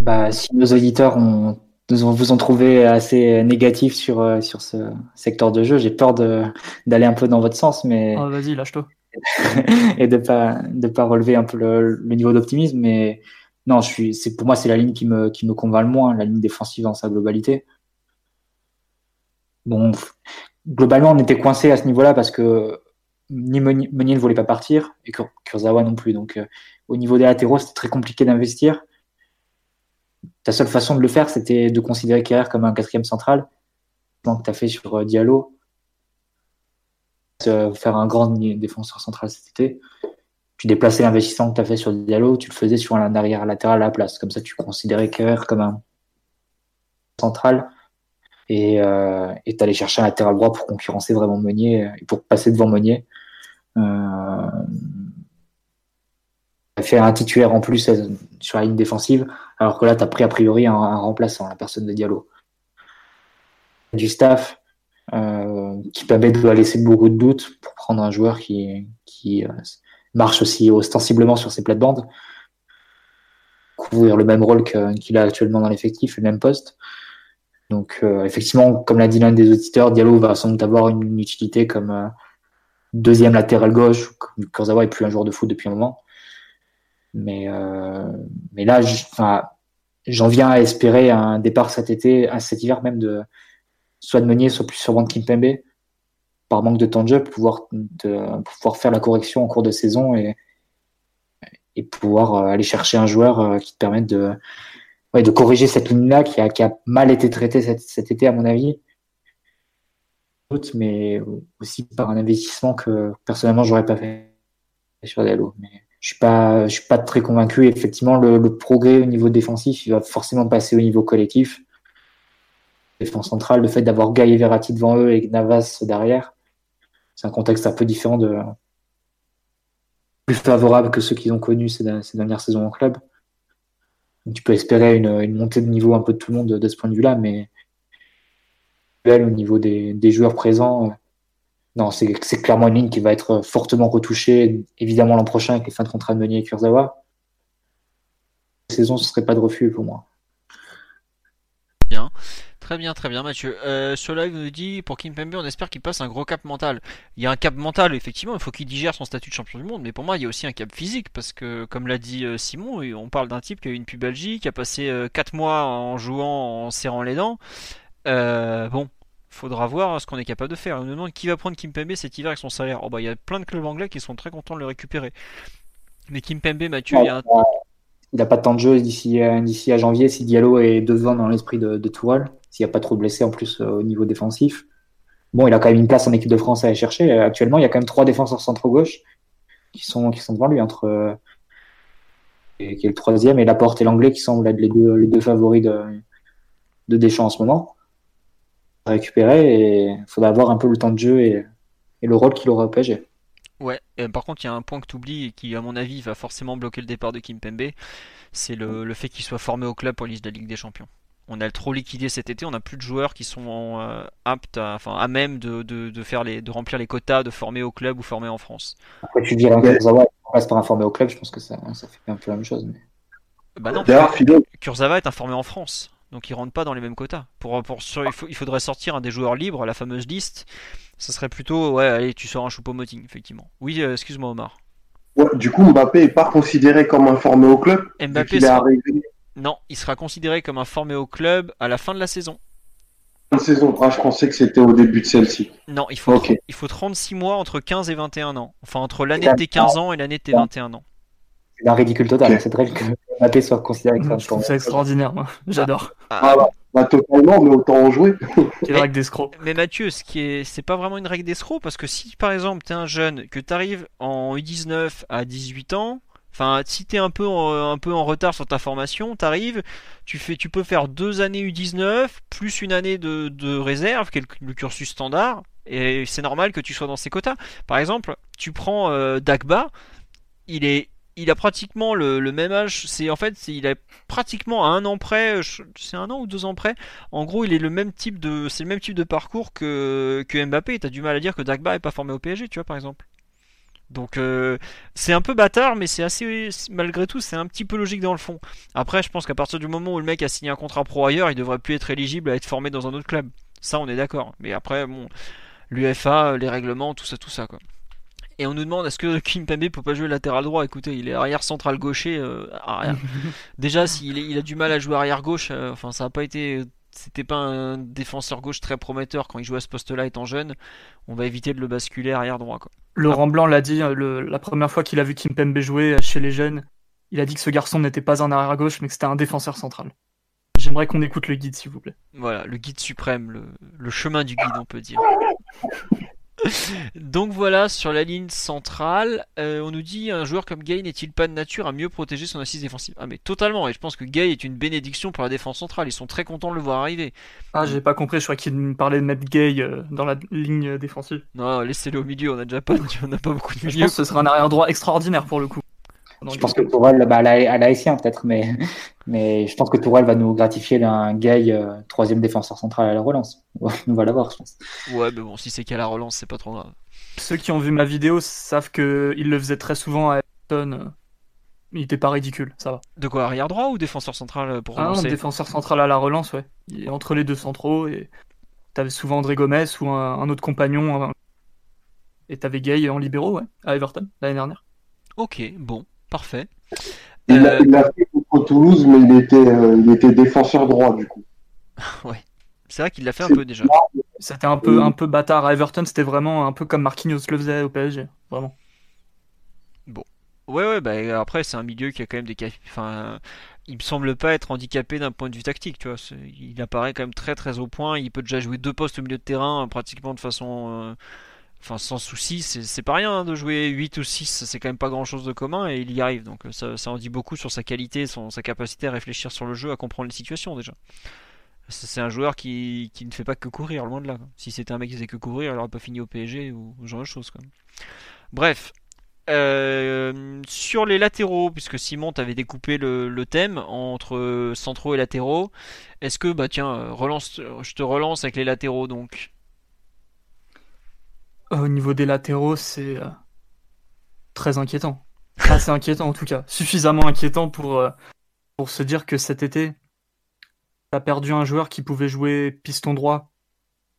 Bah, si nos auditeurs ont, vous ont trouvé assez négatif sur, euh, sur ce secteur de jeu, j'ai peur d'aller un peu dans votre sens, mais.
Oh, vas-y, lâche-toi.
et de pas de pas relever un peu le, niveau d'optimisme, mais non, je suis, c'est pour moi c'est la ligne qui me qui me convainc le moins, la ligne défensive dans sa globalité. Bon, globalement, on était coincé à ce niveau-là parce que ni Meunier, ne voulait pas partir et Kurzawa non plus. Donc, euh, au niveau des latéraux, c'était très compliqué d'investir. Ta seule façon de le faire, c'était de considérer Kerrer comme un quatrième central, que tu as fait sur euh, Diallo, faire un grand défenseur central cet été. Tu déplaçais l'investissement que tu as fait sur Diallo, tu le faisais sur un arrière latéral à la place. Comme ça, tu considérais Kerrer comme un central et euh, tu allais chercher un latéral droit pour concurrencer vraiment Meunier et pour passer devant Meunier. Euh, fait un titulaire en plus euh, sur la ligne défensive, alors que là, tu as pris a priori un, remplaçant, la personne de Diallo. Du staff euh, qui permet de laisser beaucoup de doutes pour prendre un joueur qui, qui euh, marche aussi ostensiblement sur ses plates-bandes, couvrir le même rôle qu'il a actuellement dans l'effectif, le même poste. Donc, euh, effectivement, comme l'a dit l'un des auditeurs, Diallo va sans doute avoir une, utilité comme euh, deuxième latéral gauche. Kurzawa est plus un joueur de foot depuis un moment. Mais, euh, mais là, j'en viens à espérer un départ cet été, à cet hiver même, de soit de Meunier, soit plus sûrement de Kimpembe, par manque de temps de jeu, pouvoir, pouvoir faire la correction en cours de saison et, et pouvoir aller chercher un joueur qui te permette de de corriger cette ligne-là qui a, qui a, mal été traitée cet, été, à mon avis. Mais aussi par un investissement que personnellement, j'aurais pas fait sur Diallo. Mais je suis pas, je suis pas très convaincu. Effectivement, le, progrès au niveau défensif, il va forcément passer au niveau collectif. Défense centrale, le fait d'avoir Gaï Verratti devant eux et Navas derrière, c'est un contexte un peu différent de plus favorable que ceux qu'ils ont connus ces dernières saisons en club tu peux espérer une, montée de niveau un peu de tout le monde de, ce point de vue-là, mais au niveau des, joueurs présents, euh, non, c'est clairement une ligne qui va être fortement retouchée, évidemment l'an prochain avec les fins de contrat de Meunier et Kurzawa. La saison, ce serait pas de refus pour moi.
Bien. Très bien, très bien, Mathieu. Euh, sur live nous dit pour Kim Pembe, on espère qu'il passe un gros cap mental. Il y a un cap mental, effectivement, il faut qu'il digère son statut de champion du monde, mais pour moi, il y a aussi un cap physique parce que, comme l'a dit euh, Simon, on parle d'un type qui a eu une pubalgie, qui a passé 4 euh, mois en jouant, en serrant les dents. Bon, faudra voir ce qu'on est capable de faire. On nous demande qui va prendre Kim Pembe cet hiver avec son salaire. Oh bah, il y a plein de clubs anglais qui sont très contents de le récupérer. Mais Kim Pembe, Mathieu, il y a un
il n'a pas temps de jeu d'ici à janvier si Diallo est devant dans l'esprit de, de s'il n'y a pas trop de blessés en plus euh, au niveau défensif. Bon, il a quand même une place en équipe de France à aller chercher. Euh, actuellement, il y a quand même trois défenseurs centre-gauche qui sont, devant lui, entre euh, qui est le troisième, et Laporte et l'anglais qui semblent être les deux, favoris de, de Deschamps en ce moment. Récupérer et il faudra avoir un peu le temps de jeu et, et le rôle qu'il aura au PSG.
Ouais, par contre, il y a un point que tu oublies et qui, à mon avis, va forcément bloquer le départ de Kim Pembe c'est le, fait qu'il soit formé au club pour liste de la Ligue des Champions on a trop liquidé cet été, on n'a plus de joueurs qui sont euh, aptes, à, enfin à même de, de, faire les, de remplir les quotas, de former au club ou former en France.
Après, tu dirais Kurzawa passe par un formé au club, je pense que ça, ça fait un peu la même chose. Mais...
Bah non, Kurzawa est informé en France, donc il rentre pas dans les mêmes quotas. Pour, pour, il, faudrait sortir un des joueurs libres, la fameuse liste. Ça serait plutôt, ouais, allez, tu sors un choupo-moting, effectivement. Oui, euh, excuse-moi Omar.
du coup, Mbappé est pas considéré comme informé au club.
Mbappé, est arrivé non, il sera considéré comme un formé au club à la fin de la saison.
La saison, ah, je pensais que c'était au début de celle-ci.
Non, il faut, il faut 36 mois entre 15 et 21 ans. Enfin, entre l'année de tes 15 ans et l'année de tes 21 ans.
C'est un ridicule total. C'est très que Mbappé soit considéré comme
un C'est extraordinaire, moi. J'adore.
Ah, ah,
Bah, totalement, mais autant en jouer.
Quelle règle d'escroc.
Mais Mathieu, ce qui est, c'est pas vraiment une règle d'escroc parce que si par exemple t'es un jeune que t'arrives en U19 à 18 ans, enfin si t'es un peu en, un peu en retard sur ta formation, t'arrives, tu fais, tu peux faire deux années U19 plus une année de, de réserve, le, cursus standard, et c'est normal que tu sois dans ces quotas. Par exemple, tu prends euh, Dagba, il est il a pratiquement le, même âge. C'est en fait, il a pratiquement à un an près. C'est un an ou deux ans près. En gros, il est le même type de, c'est le même type de parcours que que Mbappé. T'as du mal à dire que Dagba est pas formé au PSG, tu vois, par exemple. Donc euh, c'est un peu bâtard, mais c'est assez, malgré tout, c'est un petit peu logique dans le fond. Après, je pense qu'à partir du moment où le mec a signé un contrat pro ailleurs, il devrait plus être éligible à être formé dans un autre club. Ça, on est d'accord. Mais après, bon, l'UFA, les règlements, tout ça, tout ça, quoi. Et on nous demande est-ce que Kimpembe peut pas jouer latéral droit? Écoutez, il est arrière central gaucher. euh, arrière. Déjà, s'il il a du mal à jouer arrière gauche, euh, enfin, ça a pas été. C'était pas un défenseur gauche très prometteur quand il jouait à ce poste-là étant jeune. On va éviter de le basculer arrière droit, quoi.
Laurent Blanc l'a dit le- la première fois qu'il a vu Kimpembe jouer chez les jeunes. Il a dit que ce garçon n'était pas un arrière gauche, mais que c'était un défenseur central. J'aimerais qu'on écoute le guide, s'il vous plaît.
Voilà, le guide suprême, le, le chemin du guide, on peut dire. Donc voilà, sur la ligne centrale, euh, on nous dit un joueur comme Gay n'est-il pas de nature à mieux protéger son assise défensive? Ah mais totalement, et je pense que Gay est une bénédiction pour la défense centrale, ils sont très contents de le voir arriver.
Ah, j'ai pas compris, je crois qu'il me parlait de mettre Gay euh, dans la ligne défensive.
Non, laissez-le au milieu, on a déjà pas, on n'a pas beaucoup de
Je
milieu.
pense que ce serait un arrière droit extraordinaire pour le coup.
Je pense que Tourelle, bah, à la, à la SI, hein, peut-être, mais, mais je pense que Tourelle va nous gratifier d'un gay euh, troisième défenseur central à la relance. On va l'avoir, je pense.
Ouais, mais bon, si c'est qu'à la relance, c'est pas trop grave.
Ceux qui ont vu ma vidéo savent que il le faisait très souvent à Everton. euh, Il était pas ridicule, ça va.
De quoi, arrière droit ou défenseur central euh, pour
Ah, non,
relancer
défenseur central à la relance, ouais. Il est entre les deux centraux et t'avais souvent André Gomez ou un, un autre compagnon. un- Et t'avais Gay en libéraux, ouais, à Everton l'année dernière.
Ok, bon, parfait.
Il l'a
Euh,
fait contre Toulouse, mais il était, euh, il était défenseur droit, du coup.
c'est vrai qu'il l'a fait un peu déjà.
C'était un peu, un peu bâtard à Everton, c'était vraiment un peu comme Marquinhos le faisait au PSG, vraiment.
Ouais, ouais, bah après, c'est un milieu qui a quand même des. Enfin, il me semble pas être handicapé d'un point de vue tactique, tu vois. Il apparaît quand même très très au point. Il peut déjà jouer deux postes au milieu de terrain, euh, pratiquement de façon. euh, Enfin, sans souci. C'est pas rien hein, de jouer 8 ou 6, c'est quand même pas grand chose de commun et il y arrive. Donc, euh, ça, en dit beaucoup sur sa qualité, son, sa capacité à réfléchir sur le jeu, à comprendre les situations déjà. C'est un joueur qui, ne fait pas que courir, loin de là. Si c'était un mec qui faisait que courir, il aurait pas fini au PSG ou ce genre de choses. Bref, euh, sur les latéraux, puisque Simon t'avait découpé le, thème entre centraux et latéraux, est-ce que bah tiens relance, je te relance avec les latéraux donc.
Euh, Au niveau des latéraux, c'est euh, très inquiétant. Assez inquiétant en tout cas. Suffisamment inquiétant pour, euh, pour se dire que cet été, t'as perdu un joueur qui pouvait jouer piston droit.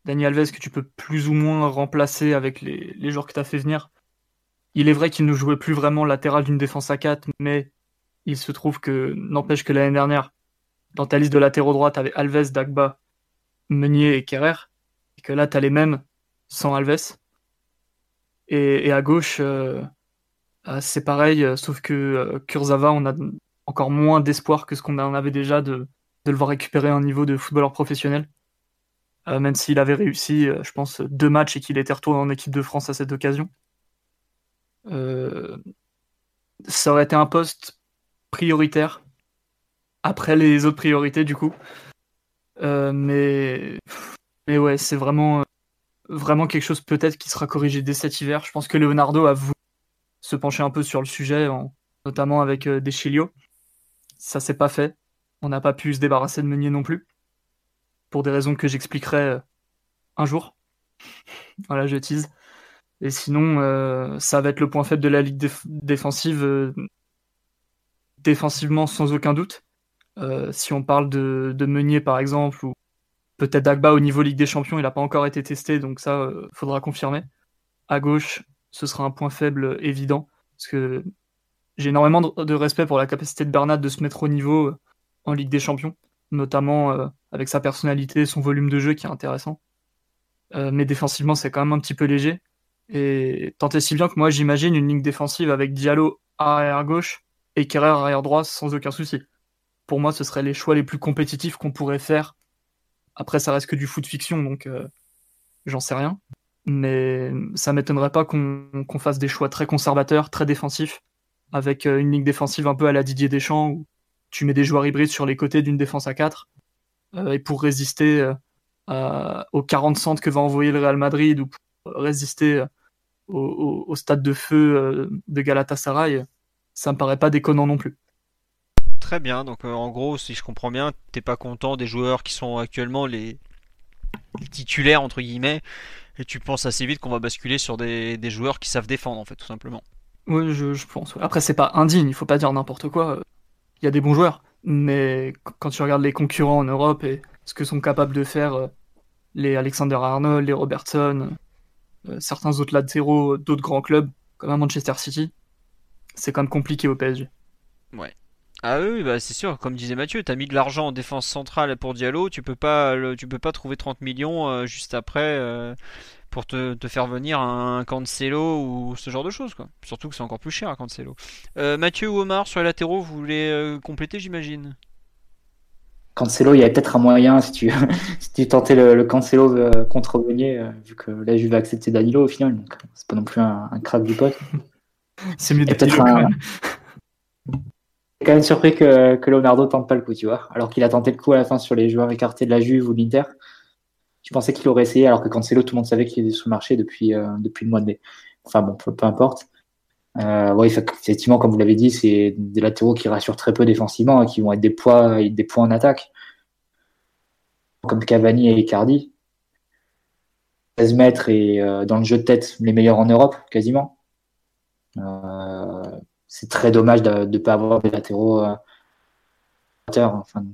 Dani Alves, que tu peux plus ou moins remplacer avec les, les joueurs que t'as fait venir. Il est vrai qu'il ne jouait plus vraiment latéral d'une défense à 4, mais il se trouve que, n'empêche que l'année dernière, dans ta liste de latéraux droits, t'avais Alves, Dagba, Meunier et Kerrer, et que là, t'as les mêmes sans Alves. Et, à gauche, euh, euh, c'est pareil, euh, sauf que euh, Kurzawa, on a encore moins d'espoir que ce qu'on en avait déjà de, le voir récupérer un niveau de footballeur professionnel. Même s'il avait réussi, je pense, deux matchs et qu'il était retourné en équipe de France à cette occasion. Ça aurait été un poste prioritaire après les autres priorités du coup. Mais, mais ouais, c'est vraiment, vraiment quelque chose peut-être qui sera corrigé dès cet hiver. Je pense que Leonardo a voulu se pencher un peu sur le sujet, en- notamment avec euh, Deschilio. Ça s'est pas fait. On n'a pas pu se débarrasser de Meunier non plus. Pour des raisons que j'expliquerai euh, un jour. Voilà, je tease. Et sinon, euh, ça va être le point faible de la ligue déf- défensive. euh, défensivement, sans aucun doute. Si on parle de, de Meunier, par exemple, ou peut-être Dagba au niveau Ligue des Champions, il n'a pas encore été testé, donc ça, euh, faudra confirmer. À gauche, ce sera un point faible évident, parce que j'ai énormément de, respect pour la capacité de Bernat de se mettre au niveau euh, en Ligue des Champions, notamment euh, avec sa personnalité, son volume de jeu qui est intéressant. Mais défensivement, c'est quand même un petit peu léger. Et tant et si bien que moi, j'imagine une ligne défensive avec Diallo arrière gauche et Kerrer arrière droit sans aucun souci. Pour moi, ce seraient les choix les plus compétitifs qu'on pourrait faire Après, ça reste que du foot fiction, donc euh, j'en sais rien. Mais ça m'étonnerait pas qu'on fasse des choix très conservateurs, très défensifs, avec euh, une ligne défensive un peu à la Didier Deschamps, où tu mets des joueurs hybrides sur les côtés d'une défense à 4, et pour résister aux 40 centres que va envoyer le Real Madrid, ou pour résister au, stade de feu de Galatasaray, ça me paraît pas déconnant non plus.
Très bien, donc en gros, si je comprends bien, t'es pas content des joueurs qui sont actuellement les, titulaires entre guillemets, et tu penses assez vite qu'on va basculer sur des, joueurs qui savent défendre en fait, tout simplement.
Oui, je, pense. Après, c'est pas indigne, il faut pas dire n'importe quoi. Il y a des bons joueurs, mais quand tu regardes les concurrents en Europe et ce que sont capables de faire les Alexander Arnold, les Robertson, euh, certains autres latéraux d'autres grands clubs, comme à Manchester City, c'est quand même compliqué au PSG.
Ouais. Ah oui, bah c'est sûr, comme disait Mathieu, t'as mis de l'argent en défense centrale pour Diallo, tu peux pas, tu peux pas trouver 30 millions euh, juste après euh, pour te, faire venir un Cancelo ou ce genre de choses, quoi. Surtout que c'est encore plus cher un Cancelo. Mathieu ou Omar, sur les latéraux, vous voulez compléter, j'imagine?
Cancelo, il y avait peut-être un moyen si tu, si tu tentais le, Cancelo euh, contre Meunier, euh, vu que là, je vais accepter Danilo au final, donc c'est pas non plus un, crack du pote.
c'est mieux peut-être un...
quand même surpris que, que Leonardo tente pas le coup, tu vois. Alors qu'il a tenté le coup à la fin sur les joueurs écartés de la Juve ou de l'Inter. Je pensais qu'il aurait essayé, alors que Cancelo, tout le monde savait qu'il était sous le marché depuis, euh, depuis le mois de mai. Enfin bon, peu, importe. Euh, effectivement, comme vous l'avez dit, c'est des latéraux qui rassurent très peu défensivement et qui vont être des poids, des points en attaque. Comme Cavani et Icardi. 16 mètres et euh, dans le jeu de tête, les meilleurs en Europe, quasiment. Euh, c'est très dommage de ne pas avoir des latéraux. Euh, enfin,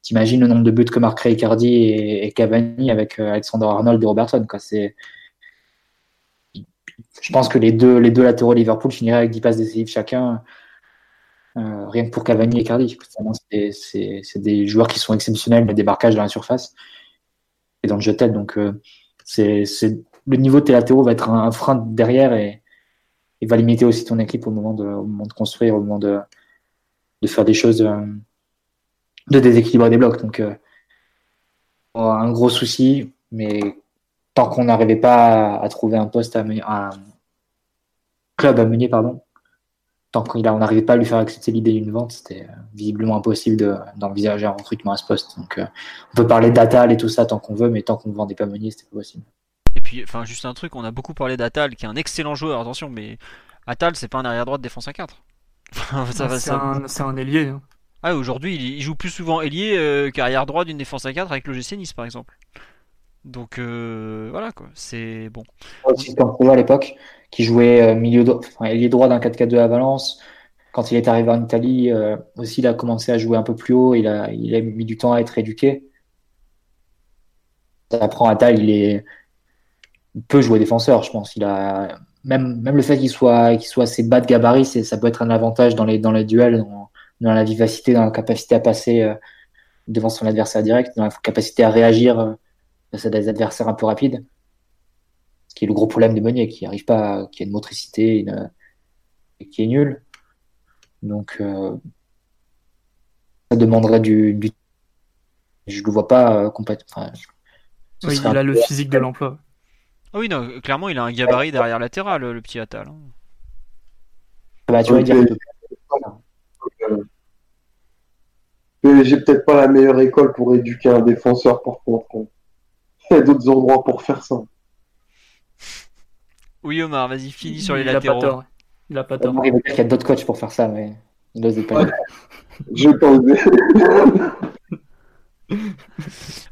T'imagines le nombre de buts que marqueraient Icardi et, et Cavani avec Alexander Arnold et Robertson. C'est je pense que les deux, les deux latéraux Liverpool finiraient avec 10 passes décisives chacun, euh, rien que pour Cavani et Cardi. C'est des joueurs qui sont exceptionnels, le débarquage dans la surface et dans le jeu de tête. Donc, euh, le niveau de tes latéraux va être un, frein derrière et, va limiter aussi ton équipe au moment de, construire, au moment de, faire des choses, euh, de déséquilibrer des blocs. Donc, un gros souci, mais tant qu'on n'arrivait pas à, trouver un poste à, un club à mener, pardon, tant qu'on n'arrivait pas à lui faire accepter l'idée d'une vente, c'était euh, visiblement impossible d'envisager un recrutement à ce poste. Donc, euh, on peut parler d'Atal et tout ça tant qu'on veut, mais tant qu'on ne vendait pas Meunier, c'était pas possible.
Et puis, enfin, juste un truc, on a beaucoup parlé d'Atal, qui est un excellent joueur, attention, mais Atal, c'est pas un arrière droit de défense à 4.
c'est un, ailier. Hein.
Ah, aujourd'hui, il, joue plus souvent ailier euh, qu'arrière droit d'une défense à 4 avec le GC Nice, par exemple. Donc euh, voilà quoi, c'est bon.
Aussi à l'époque, qui jouait euh, milieu droit, enfin, ailier droit d'un 4-4-2 à Valence. Quand il est arrivé en Italie, euh, aussi il a commencé à jouer un peu plus haut. Il a, il a mis du temps à être éduqué. Ça apprend à taille, il est, peut jouer défenseur, je pense. Il a même, même le fait qu'il soit, qu'il soit assez bas de gabarit, ça peut être un avantage dans les, dans les duels, dans, dans la vivacité, dans la capacité à passer devant son adversaire direct, dans la capacité à réagir face à des adversaires un peu rapides. Ce qui est le gros problème de Meunier, qui arrive pas, qui a une motricité et qui est nul. Donc, euh, ça demanderait du, du... Je le vois pas euh, complètement.
oui, il a le physique de l'emploi.
Ah oui, non, clairement, il a un gabarit derrière latéral, le petit Atal. Hein.
Bah, tu dire.
J'ai peut-être pas la meilleure école pour éduquer un défenseur, par contre. Il y a d'autres endroits pour faire ça.
Oui, Omar, vas-y, finis sur les latéraux.
Il a pas tort. Il y a d'autres coachs pour faire ça, mais il n'ose pas.
Je vais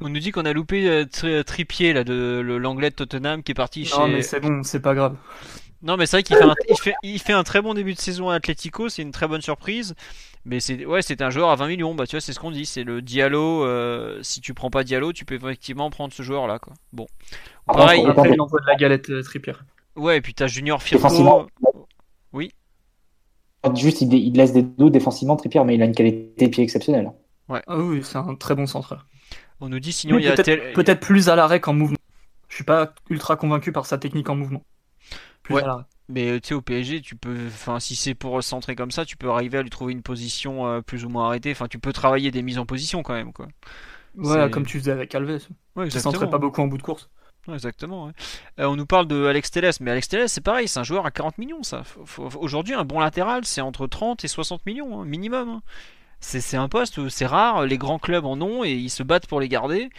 On nous dit qu'on a loupé euh, Tripier, là, de l'anglais de Tottenham qui est parti chez.
Non, mais c'est bon, c'est pas grave.
Non, mais c'est vrai qu'il fait, un, il fait, il fait un très bon début de saison à Atletico, c'est une très bonne surprise. Mais c'est ouais, c'est un joueur à 20 millions. Bah tu vois, c'est ce qu'on dit. C'est le Diallo. Euh, si tu prends pas Diallo, tu peux effectivement prendre ce joueur là. Quoi. Bon.
Pareil. Après, il envoie de la galette euh, Trippier.
Ouais, et puis t'as Junior Firpo. Oui.
Juste, il, laisse des doutes défensivement Trippier, mais il a une qualité de pied exceptionnelle.
Ouais. Ah oui, c'est un très bon centreur.
On nous dit sinon il y a
peut-être plus à l'arrêt qu'en mouvement. Je suis pas ultra convaincu par sa technique en mouvement.
Plus à l'arrêt. Mais tu sais, au PSG, tu peux, enfin, si c'est pour centrer comme ça, tu peux arriver à lui trouver une position euh, plus ou moins arrêtée. Enfin, tu peux travailler des mises en position quand même, quoi.
Ouais, comme tu faisais avec Alves. Ouais, ça s'entrait pas beaucoup en bout de course.
exactement. Euh, on nous parle de Alex Telles, mais Alex Telles, c'est pareil, c'est un joueur à 40 millions. ça. Aujourd'hui, un bon latéral, c'est entre 30 et 60 millions, hein, minimum. Hein. C'est un poste, c'est rare, les grands clubs en ont et ils se battent pour les garder.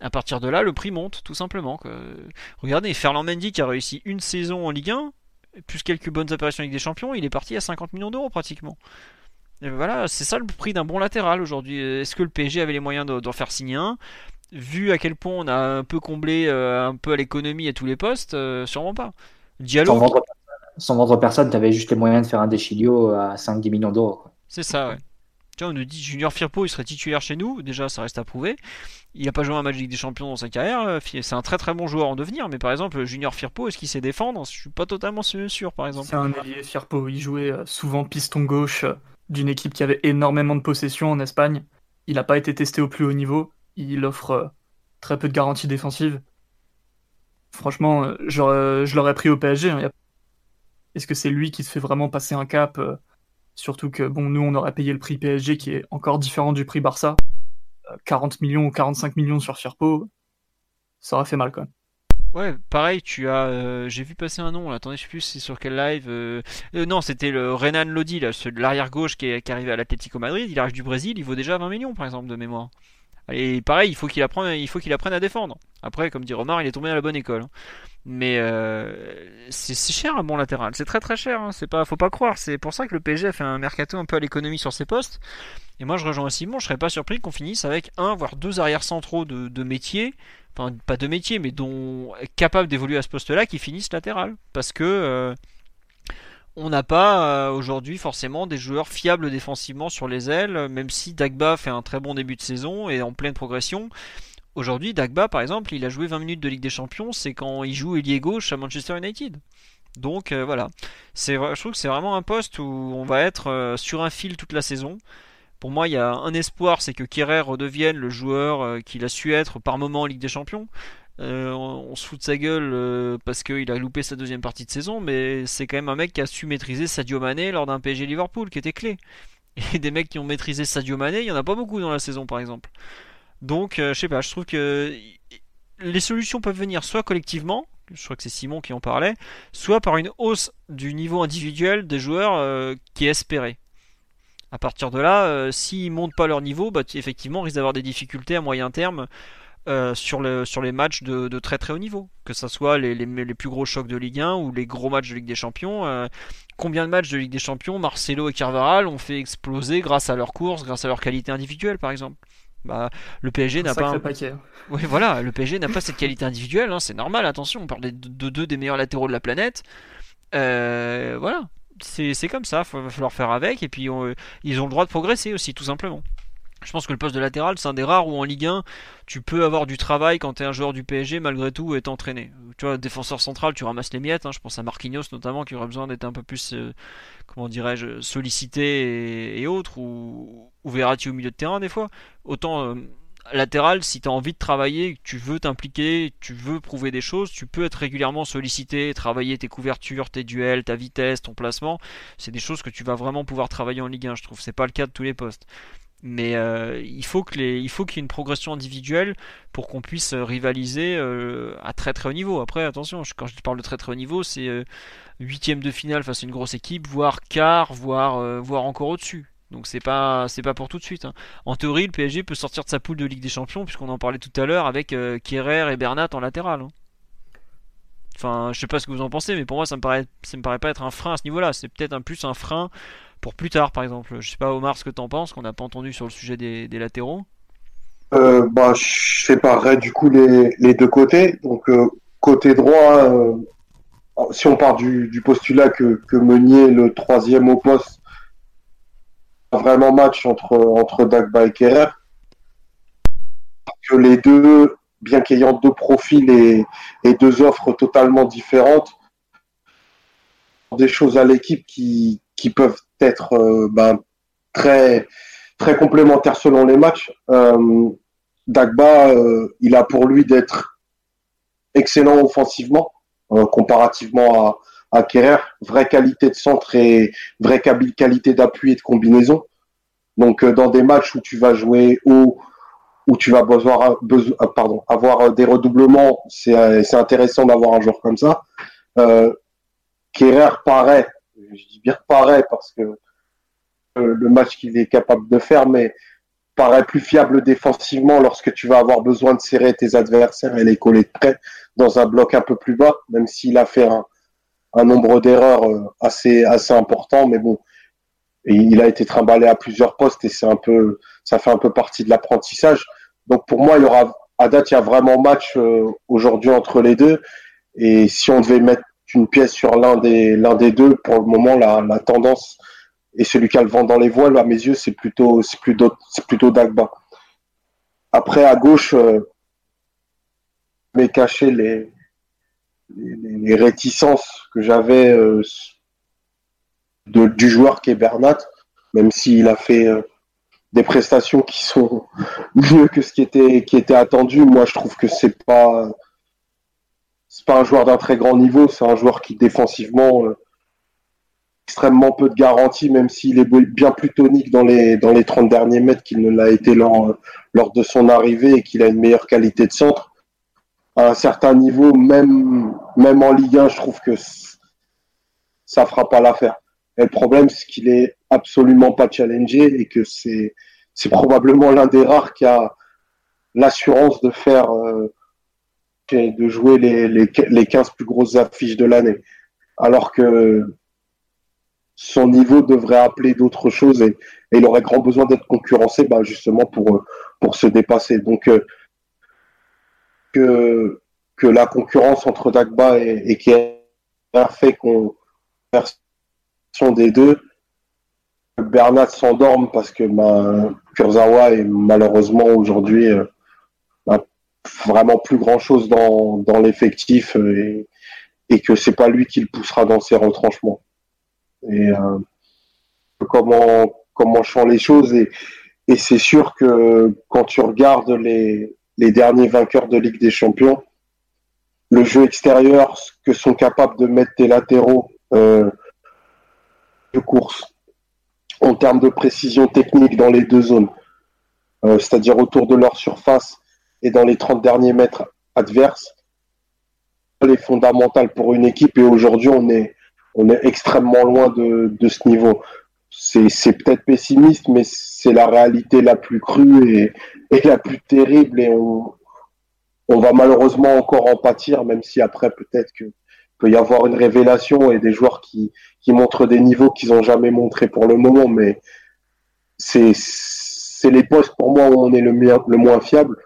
À partir de là, le prix monte, tout simplement. Regardez, Ferland Mendy qui a réussi une saison en Ligue 1, plus quelques bonnes apparitions avec des champions, il est parti à 50 millions d'euros pratiquement. Et voilà, c'est ça le prix d'un bon latéral aujourd'hui. Est-ce que le PSG avait les moyens d'en faire signer un? Vu à quel point on a un peu comblé euh, un peu à l'économie à tous les postes, euh, sûrement pas.
Diallo. Sans vendre, personne, tu avais juste les moyens de faire un Deschilio à 5-10 millions d'euros.
C'est ça, ouais. Vois, on nous dit Junior Firpo, il serait titulaire chez nous. Déjà, ça reste à prouver. Il n'a pas joué un match des Champions dans sa carrière. Euh, c'est un très très bon joueur en devenir. Mais par exemple, Junior Firpo, est-ce qu'il sait défendre? Je suis pas totalement sûr, par exemple.
C'est un ailier Firpo. Il jouait souvent piston gauche d'une équipe qui avait énormément de possession en Espagne. Il n'a pas été testé au plus haut niveau. Il offre euh, très peu de garanties défensives. Franchement, euh, je l'aurais pris au PSG. Hein. Est-ce que c'est lui qui se fait vraiment passer un cap euh, Surtout que bon, nous, on aurait payé le prix PSG qui est encore différent du prix Barça. 40 millions ou 45 millions sur Firpo, ça aurait fait mal quand même.
Ouais, pareil, tu as. Euh, j'ai vu passer un nom, là. attendez, je sais plus c'est sur quel live. Euh, euh, non, c'était le Renan Lodi, là, l'arrière gauche qui est, qui arrivé à l'Atlético Madrid. Il arrive du Brésil, il vaut déjà 20 millions, par exemple, de mémoire. Et pareil, il faut qu'il apprenne, à défendre. Après, comme dit Romar, il est tombé à la bonne école. Hein. Mais c'est cher un bon latéral, c'est très très cher. Hein. C'est pas, faut pas croire. C'est pour ça que le PSG a fait un mercato un peu à l'économie sur ses postes. Et moi, je rejoins Simon. Je serais pas surpris qu'on finisse avec un voire deux arrières centraux de, métier enfin pas de métier, mais dont capable d'évoluer à ce poste-là, qui finissent latéral. Parce que euh, on n'a pas euh, aujourd'hui forcément des joueurs fiables défensivement sur les ailes, même si Dagba fait un très bon début de saison et en pleine progression. Aujourd'hui, Dagba, par exemple, il a joué 20 minutes de Ligue des Champions, c'est quand il joue ailier gauche à Manchester United. Donc euh, voilà, c'est, je trouve que c'est vraiment un poste où on va être sur un fil toute la saison. Pour moi, il y a un espoir, c'est que Kerrer redevienne le joueur euh, qu'il a su être par moment en Ligue des Champions. Euh, on, se fout de sa gueule euh, parce qu'il a loupé sa deuxième partie de saison, mais c'est quand même un mec qui a su maîtriser Sadio Mané lors d'un PSG Liverpool qui était clé. Et des mecs qui ont maîtrisé Sadio Mané, il y en a pas beaucoup dans la saison par exemple. Donc, je sais pas, je trouve que les solutions peuvent venir soit collectivement, je crois que c'est Simon qui en parlait, soit par une hausse du niveau individuel des joueurs qui est espéré. À partir de là, euh, s'ils montent pas leur niveau, bah, effectivement, on risque d'avoir des difficultés à moyen terme euh, sur, le, sur les matchs de, très très haut niveau. Que ce soit les, les, plus gros chocs de Ligue 1 ou les gros matchs de Ligue des Champions. Euh, combien de matchs de Ligue des Champions Marcelo et Carvaral ont fait exploser grâce à leur course, grâce à leur qualité individuelle par exemple? Bah, le PSG n'a pas. Un...
Paquet.
Oui, voilà, le PSG n'a pas cette qualité individuelle, hein, c'est normal, attention, on parle de deux des meilleurs latéraux de la planète. voilà, c'est comme ça, il va falloir faire avec, et puis ils ont le droit de progresser aussi, tout simplement. Je pense que le poste de latéral, c'est un des rares où en Ligue 1, tu peux avoir du travail quand tu es un joueur du PSG, malgré tout, et être entraîné. Tu vois, défenseur central, tu ramasses les miettes. Hein. je pense à Marquinhos notamment, qui aurait besoin d'être un peu plus, euh, comment dirais-je, sollicité et, autres, ou, ou Verratti au milieu de terrain des fois. Autant euh, latéral, si tu as envie de travailler, tu veux t'impliquer, tu veux prouver des choses, tu peux être régulièrement sollicité, travailler tes couvertures, tes duels, ta vitesse, ton placement. C'est des choses que tu vas vraiment pouvoir travailler en Ligue 1, je trouve. C'est pas le cas de tous les postes. Mais euh, il faut que il faut qu'il y ait une progression individuelle pour qu'on puisse euh, rivaliser euh, à très très haut niveau. Après, attention, quand je parle de très très haut niveau, c'est huitième de finale face à une grosse équipe, voire quart, voire voire encore au-dessus. Donc c'est pas c'est pas pour tout de suite. Hein. En théorie, le PSG peut sortir de sa poule de Ligue des Champions puisqu'on en parlait tout à l'heure avec euh, et Bernat en latéral. Hein. Enfin, je sais pas ce que vous en pensez, mais pour moi ça me paraît ça me paraît pas être un frein à ce niveau-là. C'est peut-être un plus un frein pour plus tard, par exemple. Je sais pas Omar ce que t'en penses, qu'on n'a pas entendu sur le sujet des, latéraux.
Euh, bah, je séparerais du coup les, deux côtés. Donc euh, côté droit, euh, si on part du, postulat que, que Meunier, le troisième au poste, vraiment match entre, entre Dagba et Kerrer. Que les deux, bien qu'ayant deux profils et, et, deux offres totalement différentes, des choses à l'équipe qui, qui peuvent être euh, ben, très, très complémentaires selon les matchs. Euh, Dagba, euh, il a pour lui d'être excellent offensivement, comparativement à, à vraie qualité de centre et vraie qualité d'appui et de combinaison. Donc dans des matchs où tu vas jouer haut où tu vas besoin, besoin pardon, avoir des redoublements, c'est intéressant d'avoir un joueur comme ça. Euh, paraît, je dis bien paraît parce que le match qu'il est capable de faire, mais paraît plus fiable défensivement lorsque tu vas avoir besoin de serrer tes adversaires et les coller près dans un bloc un peu plus bas, même s'il a fait un, un nombre d'erreurs euh, assez assez important, mais bon, il a été trimballé à plusieurs postes et c'est un peu, ça fait un peu partie de l'apprentissage. Donc pour moi, il y aura à date, il y a vraiment match euh, aujourd'hui entre les deux. Et si on devait mettre une pièce sur l'un des l'un des deux, pour le moment, la, la tendance et celui qui a le vent dans les voiles, à mes yeux, c'est plutôt c'est plutôt c'est plutôt Dagba. Après à gauche, euh, mais cacher les, les, réticences que j'avais euh, du joueur qui est Bernat, même s'il a fait euh, des prestations qui sont mieux que ce qui était qui était attendu. Moi, je trouve que c'est pas c'est pas un joueur d'un très grand niveau, c'est un joueur qui défensivement euh, extrêmement peu de garantie, même s'il est bien plus tonique dans les dans les 30 derniers mètres qu'il ne l'a été lors lors de son arrivée et qu'il a une meilleure qualité de centre. À un certain niveau, même même en Ligue 1, je trouve que ça fera pas l'affaire. Et le problème, c'est qu'il est absolument pas challengé et que c'est c'est probablement l'un des rares qui a l'assurance de faire euh, de jouer les, les, les 15 plus grosses affiches de l'année. Alors que son niveau devrait appeler d'autres choses et, il aurait grand besoin d'être concurrencé bah, justement pour, se dépasser. Donc euh, que, la concurrence entre Dagba et, et fait qu'on des deux, Bernat s'endorme parce que ben, Kurzawa est malheureusement aujourd'hui euh, vraiment plus grand chose dans, dans l'effectif euh, et, et, que c'est pas lui qui le poussera dans ses retranchements. Et euh, comment comment les choses et, et c'est sûr que quand tu regardes les, les derniers vainqueurs de Ligue des Champions, le jeu extérieur que sont capables de mettre tes latéraux euh, de course en termes de précision technique dans les deux zones, c'est-à-dire autour de leur surface et dans les 30 derniers mètres adverses, est fondamental pour une équipe et aujourd'hui on est, on est extrêmement loin de, de ce niveau. C'est peut-être pessimiste, mais c'est la réalité la plus crue et, et la plus terrible et on, on va malheureusement encore en pâtir, même si après peut-être que peut y avoir une révélation et des joueurs qui, qui montrent des niveaux qu'ils n'ont jamais montré pour le moment, mais c'est c'est les postes pour moi où on est le, le moins fiable.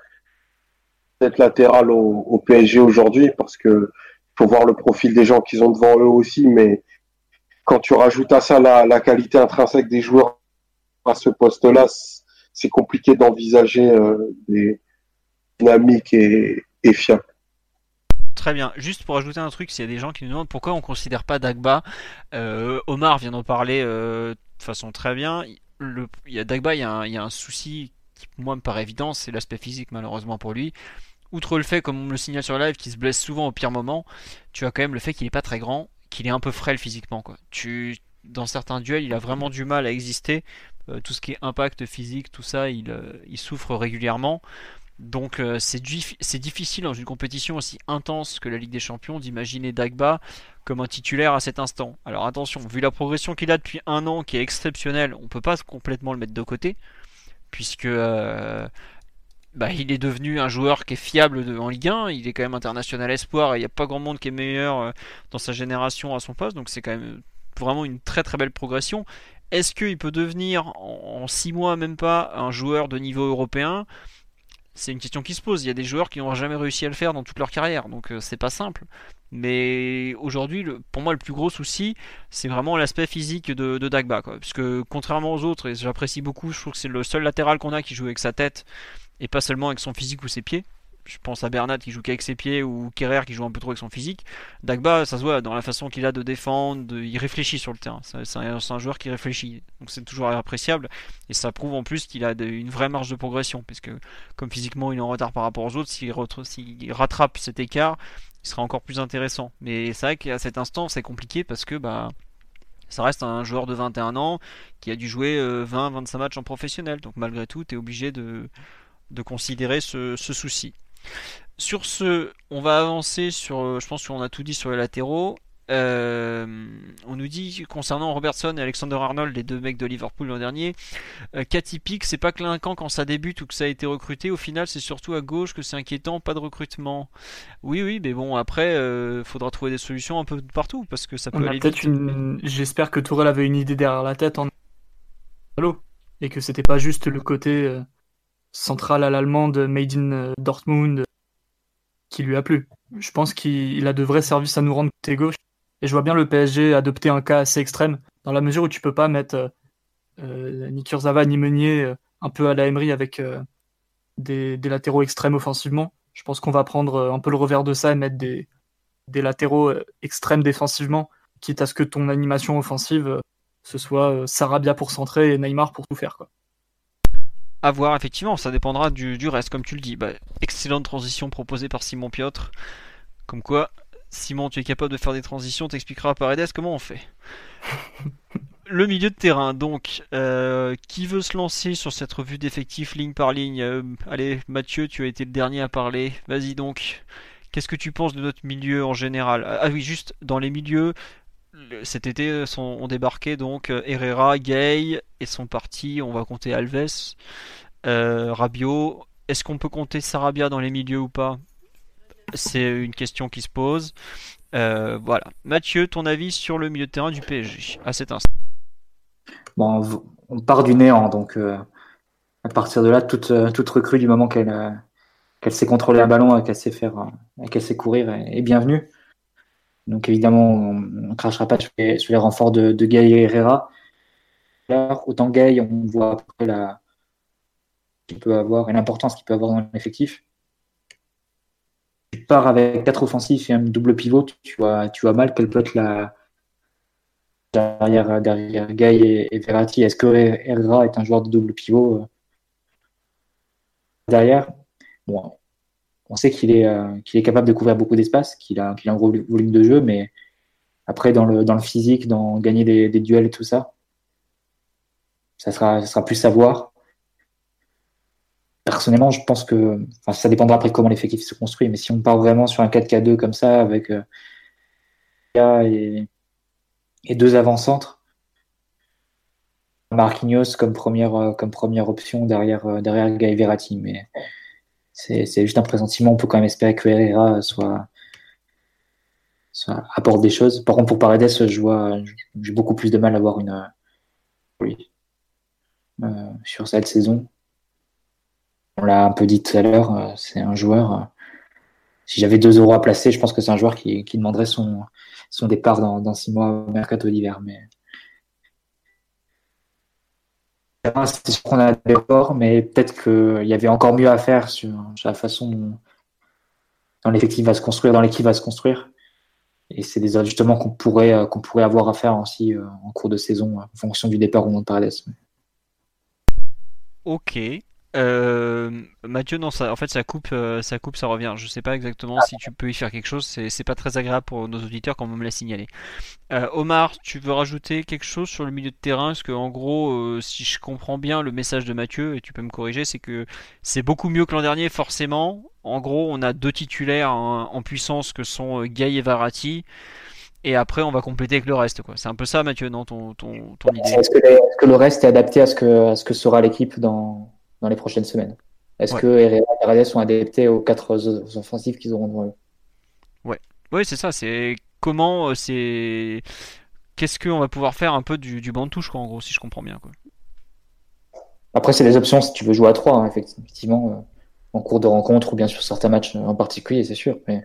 Peut-être latéral au, PSG aujourd'hui parce que faut voir le profil des gens qu'ils ont devant eux aussi, mais quand tu rajoutes à ça la, la qualité intrinsèque des joueurs à ce poste-là, c'est compliqué d'envisager euh, des dynamiques et, et fiables.
Très bien. Juste pour ajouter un truc, s'il y a des gens qui nous demandent pourquoi on ne considère pas Dagba, euh, Omar vient d'en parler euh, de façon très bien. Le, il y a Dagba, il y a, un, il y a un souci qui, moi, me paraît évident, c'est l'aspect physique, malheureusement pour lui. Outre le fait, comme on me le signale sur live, qu'il se blesse souvent au pire moment, tu as quand même le fait qu'il n'est pas très grand, qu'il est un peu frêle physiquement. Tu, dans certains duels, il a vraiment du mal à exister. Euh, tout ce qui est impact physique, tout ça, il, euh, souffre régulièrement. Donc euh, c'est difficile dans une compétition aussi intense que la Ligue des Champions d'imaginer Dagba comme un titulaire à cet instant. Alors attention, vu la progression qu'il a depuis un an, qui est exceptionnelle, on peut pas complètement le mettre de côté, puisque bah, il est devenu un joueur qui est fiable en Ligue 1, il est quand même international espoir, et il n'y a pas grand monde qui est meilleur euh, dans sa génération à son poste, donc c'est quand même vraiment une très très belle progression. Est-ce qu'il peut devenir en 6 mois même pas un joueur de niveau européen? C'est une question qui se pose. Il y a des joueurs qui n'ont jamais réussi à le faire dans toute leur carrière, donc euh, c'est pas simple. Mais aujourd'hui, pour moi, le plus gros souci, c'est vraiment l'aspect physique de, Dagba. Parce que contrairement aux autres, et j'apprécie beaucoup, je trouve que c'est le seul latéral qu'on a qui joue avec sa tête et pas seulement avec son physique ou ses pieds je pense à Bernat qui joue qu'avec ses pieds ou Kerrer qui joue un peu trop avec son physique. Dagba, ça se voit dans la façon qu'il a de défendre, il réfléchit sur le terrain. C'est un, joueur qui réfléchit, donc c'est toujours appréciable. Et ça prouve en plus qu'il a une vraie marge de progression, puisque comme physiquement il est en retard par rapport aux autres, s'il rattrape cet écart, il sera encore plus intéressant. Mais c'est vrai qu'à cet instant, c'est compliqué parce que bah ça reste un joueur de 21 ans qui a dû jouer 20-25 euh, matchs en professionnel. Donc malgré tout, tu es obligé de de considérer ce, ce souci. Sur ce, on va avancer sur. Je pense qu'on a tout dit sur les latéraux. Euh, on nous dit concernant Robertson et Alexander Arnold, les deux mecs de Liverpool l'an dernier, euh, qu'atypique, c'est pas clinquant quand ça débute ou que ça a été recruté. Au final, c'est surtout à gauche que c'est inquiétant, pas de recrutement. Oui, oui, mais bon, après, euh, faudra trouver des solutions un peu partout parce que ça peut aller
peut-être une. J'espère que Tourelle avait une idée derrière la tête en Allô et que c'était pas juste le côté euh, central à l'allemande made in Dortmund qui lui a plu. Je pense qu'il a de vrais services à nous rendre côté gauche et je vois bien le PSG adopter un cas assez extrême, dans la mesure où tu peux pas mettre euh, euh ni Kurzawa ni Meunier euh, un peu à la Emery avec euh, des, latéraux extrêmes offensivement. Je pense qu'on va prendre un peu le revers de ça et mettre des, des latéraux extrêmes défensivement, quitte à ce que ton animation offensive, ce soit Sarabia pour centrer et Neymar pour tout faire. Quoi.
À voir, effectivement, ça dépendra du, du reste, comme tu le dis. Bah, excellente transition proposée par Simon Piotr. Comme quoi, Simon, tu es capable de faire des transitions, t'expliqueras à Paredes comment on fait. le milieu de terrain, donc, euh, qui veut se lancer sur cette revue d'effectifs ligne par ligne euh, Allez, Mathieu, tu as été le dernier à parler. Vas-y donc. Qu'est-ce que tu penses de notre milieu en général? Ah oui, juste dans les milieux, cet été sont, ont débarqué donc euh, Herrera, Gay et sont partis. On va compter Alves, euh, Rabiot. Est-ce qu'on peut compter Sarabia dans les milieux ou pas? C'est une question qui se pose. Euh, voilà. Mathieu, ton avis sur le milieu de terrain du PSG à cet instant?
Bon, on part du néant, donc euh, à partir de là, toute, euh, recrue du moment qu'elle qu'elle sait contrôler un ballon et qu'elle sait faire, qu'elle sait courir est, bienvenue. Donc évidemment, on ne crachera pas sur les, renforts de, de Gay et Herrera. Autant Gay, on voit à peu près la, qu'il peut avoir et l'importance qu'il peut avoir dans l'effectif tu pars avec quatre offensifs et un double pivot, tu vois, tu vois mal quelle peut être la derrière, derrière Gay et, Verratti. Est-ce que Herrera est un joueur de double pivot euh, derrière? Bon, on sait qu'il est, euh, qu'il est capable de couvrir beaucoup d'espace, qu'il a, un gros volume de jeu, mais après dans le, physique, dans gagner des, duels et tout ça, ça sera, ça sera plus savoir personnellement, je pense que ça dépendra après comment l'effectif se construit. Mais si on part vraiment sur un 4K2 comme ça, avec euh, et, et, deux avant-centres, Marquinhos comme première, euh, comme première option derrière, euh, derrière Guy Verratti. Mais c'est juste un présentiment. On peut quand même espérer que Herrera soit, soit apporte des choses. Par contre, pour Paredes, je vois, j'ai beaucoup plus de mal à avoir une. Oui. sur cette saison on l'a un peu dit tout à l'heure, euh, c'est un joueur. Euh, si j'avais 2 euros à placer, je pense que c'est un joueur qui, demanderait son, son départ dans, dans six mois au mercato d'hiver. Mais c'est sûr qu'on a des reports, mais peut-être qu'il y avait encore mieux à faire sur, la façon dont, l'effectif va se construire, dans l'équipe va se construire. Et c'est des ajustements qu'on pourrait, euh, qu'on pourrait avoir à faire aussi en cours de saison en fonction du départ au nom de Paredes.
Ok. Euh, Mathieu, non, en fait, ça coupe, euh, ça coupe, ça revient. Je sais pas exactement si tu peux y faire quelque chose. C'est pas très agréable pour nos auditeurs quand on me l'a signalé. Euh, Omar, tu veux rajouter quelque chose sur le milieu de terrain? Parce que, en gros, si je comprends bien le message de Mathieu, et tu peux me corriger, c'est que c'est beaucoup mieux que l'an dernier, forcément. En gros, on a deux titulaires en, puissance que sont Gay et Varati. Et après, on va compléter avec le reste. C'est un peu ça, Mathieu, non ton, idée?
Est-ce que, que, le reste est adapté à ce que, à ce que sera l'équipe dans, dans les prochaines semaines. Est-ce que Herrera et Paredes sont adaptés aux quatre offensifs qu'ils auront devant eux?
Ouais, oui, c'est ça. C'est comment euh, c'est qu'est-ce qu'on va pouvoir faire un peu du, du banc de touche, quoi, en gros, si je comprends bien. Quoi.
Après, c'est des options si tu veux jouer à 3, hein, effectivement, euh, en cours de rencontre ou bien sur certains matchs en particulier, c'est sûr. Mais,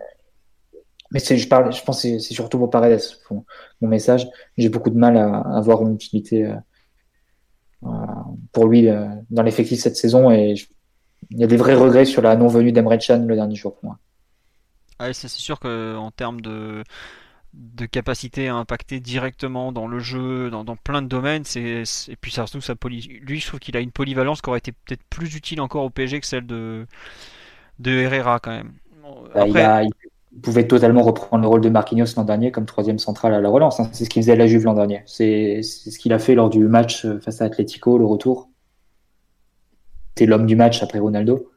mais je, parle, je pense que c'est surtout pour Paredes, mon message. J'ai beaucoup de mal à, avoir une utilité. Euh, pour lui euh, dans l'effectif cette saison et il y a des vrais regrets sur la non-venue d'Emre Can le dernier jour pour moi.
Ah, c'est sûr qu'en termes de, de capacité à impacter directement dans le jeu, dans, plein de domaines, c'est, et puis surtout sa poly... lui je trouve qu'il a une polyvalence qui aurait été peut-être plus utile encore au PSG que celle de, de Herrera quand même.
Bah, pouvait totalement reprendre le rôle de Marquinhos l'an dernier comme troisième central à la relance. Hein. C'est ce qu'il faisait à la Juve l'an dernier. C'est ce qu'il a fait lors du match euh, face à Atletico, le retour. C'était l'homme du match après Ronaldo.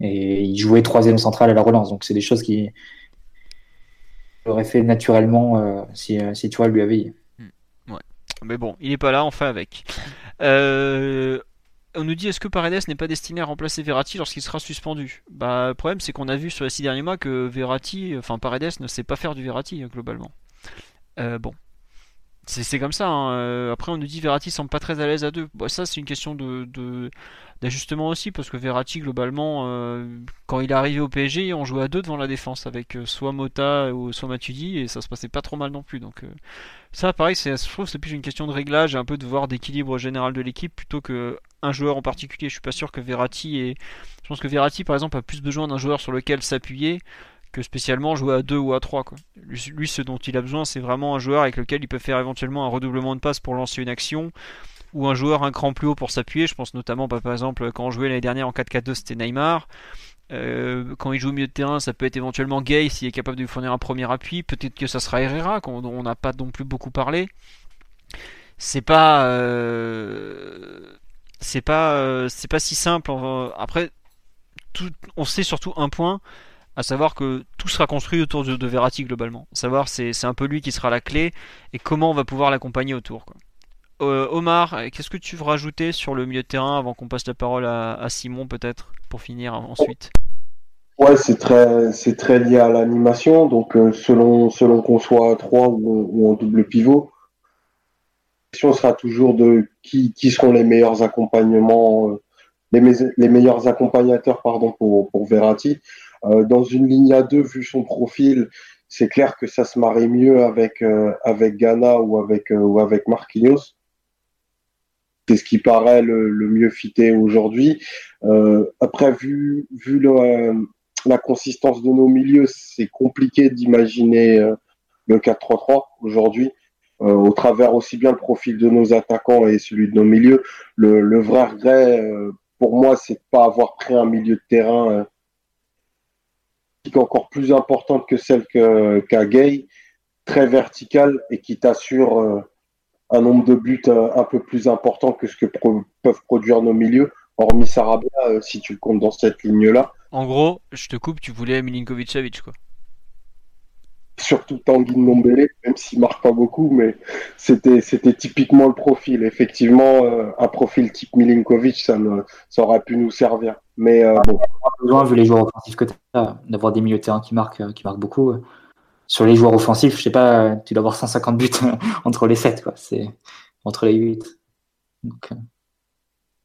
Et il jouait troisième central à la relance. Donc c'est des choses qui aurait fait naturellement euh, si, euh, si tu lui avais dit.
Hmm. Mais bon, il est pas là, on fait avec. Euh, on nous dit est-ce que Paredes n'est pas destiné à remplacer Verratti lorsqu'il sera suspendu? Bah le problème c'est qu'on a vu sur les six derniers mois que Verratti, enfin Paredes ne sait pas faire du Verratti globalement. bon, c'est comme ça. Hein. Euh, après, on nous dit Verratti semble pas très à l'aise à deux. Bon, ça, c'est une question de d'ajustement aussi, parce que Verratti, globalement, euh, quand il est arrivé au PSG, on jouait à deux devant la défense, avec euh, soit Mota ou soit Matuidi, et ça se passait pas trop mal non plus. Donc, ça, pareil, je trouve c'est plus une question de réglage, un peu de voir d'équilibre général de l'équipe, plutôt que un joueur en particulier. Je suis pas sûr que Verratti et Je pense que Verratti, par exemple, a plus besoin d'un joueur sur lequel s'appuyer que spécialement jouer à 2 ou à 3. Quoi. Lui, ce dont il a besoin, c'est vraiment un joueur avec lequel il peut faire éventuellement un redoublement de passe pour lancer une action, ou un joueur un cran plus haut pour s'appuyer. Je pense notamment, par exemple, quand on jouait l'année dernière en 4-4-2, c'était Neymar. Euh, quand il joue au milieu de terrain, ça peut être éventuellement Gay s'il est capable de lui fournir un premier appui. Peut-être que ça sera Herrera, dont on n'a pas non plus beaucoup parlé. C'est pas, euh, c'est pas, euh, c'est pas si simple. Après, on sait surtout un point, à savoir que tout sera construit autour de, Verratti globalement. Savoir c'est, un peu lui qui sera la clé et comment on va pouvoir l'accompagner autour. Euh, Omar, qu'est-ce que tu veux rajouter sur le milieu de terrain avant qu'on passe la parole à, Simon peut-être pour finir ensuite?
Ouais, c'est très, c'est très lié à l'animation. Donc euh, selon, selon qu'on soit à 3 ou, en double pivot, question sera toujours de qui, qui seront les meilleurs accompagnements, euh, les, meilleurs accompagnateurs pardon, pour, pour Verratti. Euh, dans une ligne à deux, vu son profil, c'est clair que ça se marie mieux avec euh, avec Ghana ou avec euh, ou avec Marquinhos. C'est ce qui paraît le, mieux fité aujourd'hui. après, vu vu la consistance de nos milieux, c'est compliqué d'imaginer le 4-3-3 aujourd'hui. Au travers aussi bien le profil de nos attaquants et celui de nos milieux. Le, vrai regret, pour moi, c'est de pas avoir pris un milieu de terrain encore plus importante que celle qu'a Gay, très verticale et qui t'assure euh, un nombre de buts euh, un peu plus important que ce que peuvent produire nos milieux, hormis Sarabia, euh, si tu le comptes dans cette ligne-là.
En gros, je te coupe, tu voulais Milinkovic-Savic, quoi
surtout Tanguy Nombele, même s'il marque pas beaucoup, mais c'était c'était typiquement le profil. Effectivement, euh, un profil type Milinkovic, ça, ça aurait pu nous servir. Mais euh, bon.
besoin, vu les joueurs offensifs que tu as, d'avoir des milieux de terrain qui marquent, qui marquent beaucoup. Sur les joueurs offensifs, je sais pas, tu dois avoir 150 buts entre les 7, quoi. C'est entre les 8.
Euh.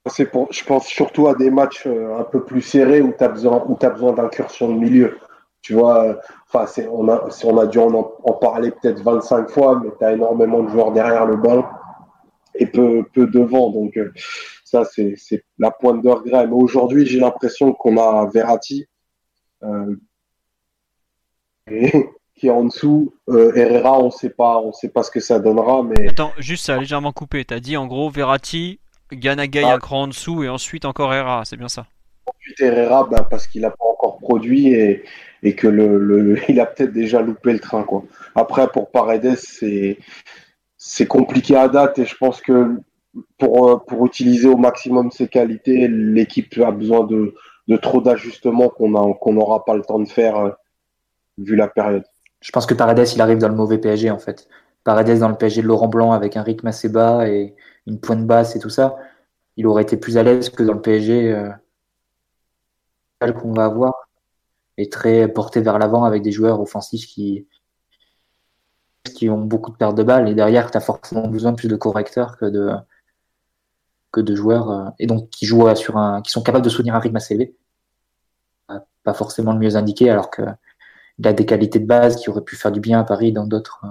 C'est pour, je pense surtout à des matchs un peu plus serrés où tu as besoin, où as besoin d'incursion de milieu. Tu vois, enfin, on a, on a dû en, parler peut-être 25 fois, mais tu as énormément de joueurs derrière le banc et peu, peu devant. Donc, euh, ça, c'est la pointe de regret. Mais aujourd'hui, j'ai l'impression qu'on a Verratti euh, qui est en dessous. Euh, Herrera, on sait pas, on sait pas ce que ça donnera. Mais
attends, juste ça a légèrement coupé. Tu as dit en gros Verratti, Ganagay ah. un cran en dessous et ensuite encore Herrera, c'est bien ça.
Ensuite Herrera, bah, parce qu'il n'a pas encore produit et, et que le, il a peut-être déjà loupé le train quoi. Après pour Paredes c'est c'est compliqué à date et je pense que pour pour utiliser au maximum ses qualités, l'équipe a besoin de, de trop d'ajustements qu'on qu'on n'aura pas le temps de faire euh, vu la période.
Je pense que Paredes il arrive dans le mauvais PSG en fait. Paredes dans le PSG de Laurent Blanc avec un rythme assez bas et une pointe basse et tout ça, il aurait été plus à l'aise que dans le PSG euh, qu'on va avoir est très porté vers l'avant avec des joueurs offensifs qui, qui ont beaucoup de pertes de balles. Et derrière, tu as forcément besoin de plus de correcteurs que de, que de joueurs. Euh, et donc, qui jouent sur un, qui sont capables de soutenir un rythme assez élevé. Pas forcément le mieux indiqué, alors que il a des qualités de base qui auraient pu faire du bien à Paris dans d'autres,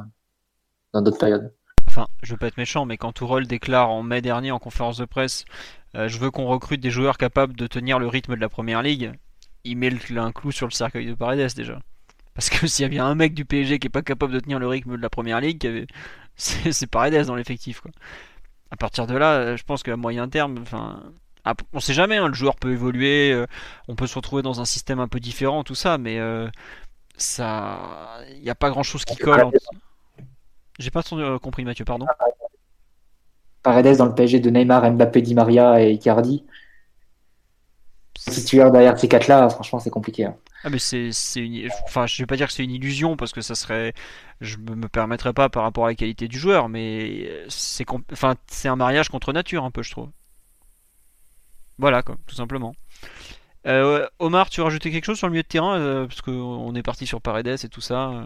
dans d'autres périodes.
Enfin, je veux pas être méchant, mais quand Tourol déclare en mai dernier en conférence de presse, euh, je veux qu'on recrute des joueurs capables de tenir le rythme de la première ligue, il met un clou sur le cercueil de Paredes déjà. Parce que s'il y a bien un mec du PSG qui est pas capable de tenir le rythme de la première ligue, c'est Paredes dans l'effectif. Quoi. À partir de là, je pense qu'à moyen terme, enfin, on sait jamais, hein, le joueur peut évoluer, euh, on peut se retrouver dans un système un peu différent, tout ça, mais euh, ça, il n'y a pas grand chose qui colle. J'ai pas euh, compris Mathieu, pardon.
Paredes dans le PSG de Neymar, Mbappé, Di Maria et Icardi titulaire derrière ces quatre-là, franchement, c'est compliqué. Hein.
Ah mais c'est une enfin je vais pas dire que c'est une illusion parce que ça serait je me permettrais pas par rapport à la qualité du joueur mais c'est enfin c'est un mariage contre nature un peu je trouve. Voilà quoi, tout simplement. Euh, Omar, tu veux rajouter quelque chose sur le milieu de terrain euh, parce qu'on est parti sur Paredes et tout ça. Euh.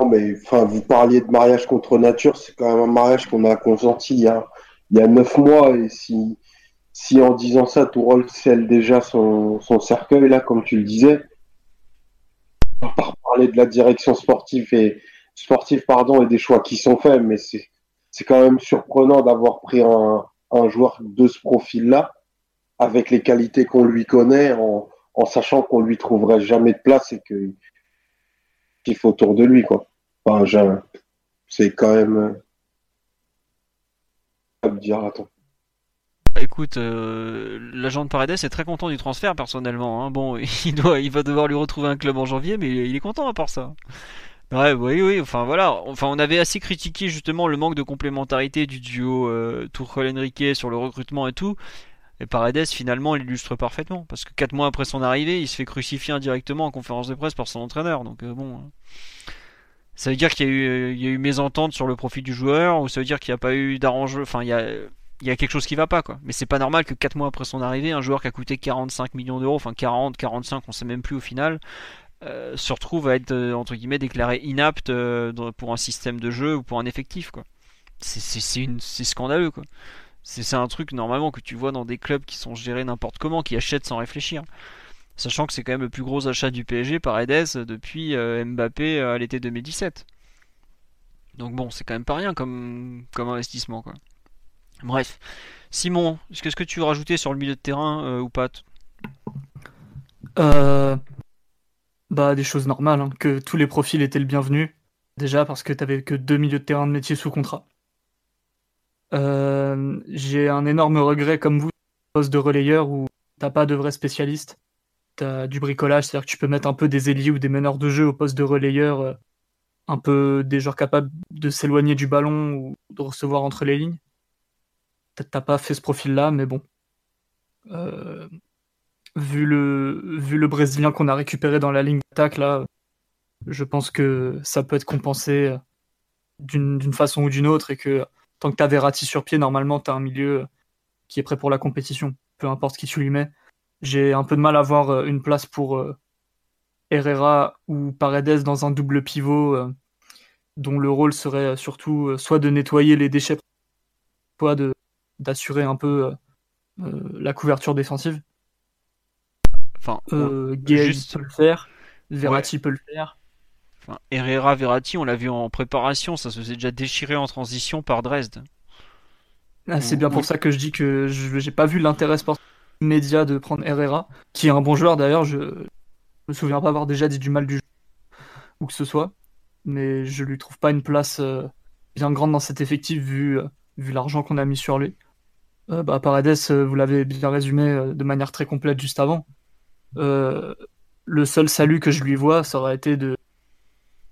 Non mais enfin vous parliez de mariage contre nature, c'est quand même un mariage qu'on a consenti il y a il y a neuf mois et si si en disant ça Tourol scelle déjà son, cercueil là comme tu le disais par parler de la direction sportive et sportive pardon et des choix qui sont faits, mais c'est c'est quand même surprenant d'avoir pris un, un joueur de ce profil-là avec les qualités qu'on lui connaît, en, sachant qu'on lui trouverait jamais de place et qu'il faut autour de lui quoi. Enfin, c'est quand même me dire.
Écoute, euh, l'agent de Paredes est très content du transfert personnellement. Hein. Bon, il va devoir lui retrouver un club en janvier, mais il est content à part ça. Ouais, oui, oui. Enfin voilà. Enfin, on avait assez critiqué justement le manque de complémentarité du duo euh, Tuchel-Enrique sur le recrutement et tout. Et Paredes finalement l'illustre parfaitement parce que 4 mois après son arrivée, il se fait crucifier indirectement en conférence de presse par son entraîneur. Donc euh, bon. Hein. Ça veut dire qu'il y a eu, y a eu mésentente sur le profit du joueur, ou ça veut dire qu'il n'y a pas eu d'arrangement. Enfin, il y a, il y a quelque chose qui va pas quoi. Mais c'est pas normal que 4 mois après son arrivée, un joueur qui a coûté 45 millions d'euros, enfin 40, 45, on sait même plus au final, euh, se retrouve à être euh, entre guillemets déclaré inapte euh, pour un système de jeu ou pour un effectif quoi. C'est scandaleux quoi. C'est un truc normalement que tu vois dans des clubs qui sont gérés n'importe comment, qui achètent sans réfléchir. Sachant que c'est quand même le plus gros achat du PSG par Edes depuis Mbappé à l'été 2017. Donc bon, c'est quand même pas rien comme, comme investissement quoi. Bref. Simon, qu'est-ce que tu veux rajouter sur le milieu de terrain euh, ou pas
euh, Bah des choses normales, hein, que tous les profils étaient le bienvenu. Déjà parce que t'avais que deux milieux de terrain de métier sous contrat. Euh, j'ai un énorme regret comme vous, poste de relayeur où t'as pas de vrai spécialiste. T'as du bricolage, c'est-à-dire que tu peux mettre un peu des ailiers ou des meneurs de jeu au poste de relayeur, un peu des joueurs capables de s'éloigner du ballon ou de recevoir entre les lignes. Peut-être t'as pas fait ce profil-là, mais bon. Euh, vu, le, Brésilien qu'on a récupéré dans la ligne d'attaque, là, je pense que ça peut être compensé euh, d'une façon ou d'une autre et que tant que t'as Verratti sur pied, normalement, t'as un milieu qui est prêt pour la compétition, peu importe qui tu lui mets. J'ai un peu de mal à voir euh, une place pour Herrera ou Paredes dans un double pivot dont le rôle serait surtout soit de nettoyer les déchets, soit de, d'assurer un peu euh, euh, la couverture défensive.
Enfin,
euh, peut le faire, Verratti peut le faire.
Enfin, Herrera, Verratti, on l'a vu en préparation, ça se faisait déjà déchiré en transition par Dresde.
Ah, c'est bien pour ça que je dis que je j'ai pas vu l'intérêt sportif immédiat de prendre Herrera, qui est un bon joueur d'ailleurs. Je, me souviens pas avoir déjà dit du mal du jeu ou que ce soit, mais je lui trouve pas une place euh, bien grande dans cet effectif vu, vu l'argent qu'on a mis sur lui. Euh, bah, Paredes, euh, vous l'avez bien résumé euh, de manière très complète juste avant. le seul salut que je lui vois, ça aurait été de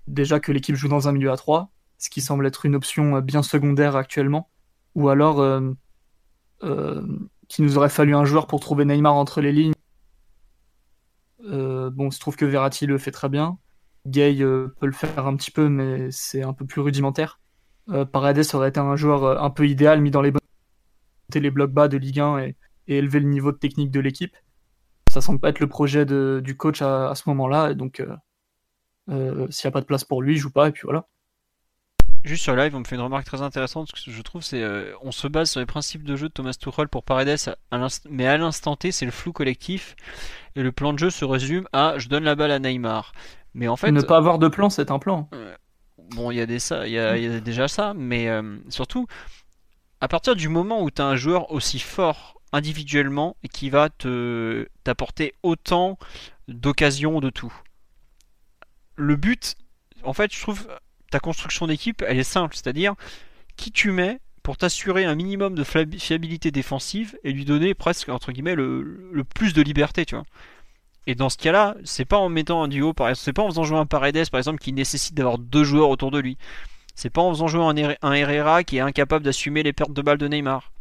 déjà que l'équipe joue dans un milieu à 3, ce qui semble être une option bien secondaire actuellement, ou alors qu'il nous aurait fallu un joueur pour trouver Neymar entre les lignes. bon, il se trouve que Verratti le fait très bien. Gay peut le faire un petit peu, mais c'est un peu plus rudimentaire. Paredes aurait été un joueur un peu idéal mis dans les bonnes les blocs bas de Ligue 1 et, élever le niveau de technique de l'équipe. Ça semble pas être le projet du coach à, ce moment-là, donc euh, euh, s'il n'y a pas de place pour lui, il joue pas, et puis voilà.
Juste sur live, on me fait une remarque très intéressante, ce que je trouve, c'est euh, on se base sur les principes de jeu de Thomas Tuchel pour Paredes, mais à l'instant T, c'est le flou collectif, et le plan de jeu se résume à je donne la balle à Neymar. Mais en fait,
ne pas avoir de plan, c'est un plan.
Bon, il y a des ça, il y, a déjà ça, mais surtout, à partir du moment où tu as un joueur aussi fort individuellement et qui va te t'apporter autant d'occasions de tout. Le but, en fait, je trouve ta construction d'équipe, elle est simple, c'est-à-dire qui tu mets pour t'assurer un minimum de fiabilité défensive et lui donner presque entre guillemets le, plus de liberté, tu vois. Et dans ce cas-là, c'est pas en mettant un duo, par exemple, c'est pas en faisant jouer un Paredes par exemple qui nécessite d'avoir deux joueurs autour de lui. C'est pas en faisant jouer un, Herrera qui est incapable d'assumer les pertes de balles de Neymar.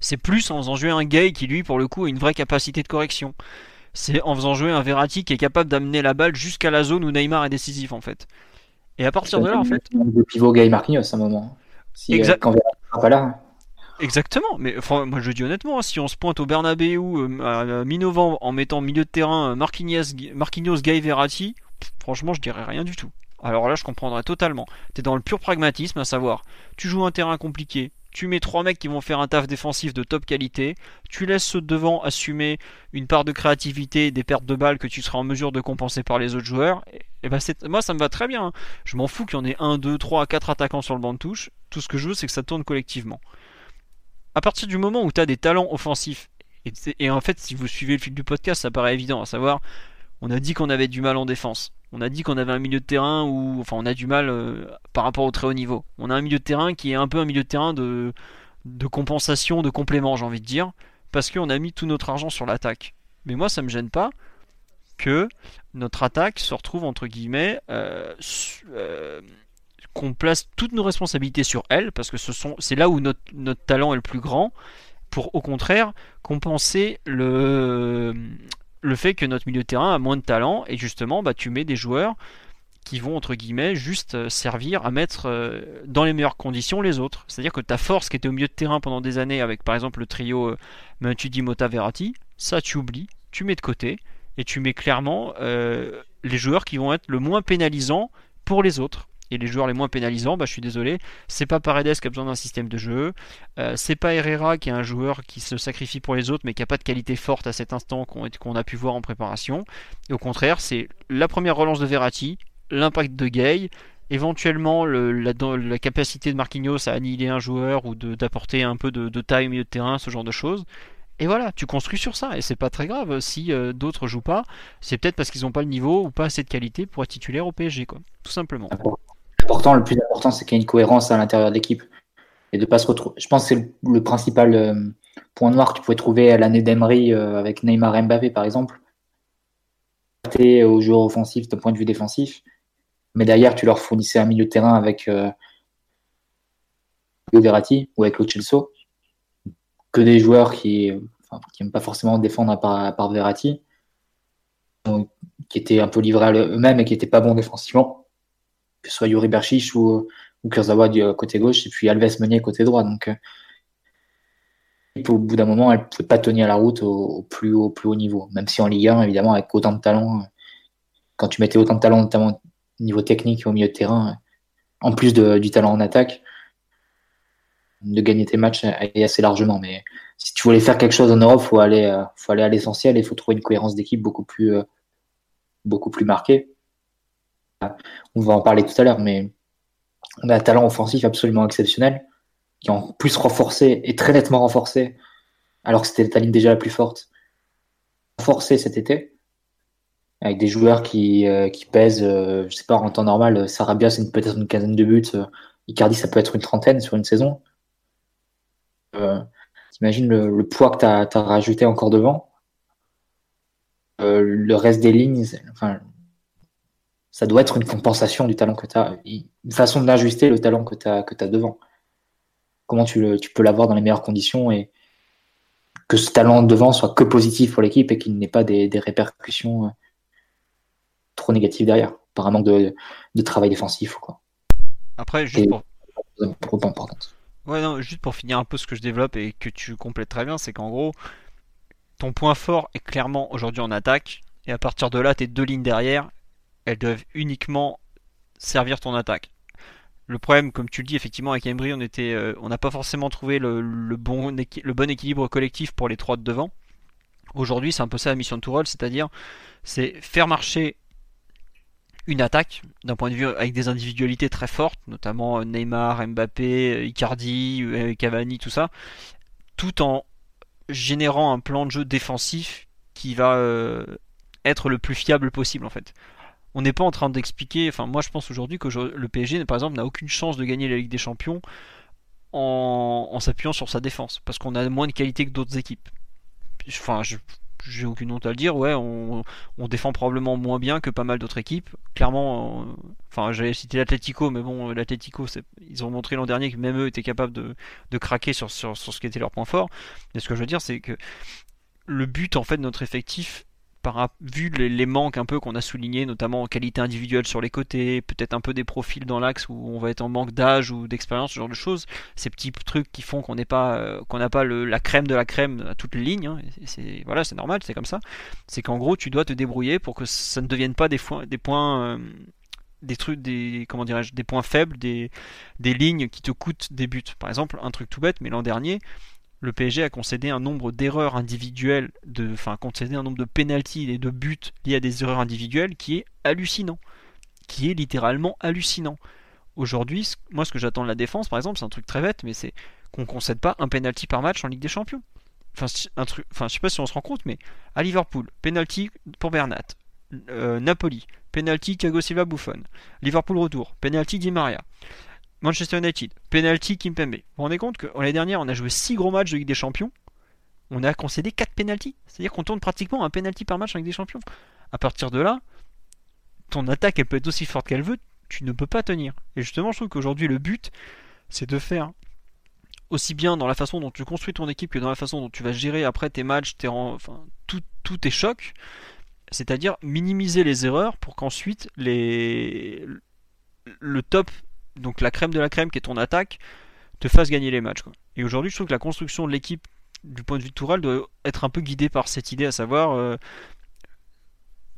C'est plus en faisant jouer un Gay qui lui pour le coup a une vraie capacité de correction. C'est en faisant jouer un Verratti qui est capable d'amener la balle jusqu'à la zone où Neymar est décisif en fait. Et à partir de là en fait.
Le pivot Gay Marquinhos à un moment. Si,
Exact.
euh, quand Verratti sera pas là.
Exactement, mais moi je dis honnêtement, hein, si on se pointe au Bernabeu euh, à mi-novembre en mettant milieu de terrain euh, Marquinhos, Marquinhos pff, franchement je dirais rien du tout. Alors là je comprendrais totalement. T'es dans le pur pragmatisme, à savoir, tu joues un terrain compliqué, tu mets trois mecs qui vont faire un taf défensif de top qualité, tu laisses ceux de devant assumer une part de créativité, des pertes de balles que tu seras en mesure de compenser par les autres joueurs. Et, et ben moi ça me va très bien. hein. Je m'en fous qu'il y en ait un, deux, trois, quatre attaquants sur le banc de touche. Tout ce que je veux c'est que ça tourne collectivement à partir du moment où tu as des talents offensifs, et, et en fait, si vous suivez le fil du podcast, ça paraît évident, à savoir, on a dit qu'on avait du mal en défense. On a dit qu'on avait un milieu de terrain où, enfin, on a du mal euh, par rapport au très haut niveau. On a un milieu de terrain qui est un peu un milieu de terrain de, de compensation, de complément, j'ai envie de dire, parce qu'on a mis tout notre argent sur l'attaque. Mais moi, ça me gêne pas que notre attaque se retrouve entre guillemets euh, euh, qu'on place toutes nos responsabilités sur elle, parce que ce sont, c'est là où notre, talent est le plus grand, pour au contraire compenser le, le fait que notre milieu de terrain a moins de talent, et justement, bah, tu mets des joueurs qui vont, entre guillemets, juste euh, servir à mettre euh, dans les meilleures conditions les autres. C'est-à-dire que ta force qui était au milieu de terrain pendant des années, avec par exemple le trio euh, Matuidi, Mota, Verratti, ça tu oublies, tu mets de côté, et tu mets clairement les joueurs qui vont être le moins pénalisants pour les autres. Et les joueurs les moins pénalisants, bah, je suis désolé, c'est pas Paredes qui a besoin d'un système de jeu, euh, c'est pas Herrera qui est un joueur qui se sacrifie pour les autres mais qui a pas de qualité forte à cet instant qu'on a pu voir en préparation. Et au contraire, c'est la première relance de Verratti, l'impact de Gay, éventuellement le- la, capacité de Marquinhos à annihiler un joueur ou d'apporter un peu de, de taille au milieu de terrain, ce genre de choses. Et voilà, tu construis sur ça, et c'est pas très grave si euh, d'autres jouent pas, c'est peut-être parce qu'ils n'ont pas le niveau ou pas assez de qualité pour être titulaire au PSG, quoi. Tout simplement.
Le plus important, c'est qu'il y ait une cohérence à l'intérieur de l'équipe. Et de pas se retrouver. Je pense que c'est le, principal euh, point noir que tu pouvais trouver à l'année d'Emery euh, avec Neymar Mbappé, par exemple. Aux joueurs offensifs d'un point de vue défensif. Mais derrière, tu leur fournissais un milieu de terrain avec euh, Verratti ou avec Lo Celso. Que des joueurs qui enfin, qui n'aiment pas forcément défendre à part, à part Verratti. Donc, qui étaient un peu livrés à eux-mêmes et qui n'étaient pas bons défensivement que ce soit Yuri Berchiche ou, Kurzawa du euh, côté gauche, et puis Alves Meunier côté droit. Donc, euh, au bout d'un moment, elle ne pouvait pas tenir la route au, plus haut, niveau. Même si en Ligue 1, évidemment, avec autant de talent, euh, quand tu mettais autant de talent, notamment au niveau technique et au milieu de terrain, en plus du talent en attaque, de gagner tes matchs assez largement. Mais si tu voulais faire quelque chose en Europe, euh, faut aller à l'essentiel et il faut trouver une cohérence d'équipe beaucoup plus marquée. On va en parler tout à l'heure, mais on a un talent offensif absolument exceptionnel, qui est en plus renforcé et très nettement renforcé, alors que c'était ta ligne déjà la plus forte. Renforcé cet été, avec des joueurs qui, euh, qui pèsent, euh, je sais pas, en temps normal, euh, Sarabia, c'est peut-être une quinzaine de buts, euh, Icardi, ça peut être une trentaine sur une saison. T'imagines le, poids que tu as, rajouté encore devant. Le reste des lignes, enfin, ça doit être une compensation du talent que tu as, une façon d'ajuster le talent que tu as, que as devant. Comment tu, le- tu peux l'avoir dans les meilleures conditions et que ce talent devant soit que positif pour l'équipe et qu'il n'ait pas des, des répercussions euh, trop négatives derrière, par un manque de, de travail défensif ou quoi.
Après, juste
Et-
pour,
importante.
Ouais, non, juste pour finir un peu ce que je développe et que tu complètes très bien, c'est qu'en gros, ton point fort est clairement aujourd'hui en attaque, et à partir de là, tes deux lignes derrière, elles doivent uniquement servir ton attaque. Le problème, comme tu le dis, effectivement, avec Embry, euh, on n'a pas forcément trouvé le, bon, équilibre collectif pour les trois de devant. Aujourd'hui, c'est un peu ça la mission de Tourelle, c'est-à-dire c'est faire marcher une attaque d'un point de vue avec des individualités très fortes, notamment euh, Neymar, Mbappé, euh, Icardi, Cavani, tout ça, tout en générant un plan de jeu défensif qui va être le plus fiable possible en fait. On n'est pas en train d'expliquer, enfin moi je pense aujourd'hui que le PSG par exemple n'a aucune chance de gagner la Ligue des Champions en, s'appuyant sur sa défense, parce qu'on a moins de qualité que d'autres équipes. Enfin, j'ai aucune honte à le dire, ouais, on, défend probablement moins bien que pas mal d'autres équipes. Clairement, enfin, j'avais cité l'Atletico, mais bon, l'Atletico, ils ont montré l'an dernier que même eux étaient capables de, craquer sur, sur, sur, ce qui était leur point fort. Mais ce que je veux dire, c'est que le but en fait de notre effectif vu les, manques un peu qu'on a soulignés, notamment en qualité individuelle sur les côtés, peut-être un peu des profils dans l'axe où on va être en manque d'âge ou d'expérience, ce genre de choses, ces petits trucs qui font qu'on n'est pas, euh, qu'on n'a pas la crème de la crème à toutes les lignes, hein, c'est voilà, c'est normal, c'est comme ça. C'est qu'en gros, tu dois te débrouiller pour que ça ne devienne pas des, des points, euh, des trucs, des comment dirais-je, des points faibles, des, des lignes qui te coûtent des buts. Par exemple, un truc tout bête, mais l'an dernier, le PSG a concédé un nombre d'erreurs individuelles, de, enfin concédé un nombre de pénalties et de buts liés à des erreurs individuelles qui est hallucinant, qui est littéralement hallucinant. Aujourd'hui, moi ce que j'attends de la défense, par exemple, c'est un truc très bête, mais c'est qu'on concède pas un penalty par match en Ligue des Champions. Enfin, un truc, je sais pas si on se rend compte, mais à Liverpool, penalty pour Bernat, euh, Napoli, penalty Thiago Silva Buffon, Liverpool retour, penalty Di Maria. Manchester United, penalty Kimpembe. Vous vous rendez compte que l'année dernière, on a joué 6 gros matchs de Ligue des Champions. On a concédé 4 penalties. C'est-à-dire qu'on tourne pratiquement un penalty par match en Ligue des Champions. À partir de là, ton attaque, elle peut être aussi forte qu'elle veut, tu ne peux pas tenir. Et justement, je trouve qu'aujourd'hui, le but, c'est de faire aussi bien dans la façon dont tu construis ton équipe que dans la façon dont tu vas gérer après tes matchs, tes enfin, tout, tous tes chocs. C'est-à-dire minimiser les erreurs pour qu'ensuite les... le top donc la crème de la crème qui est ton attaque, te fasse gagner les matchs. Et aujourd'hui, je trouve que la construction de l'équipe du point de vue de Tourelle doit être un peu guidée par cette idée, à savoir euh,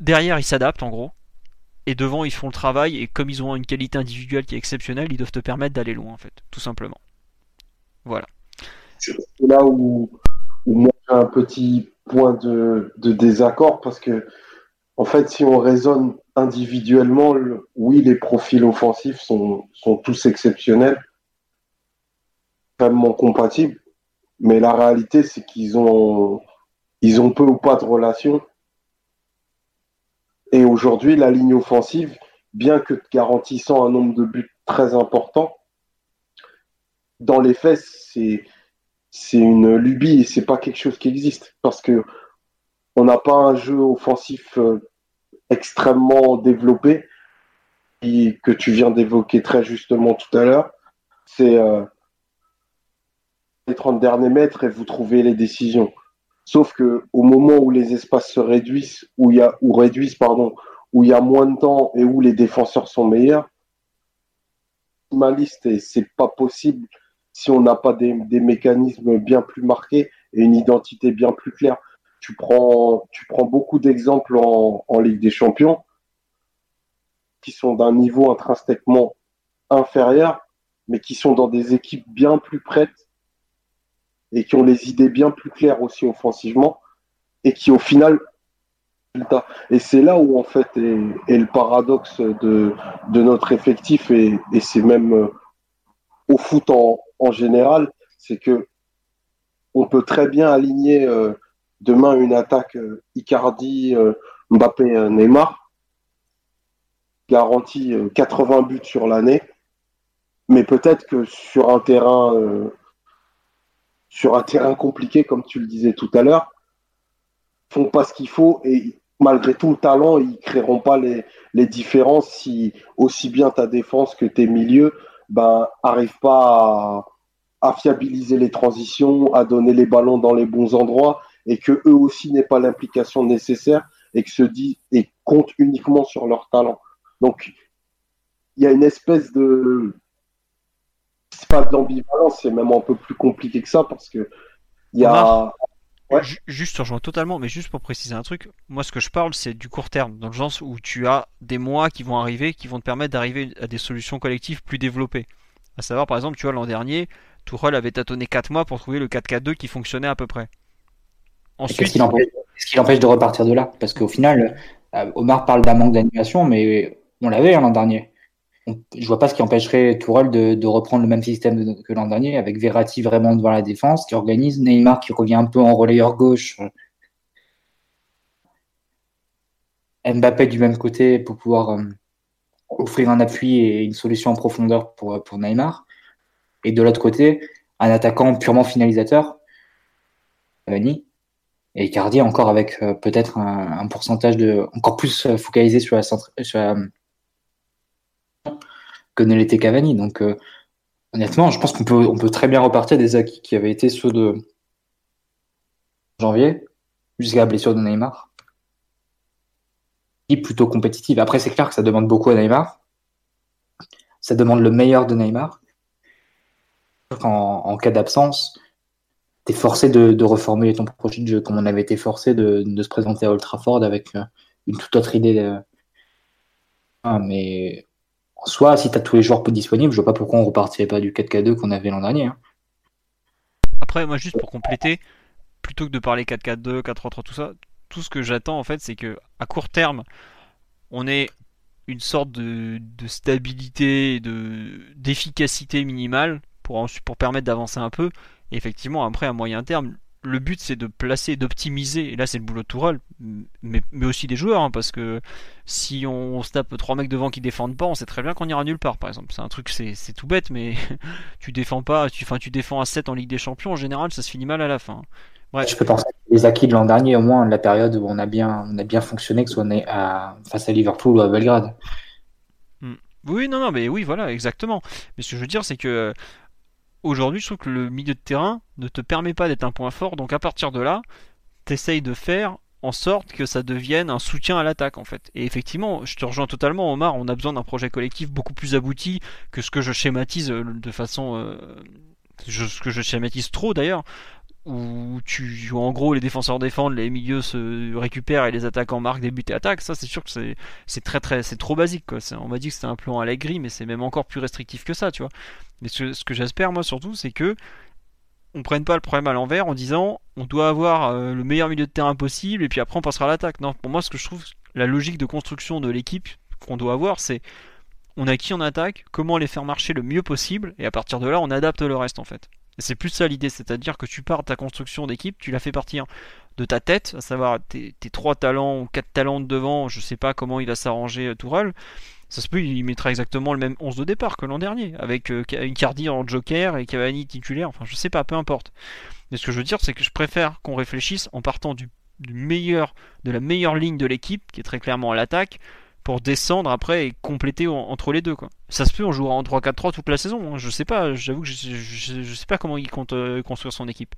derrière ils s'adaptent en gros, et devant ils font le travail, et comme ils ont une qualité individuelle qui est exceptionnelle, ils doivent te permettre d'aller loin en fait, tout simplement. Voilà.
C'est là où, moi j'ai un petit point de, désaccord parce que en fait si on raisonne individuellement, oui, les profils offensifs sont, tous exceptionnels, extrêmement compatibles, mais la réalité, c'est qu'ils ont, ils ont peu ou pas de relation. Et aujourd'hui, la ligne offensive, bien que garantissant un nombre de buts très important, dans les faits, c'est, c'est une lubie et c'est pas quelque chose qui existe parce que on n'a pas un jeu offensif euh, extrêmement développé que tu viens d'évoquer très justement tout à l'heure. C'est euh, les 30 derniers mètres et vous trouvez les décisions. Sauf que au moment où les espaces se réduisent, où il y a, ou réduisent, pardon, où il y a moins de temps et où les défenseurs sont meilleurs, ma liste et c'est pas possible si on n'a pas des mécanismes bien plus marqués et une identité bien plus claire tu prends, tu prends beaucoup d'exemples en, Ligue des Champions qui sont d'un niveau intrinsèquement inférieur, mais qui sont dans des équipes bien plus prêtes et qui ont les idées bien plus claires aussi offensivement et qui au final et c'est là où en fait est, le paradoxe de, notre effectif et, c'est même euh, au foot en, général, c'est que on peut très bien aligner euh, demain une attaque euh, Icardi, euh, Mbappé, euh, Neymar, garantit 80 buts sur l'année, mais peut-être que sur un terrain sur un terrain compliqué, comme tu le disais tout à l'heure, font pas ce qu'il faut et malgré tout le talent, ils créeront pas les, différences si aussi bien ta défense que tes milieux ben, arrivent pas à, à, fiabiliser les transitions, à donner les ballons dans les bons endroits et que eux aussi n'aient pas l'implication nécessaire et que se disent et comptent uniquement sur leur talent. Donc il y a une espèce de c'est pas d'ambivalence, c'est même un peu plus compliqué que ça parce que il y a
Juste, je rejoins totalement, mais juste pour préciser un truc, moi ce que je parle c'est du court terme, dans le sens où tu as des mois qui vont arriver, qui vont te permettre d'arriver à des solutions collectives plus développées. À savoir, par exemple, tu vois, l'an dernier, Tourelle avait tâtonné 4 mois pour trouver le 4K2 qui fonctionnait à peu près.
Qu'est-ce qui l'empêche de repartir de là? Parce qu'au final, euh, Omar parle d'un manque d'animation, mais on l'avait hein, l'an dernier. Je je vois pas ce qui empêcherait Tourelle de, reprendre le même système que l'an dernier, avec Verratti vraiment devant la défense, qui organise, Neymar qui revient un peu en relayeur gauche, Mbappé du même côté pour pouvoir euh, offrir un appui et une solution en profondeur pour, pour Neymar. Et de l'autre côté, un attaquant purement finalisateur, Cavani, Et Icardi encore avec peut-être un, pourcentage de encore plus focalisé sur la, sur que ne l'était Cavani. Donc honnêtement, je pense qu'on peut, on peut très bien repartir des acquis qui avaient été ceux de janvier jusqu'à la blessure de Neymar. Plutôt compétitive. Après, c'est clair que ça demande beaucoup à Neymar. Ça demande le meilleur de Neymar. En, cas d'absence, tu es forcé de, reformuler ton projet de jeu, comme on avait été forcé de, se présenter à Ultra Ford avec euh, une toute autre idée. Ah, mais en soi, si tu as tous les joueurs disponibles, je vois pas pourquoi on repartirait pas du 4K2 qu'on avait l'an dernier. Hein.
Après, moi, juste pour compléter, plutôt que de parler 4-4-2, 4-3-3, tout ça, tout ce que j'attends en fait, c'est que à court terme, on ait une sorte de, stabilité, de d'efficacité minimale pour, pour permettre d'avancer un peu. Et effectivement, après, à moyen terme, le but c'est de placer, d'optimiser. Et là, c'est le boulot de Tourelle, mais, mais aussi des joueurs, hein, parce que si on, se tape trois mecs devant qui défendent pas, on sait très bien qu'on ira nulle part, par exemple. C'est un truc, c'est, tout bête, mais tu défends pas, tu, tu défends à 7 en Ligue des Champions, en général, ça se finit mal à la fin.
Je peux penser les acquis de l'an dernier, au moins la période où on a bien, on a bien fonctionné, que ce soit à, face à Liverpool ou à Belgrade.
Hmm. Oui, non, non, mais oui, voilà, exactement. Mais ce que je veux dire, c'est que aujourd'hui, je trouve que le milieu de terrain ne te permet pas d'être un point fort. Donc à partir de là, tu essayes de faire en sorte que ça devienne un soutien à l'attaque en fait. Et effectivement, je te rejoins totalement Omar, on a besoin d'un projet collectif beaucoup plus abouti que ce que je schématise euh, de façon... Euh, ce que je schématise trop d'ailleurs, où tu en gros les défenseurs défendent, les milieux se récupèrent et les attaquants marquent des buts et attaquent, ça c'est sûr que c'est, très très c'est trop basique on m'a dit que c'était un plan à la grille, mais c'est même encore plus restrictif que ça, tu vois. Mais ce, que j'espère moi surtout, c'est que on prenne pas le problème à l'envers en disant on doit avoir euh, le meilleur milieu de terrain possible et puis après on passera à l'attaque. Non, pour moi ce que je trouve la logique de construction de l'équipe qu'on doit avoir, c'est on a qui en attaque, comment les faire marcher le mieux possible et à partir de là on adapte le reste en fait. C'est plus ça l'idée, c'est-à-dire que tu pars de ta construction d'équipe, tu la fais partir de ta tête, à savoir tes, trois talents ou quatre talents de devant, je sais pas comment il va s'arranger euh, Tourelle. Ça se peut, il mettra exactement le même 11 de départ que l'an dernier, avec euh, Icardi en joker et Cavani titulaire, enfin je sais pas, peu importe. Mais ce que je veux dire, c'est que je préfère qu'on réfléchisse en partant du meilleur, de la meilleure ligne de l'équipe, qui est très clairement à l'attaque, pour descendre après et compléter entre les deux quoi. Ça se peut on jouera en 3-4-3 toute la saison, hein. je sais pas, j'avoue que je, sais pas comment il compte euh, construire son équipe.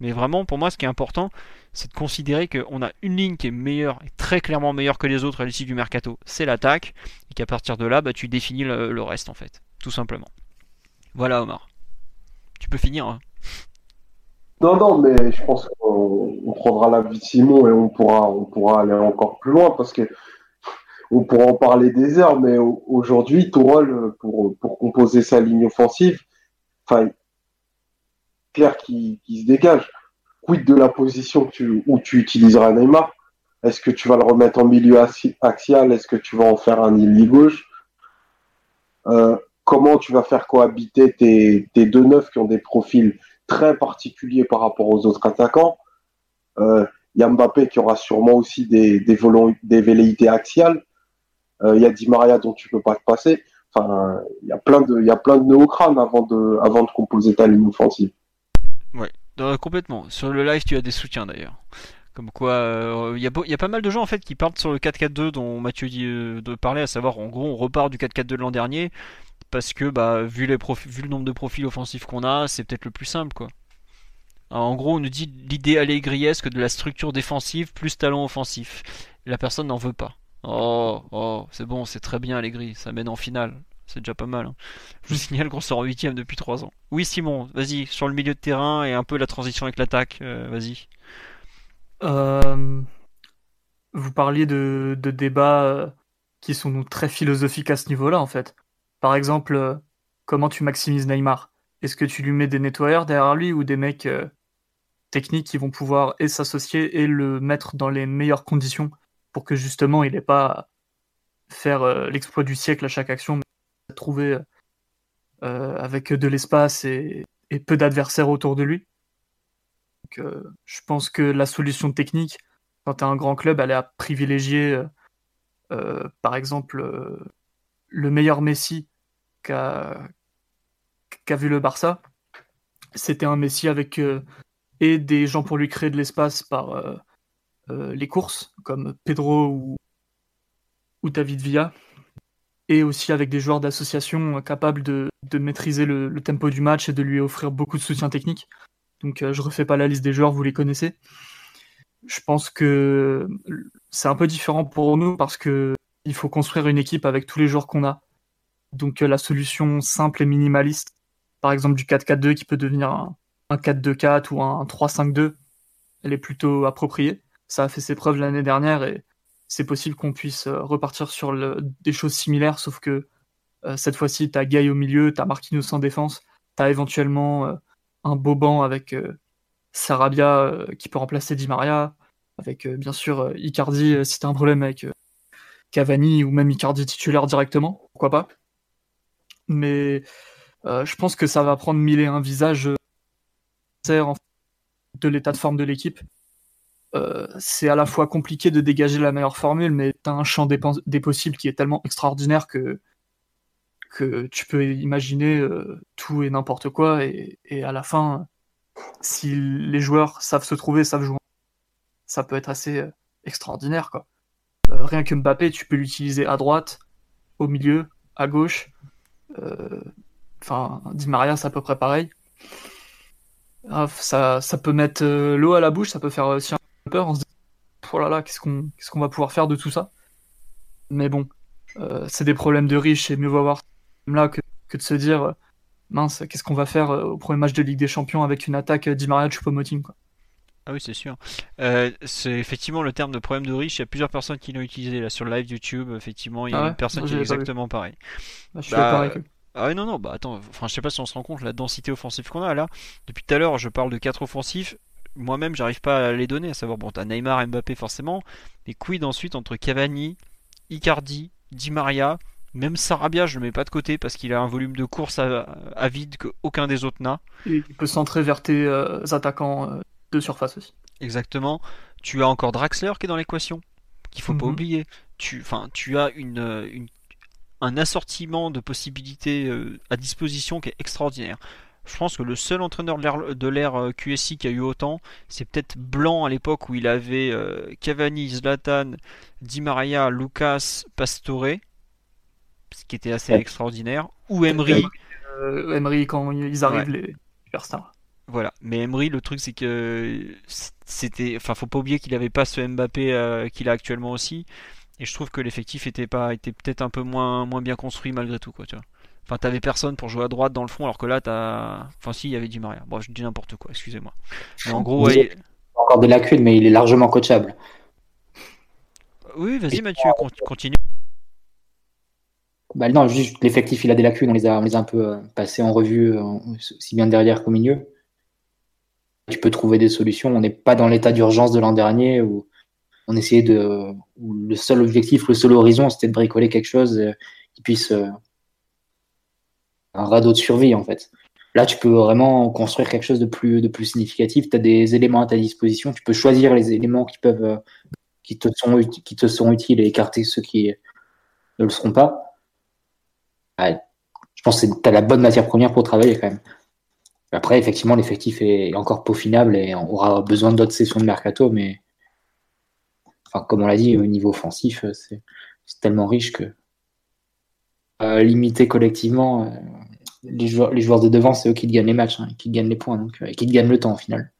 Mais vraiment pour moi ce qui est important, c'est de considérer qu'on a une ligne qui est meilleure et très clairement meilleure que les autres à l'issue du mercato, c'est l'attaque et qu'à partir de là bah, tu définis le, reste en fait, tout simplement. Voilà Omar. Tu peux finir. Hein.
Non, non, mais je pense qu'on prendra la vie de Simon et on pourra, on pourra aller encore plus loin parce que on pourra en parler des heures, mais aujourd'hui, Tourelle, pour, pour composer sa ligne offensive, enfin, clair qui, se dégage. Quid de la position où tu utiliseras Neymar? Est-ce que tu vas le remettre en milieu axial? Est-ce que tu vas en faire un ailier gauche? Euh, Comment tu vas faire cohabiter tes, deux neufs qui ont des profils très particuliers par rapport aux autres attaquants? Euh, qui aura sûrement aussi des velléités axiales. Euh, il y a Di Maria dont tu peux pas te passer. Enfin, il y a plein de, il y a plein de avant de, avant de composer ta ligne offensive.
Ouais, complètement. Sur le live, tu as des soutiens d'ailleurs. Comme quoi, euh, il y, a pas mal de gens en fait qui partent sur le 4-4-2 dont Mathieu dit euh, de parler, à savoir en gros on repart du 4-4-2 de l'an dernier parce que bah vu, les vu le nombre de profils offensifs qu'on a, c'est peut-être le plus simple quoi. en gros, on nous dit l'idée allégriesque de la structure défensive plus talent offensif. La personne n'en veut pas. Oh, oh, c'est bon, c'est très bien Allegri, ça mène en finale. C'est déjà pas mal. Hein. Je vous signale qu'on sort en huitième depuis 3 ans. Oui Simon, vas-y, sur le milieu de terrain et un peu la transition avec l'attaque, euh, vas-y.
Euh, vous parliez de, débats euh, qui sont très philosophiques à ce niveau-là en fait. Par exemple, comment tu maximises Neymar? Est-ce que tu lui mets des nettoyeurs derrière lui ou des mecs techniques qui vont pouvoir et s'associer et le mettre dans les meilleures conditions? Pour que justement il n'ait pas faire euh, l'exploit du siècle à chaque action, mais trouver euh, avec de l'espace et, peu d'adversaires autour de lui. Euh, je pense que la solution technique, quand tu un grand club, elle est à privilégier, par exemple, le meilleur Messi qu'a vu le Barça. C'était un Messi avec et des gens pour lui créer de l'espace par les courses, comme Pedro ou, ou David Villa, et aussi avec des joueurs d'association capables de, maîtriser le, tempo du match et de lui offrir beaucoup de soutien technique. Donc je refais pas la liste des joueurs, vous les connaissez. Je pense que c'est un peu différent pour nous parce que il faut construire une équipe avec tous les joueurs qu'on a. Donc la solution simple et minimaliste, par exemple du 4-4-2 qui peut devenir un, 4-2-4 ou un 3-5-2, elle est plutôt appropriée. Ça a fait ses preuves l'année dernière et c'est possible qu'on puisse euh, repartir sur des choses similaires, sauf que euh, cette fois-ci, tu as Gay au milieu, tu as Marquinhos en défense, tu as éventuellement euh, un beau banc avec Sarabia qui peut remplacer Di Maria, avec bien sûr Icardi si tu un problème avec Cavani ou même Icardi titulaire directement, pourquoi pas. Mais je pense que ça va prendre mille et un visages de l'état de forme de l'équipe. Euh, c'est à la fois compliqué de dégager la meilleure formule, mais tu as un champ des, possibles qui est tellement extraordinaire que, que tu peux imaginer euh, tout et n'importe quoi. Et, à la fin, si les joueurs savent se trouver, savent jouer, ça peut être assez euh, extraordinaire. Quoi. rien que Mbappé, tu peux l'utiliser à droite, au milieu, à gauche. Enfin, Di Maria, c'est à peu près pareil. Ah, ça, ça peut mettre l'eau à la bouche, ça peut faire aussi un peur en se disant oh là là, qu'est-ce qu'on qu'est-ce qu'on va pouvoir faire de tout ça? Mais bon, euh, c'est des problèmes de riches et mieux vaut avoir là que, que de se dire euh, mince, qu'est-ce qu'on va faire euh, au premier match de Ligue des Champions avec une attaque Di Maria Choupo-Moting quoi.
Ah oui, c'est sûr. c'est effectivement le terme de problème de riche. Il y a plusieurs personnes qui l'ont utilisé là sur le live YouTube. Effectivement, il y a ah une personne qui est exactement pareil.
Bah, je suis bah, pareil.
Ah non, non, bah attends, enfin, je sais pas si on se rend compte la densité offensive qu'on a là. Depuis tout à l'heure, je parle de 4 offensifs moi-même, j'arrive pas à les donner, à savoir, bon, t'as Neymar, Mbappé forcément, mais quid ensuite entre Cavani, Icardi, Di Maria, même Sarabia, je le mets pas de côté parce qu'il a un volume de course à, vide qu'aucun des autres n'a.
il peut centrer vers tes euh, attaquants euh, de surface aussi.
Exactement. Tu as encore Draxler qui est dans l'équation, qu'il faut pas mhm. oublier. Tu, tu as une, un assortiment de possibilités euh, à disposition qui est extraordinaire. Je pense que le seul entraîneur de l'ère euh, QSI qui a eu autant, c'est peut-être Blanc à l'époque où il avait euh, Cavani, Zlatan, Di Maria, Lucas, Pastore, ce qui était assez extraordinaire, ou Emery.
Euh, Emery quand ils arrivent, les superstars.
Voilà, mais Emery, le truc c'est que c'était, enfin, faut pas oublier qu'il avait pas ce Mbappé qu'il a actuellement aussi, et je trouve que l'effectif était pas, était peut-être un peu moins, moins bien construit malgré tout, quoi, tu vois. Enfin, t'avais personne pour jouer à droite dans le fond, alors que là, t'as. Enfin, si, il y avait du Maria. Bon, je dis n'importe quoi, excusez-moi.
Mais en gros, ouais, encore des lacunes, mais il est largement coachable.
Oui, vas-y, Mathieu, continue.
Bah non, juste l'effectif, il a des lacunes. On les a, on les a un peu euh, passés en revue, euh, aussi bien derrière qu'au milieu. Tu peux trouver des solutions. On n'est pas dans l'état d'urgence de l'an dernier où on essayait de. Où le seul objectif, le seul horizon, c'était de bricoler quelque chose euh, qui puisse un radeau de survie en fait. Là, tu peux vraiment construire quelque chose de plus, de plus significatif. Tu as des éléments à ta disposition. Tu peux choisir les éléments qui peuvent, te sont utiles et écarter ceux qui ne le seront pas. je pense que tu as la bonne matière première pour travailler quand même. Après, effectivement, l'effectif est encore peaufinable et on aura besoin d'autres sessions de mercato, mais enfin, comme on l'a dit, au niveau offensif, c'est tellement riche que euh, limité collectivement, euh, les, joueurs, les joueurs de devant, c'est eux qui gagnent les matchs, hein, qui gagnent les points, donc, euh, qui gagnent le temps au final.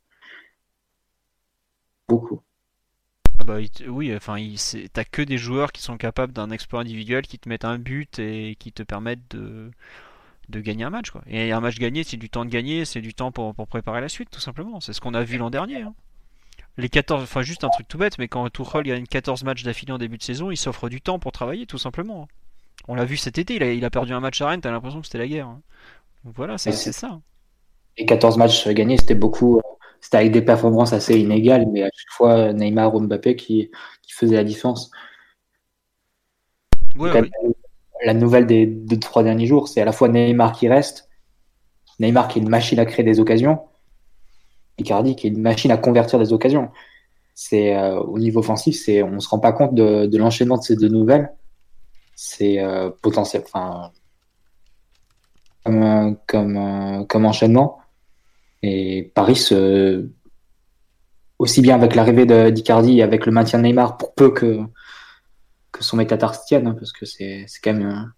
Beaucoup.
Ah bah, oui, enfin, t'as que des joueurs qui sont capables d'un exploit individuel, qui te mettent un but et qui te permettent de, gagner un match. Quoi. Et un match gagné, c'est du temps de gagner, c'est du temps pour, pour, préparer la suite, tout simplement. C'est ce qu'on a vu l'an dernier. Hein. Les 14, enfin juste un truc tout bête, mais quand Tuchel gagne 14 matchs d'affilée en début de saison, il s'offre du temps pour travailler, tout simplement. Hein. On l'a vu cet été, il a, perdu un match à Rennes, t'as l'impression que c'était la guerre. Hein. voilà, c'est ça.
Les 14 matchs gagnés, c'était beaucoup. C'était avec des performances assez inégales, mais à chaque fois Neymar ou Mbappé qui, qui faisait la différence. La nouvelle des deux, trois derniers jours, c'est à la fois Neymar qui reste, Neymar qui est une machine à créer des occasions, et Icardi qui est une machine à convertir des occasions. C'est euh, au niveau offensif, c'est on se rend pas compte de, de l'enchaînement de ces deux nouvelles c'est euh, potentiel, enfin, comme, comme, comme enchaînement. Et Paris se, aussi bien avec l'arrivée d'Icardi et avec le maintien de Neymar, pour peu que, que son métatarse tienne, hein, parce que c'est quand même.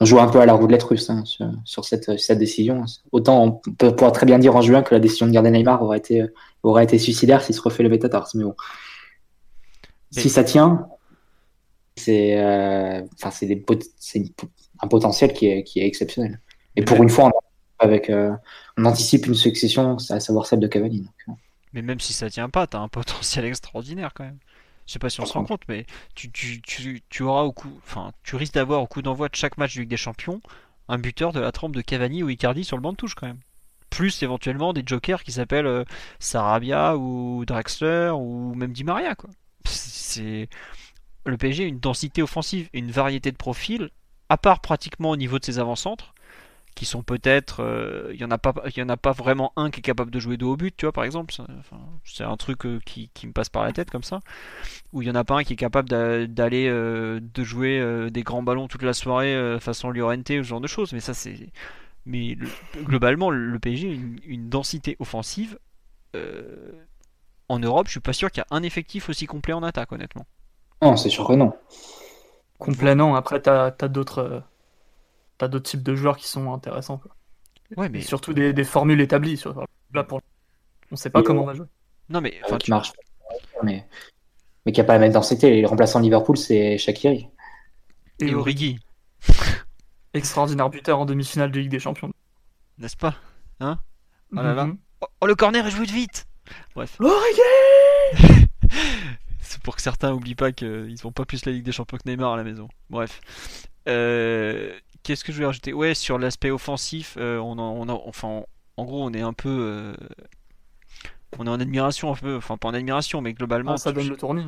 on joue un peu à la roulette russe hein, sur, cette, cette, décision. Autant on peut pouvoir très bien dire en juin que la décision de garder Neymar aurait été, aurait été suicidaire s'il se refait le métatarse. Mais bon. Si ça tient, c'est euh, enfin, c'est un potentiel qui est, qui est exceptionnel. Et pour une fois, on, avec, euh, on anticipe une succession, à savoir celle de Cavani. Euh.
Mais même si ça tient pas, tu as un potentiel extraordinaire quand même. Je sais pas si on se rend compte, mais tu, tu, tu, tu auras au coup, enfin, tu risques d'avoir au coup d'envoi de chaque match de Ligue des Champions un buteur de la trempe de Cavani ou Icardi sur le banc de touche quand même. Plus éventuellement des jokers qui s'appellent euh, Sarabia ou Draxler ou même Di Maria quoi. C'est le PSG a une densité offensive, une variété de profils, à part pratiquement au niveau de ses avant-centres qui sont peut-être il euh, y en a pas il y en a pas vraiment un qui est capable de jouer de haut but tu vois par exemple. C'est un truc euh, qui, me passe par la tête comme ça. Ou il y en a pas un qui est capable d'aller euh, de jouer des grands ballons toute la soirée façon Llorente ou ce genre de choses. Mais ça c'est mais globalement le PSG a une, densité offensive en Europe je suis pas sûr qu'il y a un effectif aussi complet en attaque honnêtement
non c'est sûr que non
complet non après t'as as, d'autres t'as d'autres types de joueurs qui sont intéressants. Quoi.
Ouais, mais...
surtout des, formules établies. Sur... Là, pour... On sait pas comment on va jouer.
Non, mais.
Enfin, qui marche. Mais, mais qui a pas la même densité. Les remplaçants de Liverpool, c'est Shakiri.
Et, Origi.
Extraordinaire buteur en demi-finale de Ligue des Champions.
N'est-ce pas? Hein? Oh, là là. Mhm. oh, le corner est joué de vite Bref.
Origi
pour que certains n'oublient pas qu'ils vont pas plus la Ligue des Champions que Neymar à la maison. Bref. Euh, Qu'est-ce que je voulais rajouter? Ouais, sur l'aspect offensif, euh, on, on enfin, en gros, on est un peu, euh, on est en admiration un peu, enfin pas en admiration, mais globalement. Ah,
ça donne le tournis.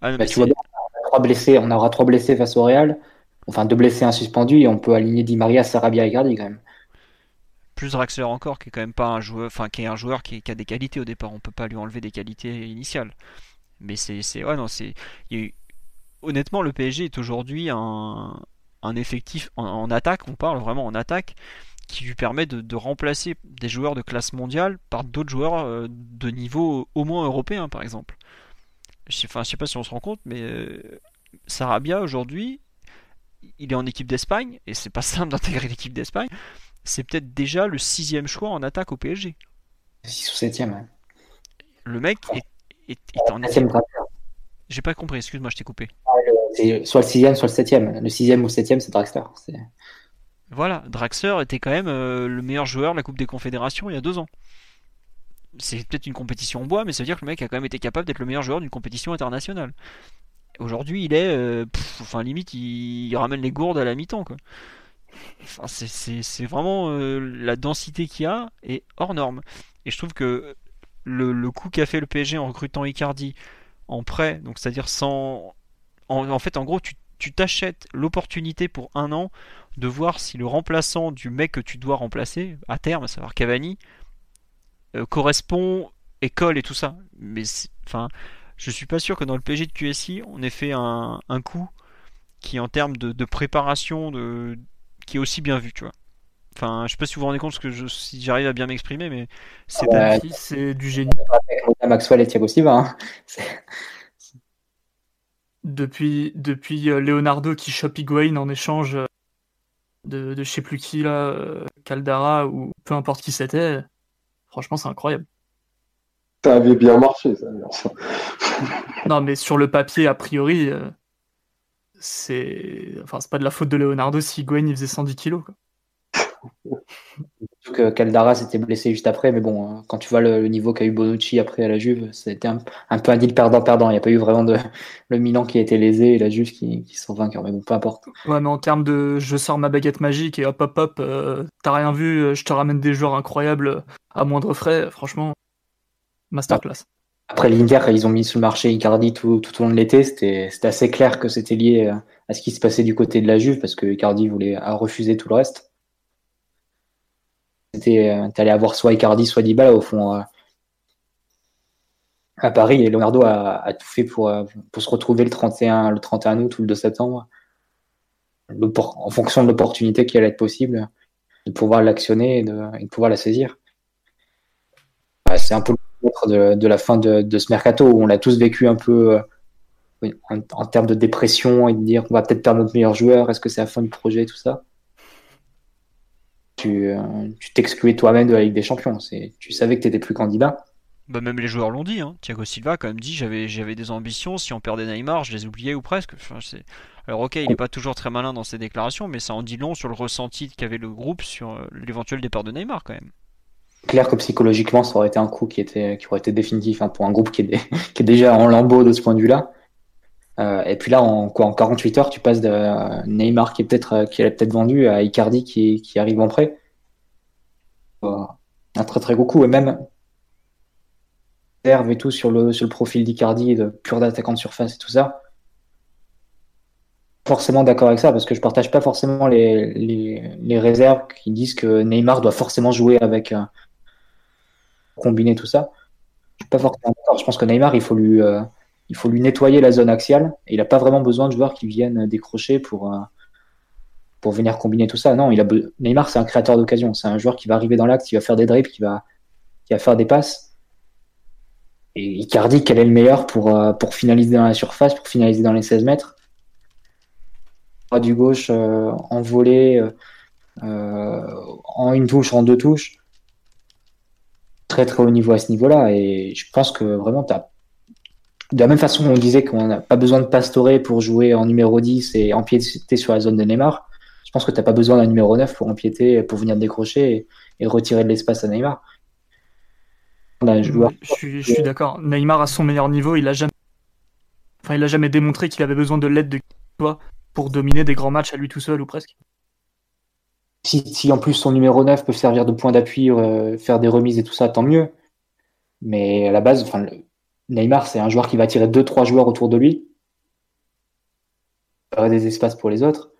Ah, bah, tu vois, on trois blessés, on aura trois blessés face au Real, enfin deux blessés, un suspendu, et on peut aligner Di Maria, Sarabia et Gardi quand même.
Plus Draxler encore, qui est quand même pas un joueur, enfin qui est un joueur qui, a des qualités au départ. On peut pas lui enlever des qualités initiales. Mais c'est, ouais non, c'est, honnêtement, le PSG est aujourd'hui un, un effectif en, attaque, on parle vraiment en attaque, qui lui permet de, remplacer des joueurs de classe mondiale par d'autres joueurs euh, de niveau au moins européen, par exemple. Je sais, enfin, je sais pas si on se rend compte, mais euh, Sarabia aujourd'hui, il est en équipe d'Espagne, et c'est pas simple d'intégrer l'équipe d'Espagne. C'est peut-être déjà le sixième choix en attaque au PSG.
6 ou septième,
Le mec est, en équipe. J'ai pas compris, excuse-moi, je t'ai coupé. Ah,
c'est soit le sixième, soit le septième. Le sixième ou le septième, c'est Draxler.
Voilà, Draxler était quand même euh, le meilleur joueur de la Coupe des Confédérations il y a deux ans. C'est peut-être une compétition en bois, mais ça veut dire que le mec a quand même été capable d'être le meilleur joueur d'une compétition internationale. Aujourd'hui, il est, euh, enfin limite, il, ramène les gourdes à la mi-temps. Enfin, c'est vraiment euh, la densité qu'il y a est hors norme. Et je trouve que le, le coup qu'a fait le PSG en recrutant Icardi, en prêt, donc c'est-à-dire sans. En, fait, en gros, tu t'achètes l'opportunité pour un an de voir si le remplaçant du mec que tu dois remplacer, à terme, à savoir Cavani, euh, correspond et colle et tout ça. Mais enfin, je suis pas sûr que dans le PG de QSI, on ait fait un, coup qui, en termes de, préparation, de, qui est aussi bien vu, tu vois. Enfin, je sais pas si vous vous rendez compte que je, si j'arrive à bien m'exprimer, mais
c'est c'est du génie.
Maxwell et Thiago Silva. Hein.
Depuis, depuis euh, Leonardo qui chope Higuain en échange euh, de, de je sais plus qui là, euh, Caldara ou peu importe qui c'était, franchement c'est incroyable.
Ça avait bien marché, ça.
non, mais sur le papier, a priori, c'est enfin, c'est pas de la faute de Leonardo si Higuain il faisait 110 kilos. Quoi
que Caldara s'était blessé juste après, mais bon, hein, quand tu vois le, niveau qu'a eu Bonucci après à la Juve, c'était un, un, peu un deal perdant-perdant. Il n'y a pas eu vraiment de le Milan qui a été lésé et la Juve qui, qui sont vainqueurs, mais bon, peu importe.
Ouais, mais en termes de je sors ma baguette magique et hop hop hop, euh, t'as rien vu, euh, je te ramène des joueurs incroyables à moindre frais, franchement, masterclass.
Après l'Inter, ils ont mis sur le marché Icardi tout, tout au long de l'été, c'était assez clair que c'était lié euh, à ce qui se passait du côté de la Juve parce que Icardi voulait a refusé tout le reste c'était euh, allé avoir soit Icardi, soit Dybala au fond euh, à Paris et Leonardo a, tout fait pour, euh, pour se retrouver le 31, le 31 août ou le 2 septembre en fonction de l'opportunité qui allait être possible de pouvoir l'actionner et de, pouvoir la saisir. c'est un peu de, de, la fin de, ce mercato où on l'a tous vécu un peu en, en, termes de dépression et de dire on va peut-être perdre notre meilleur joueur, est-ce que c'est la fin du projet, tout ça. Tu euh, t'excluais toi-même de la Ligue des Champions. Tu savais que tu n'étais plus candidat.
Bah même les joueurs l'ont dit. Hein. Thiago Silva a quand même dit j'avais j'avais des ambitions. Si on perdait Neymar, je les oubliais ou presque. Enfin, Alors ok, il n'est pas toujours très malin dans ses déclarations, mais ça en dit long sur le ressenti qu'avait le groupe sur euh, l'éventuel départ de Neymar quand même
clair que psychologiquement, ça aurait été un coup qui, était, qui aurait été définitif hein, pour un groupe qui est, qui est déjà en lambeau de ce point de vue-là. Euh, et puis là, en, quoi, en 48 heures, tu passes de euh, Neymar qui est peut-être euh, peut-être vendu à Icardi qui, qui arrive en prêt. un très très gros coup. Et même et tout sur le, sur le profil d'Icardi, de pur d'attaquant de surface et tout ça. Forcément d'accord avec ça parce que je partage pas forcément les, les, réserves qui disent que Neymar doit forcément jouer avec combiner tout ça. Je suis pas forcément d'accord. Je pense que Neymar, il faut lui, il faut lui nettoyer la zone axiale. Il n'a pas vraiment besoin de joueurs qui viennent décrocher pour, euh, venir combiner tout ça. Non, il a Neymar, c'est un créateur d'occasion. C'est un joueur qui va arriver dans l'axe, qui va faire des dribbles, qui va, faire des passes. Et Icardi, quel est le meilleur pour, euh, finaliser dans la surface, pour finaliser dans les 16 mètres? Du gauche en volée, en une touche, en deux touches très très haut niveau à ce niveau-là. Et je pense que vraiment, as... de la même façon on disait qu'on n'a pas besoin de Pastore pour jouer en numéro 10 et empiéter sur la zone de Neymar, je pense que tu n'as pas besoin d'un numéro 9 pour empiéter, pour venir décrocher et, retirer de l'espace à Neymar.
je, suis, d'accord. Neymar à son meilleur niveau, il a jamais, enfin, il a jamais démontré qu'il avait besoin de l'aide de toi pour dominer des grands matchs à lui tout seul ou presque.
Si, en plus son numéro 9 peut servir de point d'appui, euh, faire des remises et tout ça, tant mieux. Mais à la base, enfin, Neymar, c'est un joueur qui va attirer 2-3 joueurs autour de lui. Il y des espaces pour les autres.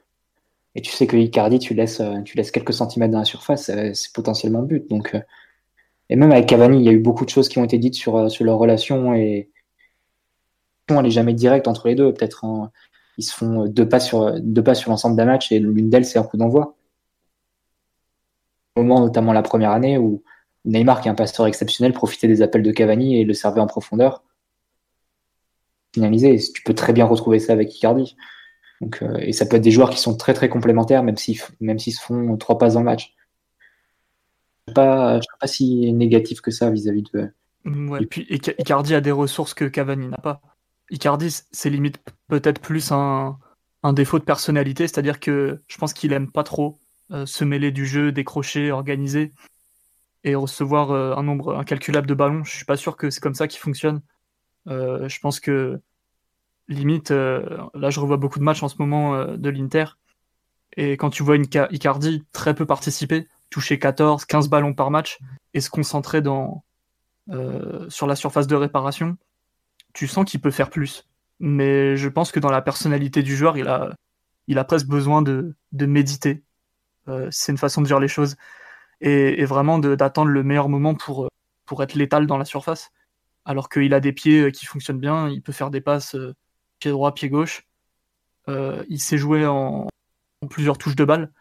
Et tu sais que Icardi, tu laisses, euh, quelques centimètres dans la surface, euh, c'est potentiellement le but. Donc, et même avec Cavani, il y a eu beaucoup de choses qui ont été dites sur, sur leur relation et elle n'est jamais directe entre les deux. Peut-être ils se font deux pas sur, deux pas sur l'ensemble d'un match et l'une d'elles, c'est un coup d'envoi moment, notamment la première année, où Neymar, qui est un pasteur exceptionnel, profitait des appels de Cavani et le servait en profondeur. Finalisé, tu peux très bien retrouver ça avec Icardi. Donc, euh, et ça peut être des joueurs qui sont très très complémentaires, même s'ils même s'ils se font trois passes dans le match. Je ne sais pas si négatif que ça vis-à-vis de.
Ouais, et puis Icardi a des ressources que Cavani n'a pas. Icardi, c'est limite peut-être plus un, un défaut de personnalité, c'est-à-dire que je pense qu'il aime pas trop euh, se mêler du jeu, décrocher, organiser et recevoir euh, un nombre incalculable de ballons. Je suis pas sûr que c'est comme ça qu'il fonctionne. Euh, je pense que limite, là je revois beaucoup de matchs en ce moment de l'Inter. Et quand tu vois une Icardi très peu participer, toucher 14, 15 ballons par match et se concentrer sur la surface de réparation, tu sens qu'il peut faire plus. Mais je pense que dans la personnalité du joueur, il a, il a presque besoin de, de méditer, euh, c'est une façon de dire les choses. Et, vraiment d'attendre le meilleur moment pour, euh, pour être létal dans la surface. Alors qu'il a des pieds euh, qui fonctionnent bien, il peut faire des passes pied droit, pied gauche. il s'est joué en, plusieurs touches de balle.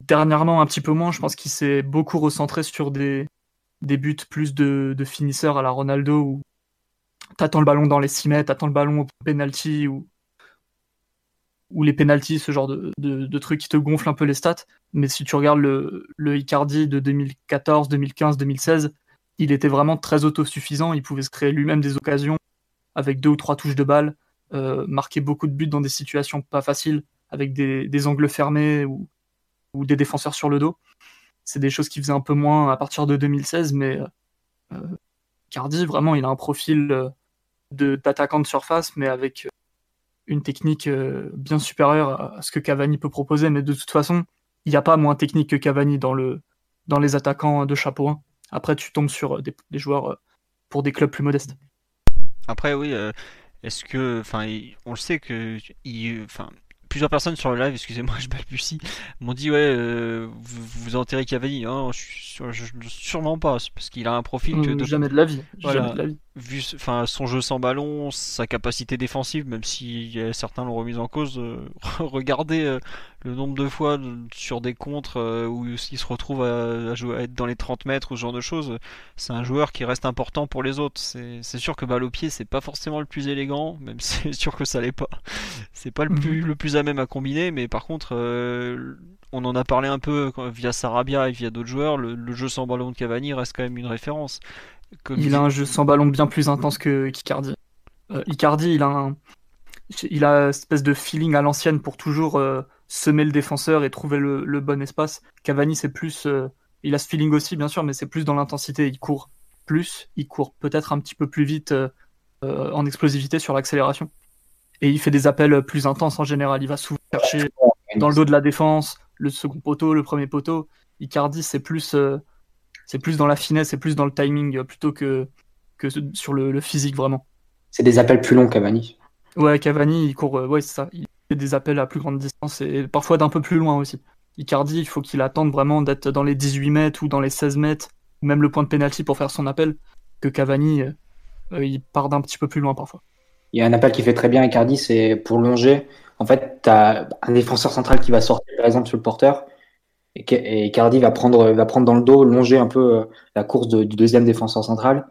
dernièrement, un petit peu moins, je pense qu'il s'est beaucoup recentré sur des, buts plus de, de finisseurs à la Ronaldo où t'attends le ballon dans les 6 mètres, t'attends le ballon au penalty ou, ou les penalties, ce genre de, trucs qui te gonflent un peu les stats. Mais si tu regardes le, Icardi de 2014, 2015, 2016, il était vraiment très autosuffisant. Il pouvait se créer lui-même des occasions avec deux ou trois touches de balle, euh, marquer beaucoup de buts dans des situations pas faciles, avec des, angles fermés ou, des défenseurs sur le dos. C'est des choses qu'il faisait un peu moins à partir de 2016, mais euh, Icardi, vraiment, il a un profil euh, d'attaquant de surface, mais avec une technique euh, bien supérieure à ce que Cavani peut proposer, mais de toute façon, il n'y a pas moins technique que Cavani dans, le, dans les attaquants de chapeau 1. Après, tu tombes sur des, joueurs euh, pour des clubs plus modestes.
Après, oui, euh, est-ce que, enfin, on le sait que, enfin, plusieurs personnes sur le live, excusez-moi, je balbutie, m'ont dit ouais, vous, vous enterrez Cavani. Hein, je, sûrement pas, parce qu'il a un profil
que jamais de la vie. Jamais de la vie
vu enfin, son jeu sans ballon, sa capacité défensive, même si certains l'ont remise en cause, euh, regardez euh, le nombre de fois sur des contres euh, où il se retrouve à, jouer, à être dans les 30 mètres ou ce genre de choses. C'est un joueur qui reste important pour les autres. C'est sûr que balle au pied, c'est pas forcément le plus élégant, même si c'est sûr que ça l'est pas. C'est pas le mhm. plus, le plus à même à combiner, mais par contre, on en a parlé un peu via Sarabia et via d'autres joueurs. Le, le, jeu sans ballon de Cavani reste quand même une référence
il a un jeu sans ballon bien plus intense que qu'Icardi. Euh, Icardi, il a un, il a une espèce de feeling à l'ancienne pour toujours euh, semer le défenseur et trouver le, bon espace. Cavani, c'est plus, euh, il a ce feeling aussi bien sûr, mais c'est plus dans l'intensité. Il court plus, il court peut-être un petit peu plus vite en explosivité sur l'accélération. Et il fait des appels plus intenses en général. Il va souvent chercher dans le dos de la défense, le second poteau, le premier poteau. Icardi, c'est plus c'est plus dans la finesse et plus dans le timing euh, plutôt que, que sur le, physique vraiment.
C'est des appels plus longs, Cavani.
Ouais, Cavani, il court, euh, ouais, c'est ça. Il fait des appels à plus grande distance et parfois d'un peu plus loin aussi. Icardi, il faut qu'il attende vraiment d'être dans les 18 mètres ou dans les 16 mètres, ou même le point de pénalty pour faire son appel, que Cavani, euh, il part d'un petit peu plus loin parfois.
Il y a un appel qui fait très bien Icardi, c'est pour longer. En fait, tu as un défenseur central qui va sortir par exemple sur le porteur, et, Cardi va prendre, va prendre dans le dos, longer un peu euh, la course du deuxième défenseur central.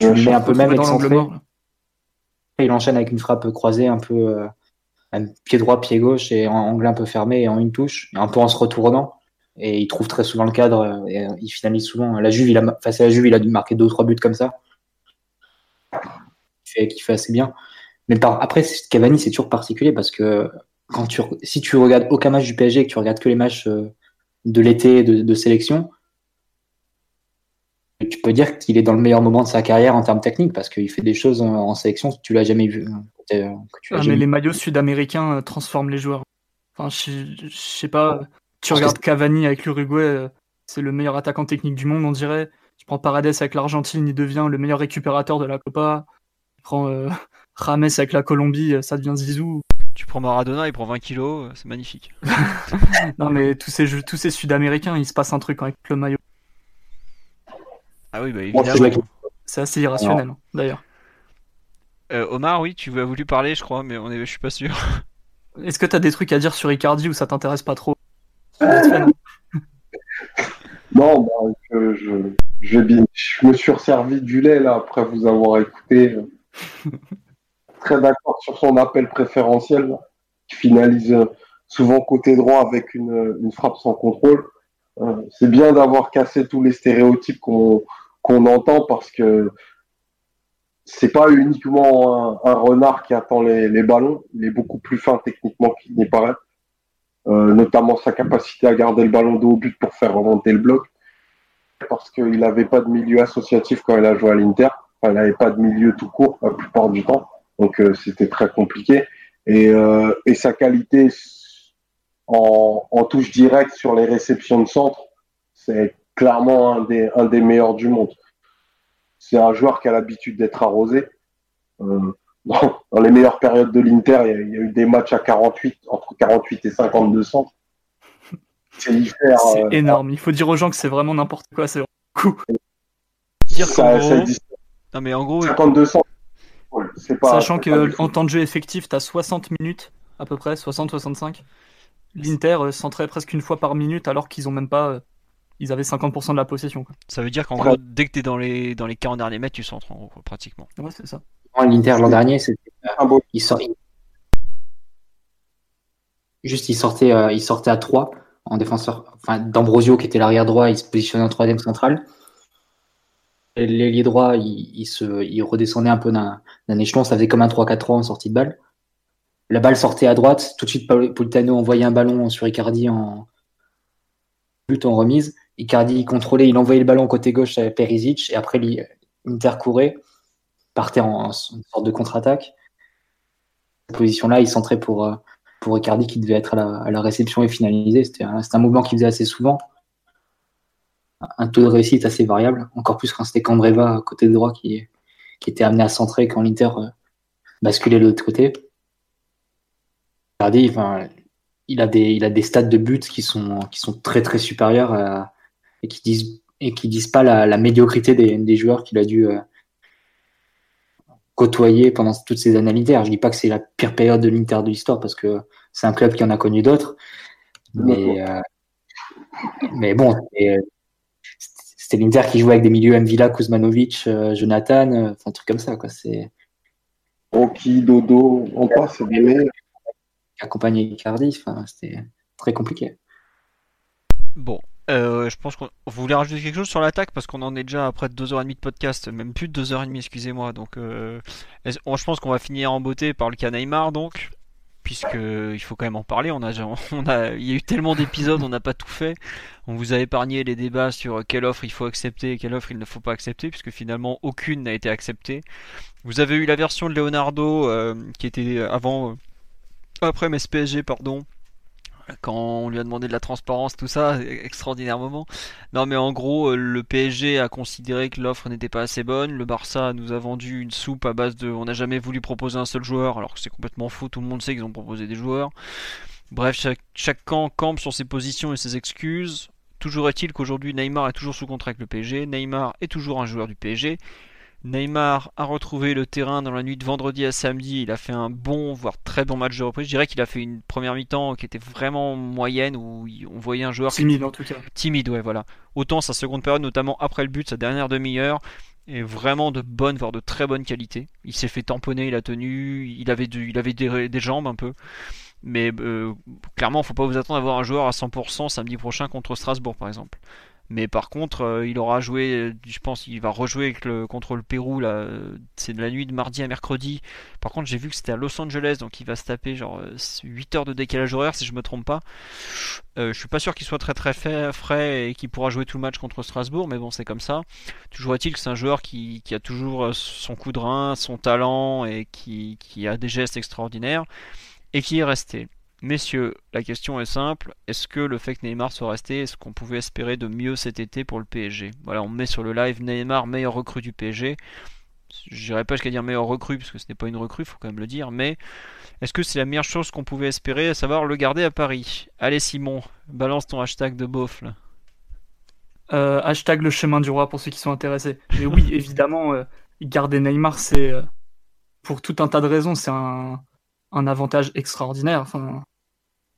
Tu un peu même excentré. Et il enchaîne avec une frappe croisée, un peu euh, un pied droit, pied gauche et en angle un peu fermé et en une touche, un peu en se retournant. Et il trouve très souvent le cadre et il finalise souvent. La Juve, il a, face à la Juve, il a dû marquer deux trois buts comme ça. Qui fait, qui fait assez bien. Mais par, après, Cavani, c'est toujours particulier parce que quand tu, si tu regardes aucun match du PSG et que tu regardes que les matchs euh, de l'été de, sélection, tu peux dire qu'il est dans le meilleur moment de sa carrière en termes techniques parce qu'il fait des choses en, sélection que tu l'as jamais vu.
Euh, ah, mais les maillots sud-américains euh, transforment les joueurs. Enfin, je, sais pas. Tu regardes Cavani avec l'Uruguay, c'est le meilleur attaquant technique du monde, on dirait. Tu prends Paredes avec l'Argentine, il devient le meilleur récupérateur de la Copa. Tu prends Rames avec la Colombie, ça devient Zizou.
Tu prends Maradona, il prend 20 kilos, euh, c'est magnifique.
non, mais tous ces, tous ces Sud-Américains, il se passe un truc avec le maillot.
Ah oui, bah évidemment.
C'est assez irrationnel, hein, d'ailleurs.
Euh, Omar, oui, tu as voulu parler, je crois, mais on est... je suis pas sûr.
Est-ce que tu as des trucs à dire sur Icardi ou ça t'intéresse pas trop?
Non, bah, je, je, je, me suis resservi du lait là après vous avoir écouté très d'accord sur son appel préférentiel, qui finalise souvent côté droit avec une, frappe sans contrôle. Euh, c'est bien d'avoir cassé tous les stéréotypes qu'on entend parce que c'est pas uniquement un, renard qui attend les, ballons, il est beaucoup plus fin techniquement qu'il n'y paraît. Euh, notamment sa capacité à garder le ballon de haut but pour faire remonter le bloc. Parce qu'il n'avait pas de milieu associatif quand il a joué à l'Inter. il n'avait pas de milieu tout court la plupart du temps. Donc euh, c'était très compliqué. Et, euh, et sa qualité en, en, touche directe sur les réceptions de centre, c'est clairement un des, un des meilleurs du monde. C'est un joueur qui a l'habitude d'être arrosé. Euh, dans, les meilleures périodes de l'Inter, il, y, a eu des matchs à 48, entre 48 et 52 centres.
C'est euh, énorme. Il faut dire aux gens que c'est vraiment n'importe quoi. C'est beaucoup. Dire
ça, Non, mais en gros,
52 centres,
Sachant que en temps de jeu effectif, tu as 60 minutes à peu près, 60-65. L'Inter euh, centrait presque une fois par minute alors qu'ils ont même pas. Euh, ils avaient 50% de la possession.
Ça veut dire qu'en gros, dès que tu es dans les, dans les 40 derniers mètres, tu centres en gros, pratiquement.
Ouais, c'est ça.
L'Inter l'an dernier, c'était. il sort... Juste, il sortait, euh, il sortait à 3 en défenseur. Enfin, D'Ambrosio, qui était l'arrière droit, il se positionnait en troisième central l'ailier droit, il, se, redescendait un peu d'un échelon, ça faisait comme un 3-4-3 en sortie de balle. La balle sortait à droite, tout de suite Politano envoyait un ballon sur Icardi en but en remise. Icardi contrôlait, il envoyait le ballon côté gauche à Perisic et après l'Inter courait, partait en, sorte de contre-attaque. Cette position-là, il centrait pour, euh, Icardi qui devait être à la, réception et finaliser. C'était un mouvement qu'il faisait assez souvent un taux de réussite assez variable, encore plus quand c'était Candreva côté droit qui, qui était amené à centrer quand l'Inter euh, basculait de l'autre côté. Regardez, enfin, il a des il a des stats de buts qui sont qui sont très très supérieurs et qui disent et qui disent pas la, médiocrité des, joueurs qu'il a dû euh, côtoyé pendant toutes ces années à l'Inter. Je dis pas que c'est la pire période de l'Inter de l'histoire parce que c'est un club qui en a connu d'autres. Mais, euh, mais bon, c'était l'Inter qui jouait avec des milieux Mvila, Kuzmanovic, euh, Jonathan, euh, enfin un truc comme ça. Quoi. C'est...
Dodo, on passe,
c'est Accompagné Icardi, enfin, c'était très compliqué.
Bon, euh, je pense qu'on vous voulez rajouter quelque chose sur l'attaque? Parce qu'on en est déjà à près de 2h30 de podcast, même plus de 2h30, excusez-moi. Donc, euh, je pense qu'on va finir en beauté par le cas Neymar, donc, puisque il faut quand même en parler. On a, il y a eu tellement d'épisodes, on n'a pas tout fait. On vous a épargné les débats sur quelle offre il faut accepter et quelle offre il ne faut pas accepter, puisque finalement aucune n'a été acceptée. Vous avez eu la version de Leonardo euh, qui était avant, après PSG, pardon quand on lui a demandé de la transparence, tout ça, extraordinaire moment. Non, mais en gros, euh, le PSG a considéré que l'offre n'était pas assez bonne. Le Barça nous a vendu une soupe à base de. On n'a jamais voulu proposer un seul joueur, alors que c'est complètement faux. Tout le monde sait qu'ils ont proposé des joueurs. Bref, chaque, chaque camp campe sur ses positions et ses excuses. Toujours est-il qu'aujourd'hui, Neymar est toujours sous contrat avec le PSG. Neymar est toujours un joueur du PSG. Neymar a retrouvé le terrain dans la nuit de vendredi à samedi. Il a fait un bon, voire très bon match de reprise. Je dirais qu'il a fait une première mi-temps qui était vraiment moyenne, où on voyait un joueur.
Timide en tout cas.
Timide, ouais, voilà. Autant sa seconde période, notamment après le but, sa dernière demi-heure, est vraiment de bonne, voire de très bonne qualité. Il s'est fait tamponner, il a tenu, il avait, il avait des, jambes un peu. Mais euh, clairement, faut pas vous attendre à avoir un joueur à 100% samedi prochain contre Strasbourg, par exemple. Mais par contre, euh, il aura joué, je pense qu'il va rejouer avec le, contre le Pérou, là, c'est de la nuit de mardi à mercredi. Par contre, j'ai vu que c'était à Los Angeles, donc il va se taper genre 8 heures de décalage horaire, si je me trompe pas. Euh, je suis pas sûr qu'il soit très très frais et qu'il pourra jouer tout le match contre Strasbourg, mais bon, c'est comme ça. Toujours est-il que c'est un joueur qui, a toujours euh, son coup de rein, son talent et qui a des gestes extraordinaires et qui est resté. Messieurs, la question est simple. Est-ce que le fait que Neymar soit resté, est-ce qu'on pouvait espérer de mieux cet été pour le PSG Voilà, on met sur le live Neymar, meilleur recrue du PSG. Je dirais pas jusqu'à dire meilleur recrue, parce que ce n'est pas une recrue, faut quand même le dire, mais est-ce que c'est la meilleure chose qu'on pouvait espérer, à savoir le garder à Paris? Allez Simon, balance ton hashtag de beauf
euh, hashtag le chemin du roi pour ceux qui sont intéressés. Mais oui, évidemment, euh, garder Neymar, c'est euh, pour tout un tas de raisons, c'est un, un avantage extraordinaire. Enfin,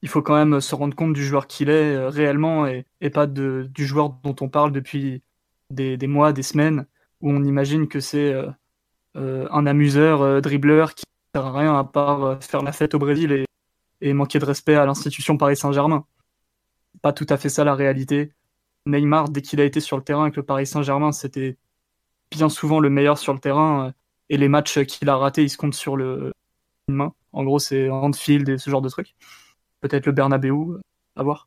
il faut quand même se rendre compte du joueur qu'il est euh, réellement et, pas du joueur dont on parle depuis des, mois, des semaines, où on imagine que c'est euh, euh, un amuseur, dribbleur qui ne sert à rien à part faire la fête au Brésil et, manquer de respect à l'institution Paris Saint-Germain. Pas tout à fait ça la réalité. Neymar, dès qu'il a été sur le terrain avec le Paris Saint-Germain, c'était bien souvent le meilleur sur le terrain et les matchs qu'il a ratés, ils se comptent sur le main. En gros, c'est Anfield et ce genre de trucs peut-être le Bernabeu, à voir.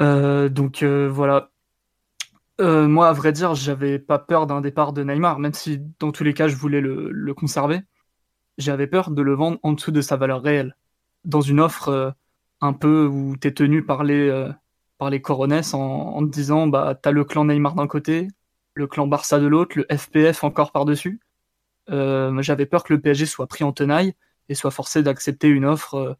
Euh, donc euh, voilà. Euh, moi, à vrai dire, j'avais pas peur d'un départ de Neymar, même si dans tous les cas, je voulais le, conserver. J'avais peur de le vendre en dessous de sa valeur réelle. Dans une offre un peu où tu es tenu par les, par les en, te disant bah, t'as le clan Neymar d'un côté, le clan Barça de l'autre, le FPF encore par-dessus. J'avais peur que le PSG soit pris en tenaille et soit forcé d'accepter une offre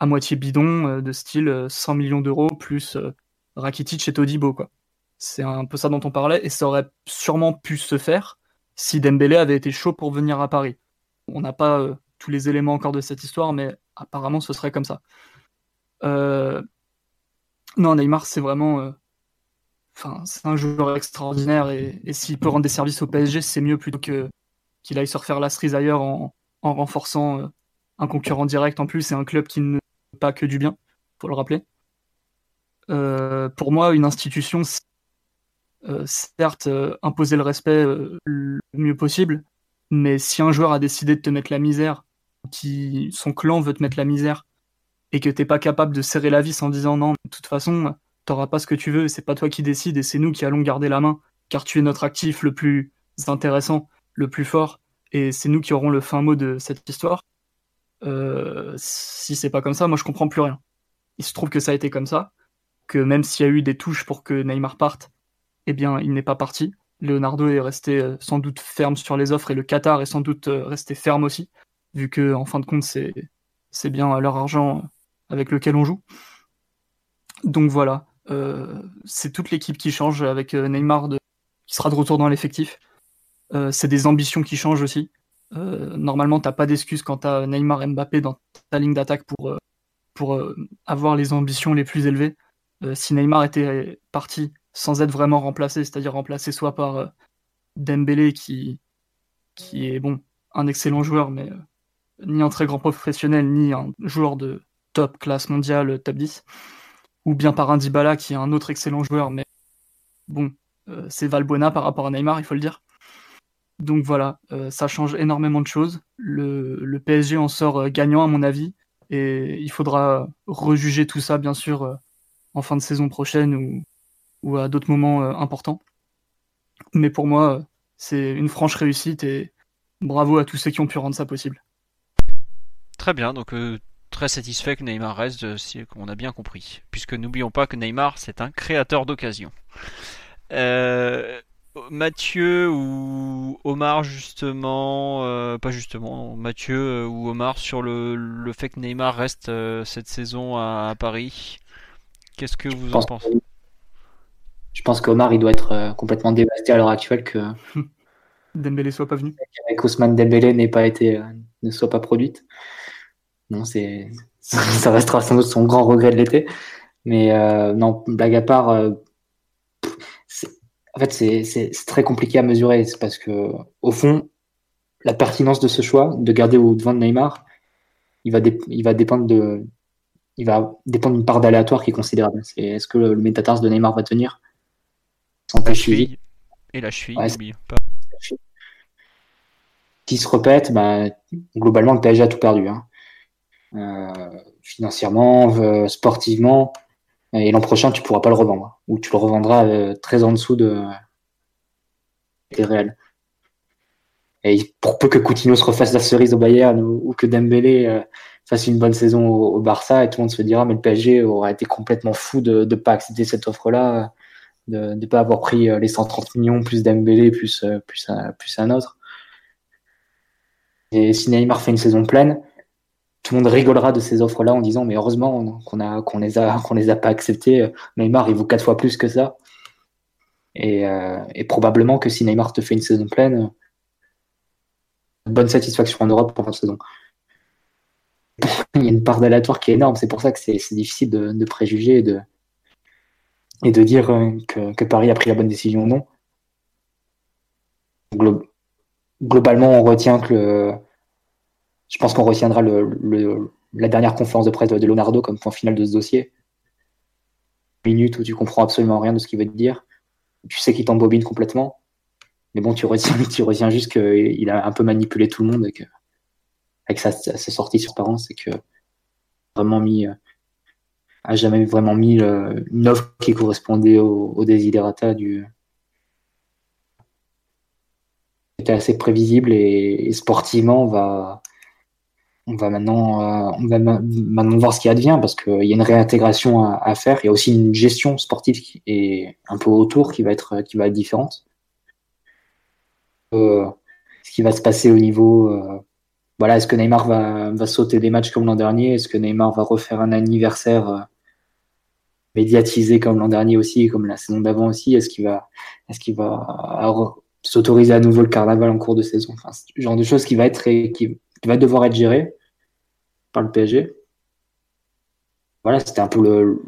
à moitié bidon euh, de style 100 euh, millions d'euros plus euh, Rakitic et Todibo quoi. C'est un peu ça dont on parlait et ça aurait sûrement pu se faire si Dembélé avait été chaud pour venir à Paris. On n'a pas tous les éléments encore de cette histoire, mais apparemment ce serait comme ça. Non, Neymar, c'est vraiment. Enfin, c'est un joueur extraordinaire et, s'il peut rendre des services au PSG, c'est mieux plutôt que qu'il aille se refaire la cerise ailleurs en, en renforçant un concurrent direct en plus et un club qui ne pas que du bien, faut le rappeler. Euh, pour moi, une institution, euh, certes, euh, imposer le respect le mieux possible, mais si un joueur a décidé de te mettre la misère, qui son clan veut te mettre la misère, et que t'es pas capable de serrer la vis en disant non, de toute façon, t'auras pas ce que tu veux, c'est pas toi qui décides et c'est nous qui allons garder la main, car tu es notre actif le plus intéressant, le plus fort, et c'est nous qui aurons le fin mot de cette histoire. Euh, si c'est pas comme ça, moi je comprends plus rien. Il se trouve que ça a été comme ça, que même s'il y a eu des touches pour que Neymar parte, eh bien il n'est pas parti. Leonardo est resté euh, sans doute ferme sur les offres et le Qatar est sans doute euh, resté ferme aussi, vu que en fin de compte c'est c'est bien leur argent avec lequel on joue. Donc voilà, c'est toute l'équipe qui change avec Neymar qui sera de retour dans l'effectif. c'est des ambitions qui changent aussi. Euh, normalement, t'as pas d'excuse quand t'as Neymar Mbappé dans ta ligne d'attaque pour, pour avoir les ambitions les plus élevées. si Neymar était parti sans être vraiment remplacé, c'est-à-dire remplacé soit par Dembélé qui, qui est bon, un excellent joueur, mais ni un très grand professionnel, ni un joueur de top classe mondiale, top 10, ou bien par un Dybala qui est un autre excellent joueur, mais bon, euh, c'est Valbuena par rapport à Neymar, il faut le dire. Donc voilà, euh, ça change énormément de choses. Le, PSG en sort euh, gagnant à mon avis, et il faudra rejuger tout ça bien sûr en fin de saison prochaine ou, ou à d'autres moments importants. Mais pour moi, c'est une franche réussite et bravo à tous ceux qui ont pu rendre ça possible.
Très bien, donc très satisfait que Neymar reste, si on a bien compris. Puisque n'oublions pas que Neymar, c'est un créateur d'occasion. Euh, Mathieu ou Omar justement, euh, pas justement, Mathieu euh, ou Omar sur le, fait que Neymar reste cette saison à, Paris. Qu'est-ce que vous en pensez?
Je pense qu'Omar il doit être complètement dévasté à l'heure actuelle que
Dembélé soit pas venu.
Avec Ousmane Dembélé n'ait pas été, ne soit pas produite. Non, c'est ça restera sans doute son grand regret de l'été. Mais non, blague à part en fait, c'est très compliqué à mesurer. C'est parce que, au fond, la pertinence de ce choix, de garder au devant de Neymar, il va, il va dépendre de, il va dépendre d'une part d'aléatoire qui est considérable. C'est est-ce que le, métatarse de Neymar va tenir?
Sans la cheville et la cheville, ouais.
S'il se répète, bah, globalement, le PSG a tout perdu. Hein. Euh, financièrement, euh, sportivement, et l'an prochain, tu pourras pas le revendre. Ou tu le revendras euh, très en dessous de des réels. Et pour peu que Coutinho se refasse la cerise au Bayern ou, que Dembélé euh, fasse une bonne saison au, Barça, et tout le monde se dira mais le PSG aurait été complètement fou de ne pas accepter cette offre-là, de ne pas avoir pris euh, les 130 millions plus Dembélé plus, plus, un, plus un autre. Et si Neymar fait une saison pleine, tout le monde rigolera de ces offres-là en disant mais heureusement qu'on a qu'on les a qu'on les a pas acceptées. Neymar il vaut quatre fois plus que ça. Et, euh, et, probablement que si Neymar te fait une saison pleine, bonne satisfaction en Europe pour la saison. il y a une part d'aléatoire qui est énorme. C'est pour ça que c'est difficile de, de, préjuger et de, et de dire euh, que, que, Paris a pris la bonne décision ou non. globalement, on retient que le, je pense qu'on retiendra le, la dernière conférence de presse de Leonardo comme point final de ce dossier. Minute où tu comprends absolument rien de ce qu'il veut te dire. Tu sais qu'il t'embobine complètement. Mais bon, tu retiens, tu retiens juste qu'il a un peu manipulé tout le monde et que, avec sa, sa sortie sur parents, c'est que vraiment mis, a jamais vraiment mis une offre qui correspondait au, au desiderata du. C'était assez prévisible et sportivement, on va, on va maintenant, euh, on va maintenant voir ce qui advient parce qu'il y a une réintégration à, faire. Il y a aussi une gestion sportive qui est un peu autour qui va être, qui va être différente. Euh, ce qui va se passer au niveau, euh, voilà, est-ce que Neymar va, va sauter des matchs comme l'an dernier? Est-ce que Neymar va refaire un anniversaire médiatisé comme l'an dernier aussi, comme la saison d'avant aussi? Est-ce qu'il va, est-ce va s'autoriser à nouveau le carnaval en cours de saison? Enfin, Ce genre de choses qui va être va devoir être géré par le PSG. Voilà, c'était un peu le.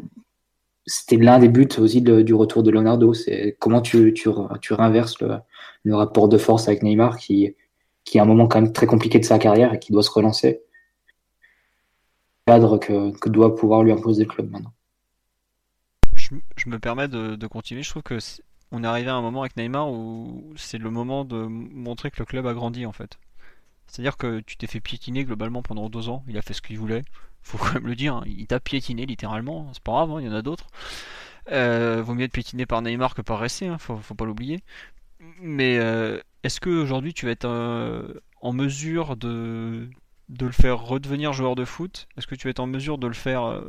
C'était l'un des buts aussi du retour de Leonardo. C'est comment tu, tu, tu réinverses le, rapport de force avec Neymar qui, qui est un moment quand même très compliqué de sa carrière et qui doit se relancer. Cadre que, que doit pouvoir lui imposer le club maintenant.
Je, me permets de, de, continuer. Je trouve que on est arrivé à un moment avec Neymar où c'est le moment de montrer que le club a grandi en fait. C'est-à-dire que tu t'es fait piétiner globalement pendant deux ans, il a fait ce qu'il voulait, faut quand même le dire, hein. il t'a piétiné littéralement, c'est pas grave, hein, il y en a d'autres. Euh, vaut mieux être piétiné par Neymar que par Ressé, hein, faut, pas l'oublier. Mais euh, est-ce qu'aujourd'hui tu vas être euh, en mesure de, de le faire redevenir joueur de foot? Est-ce que tu vas être en mesure de le faire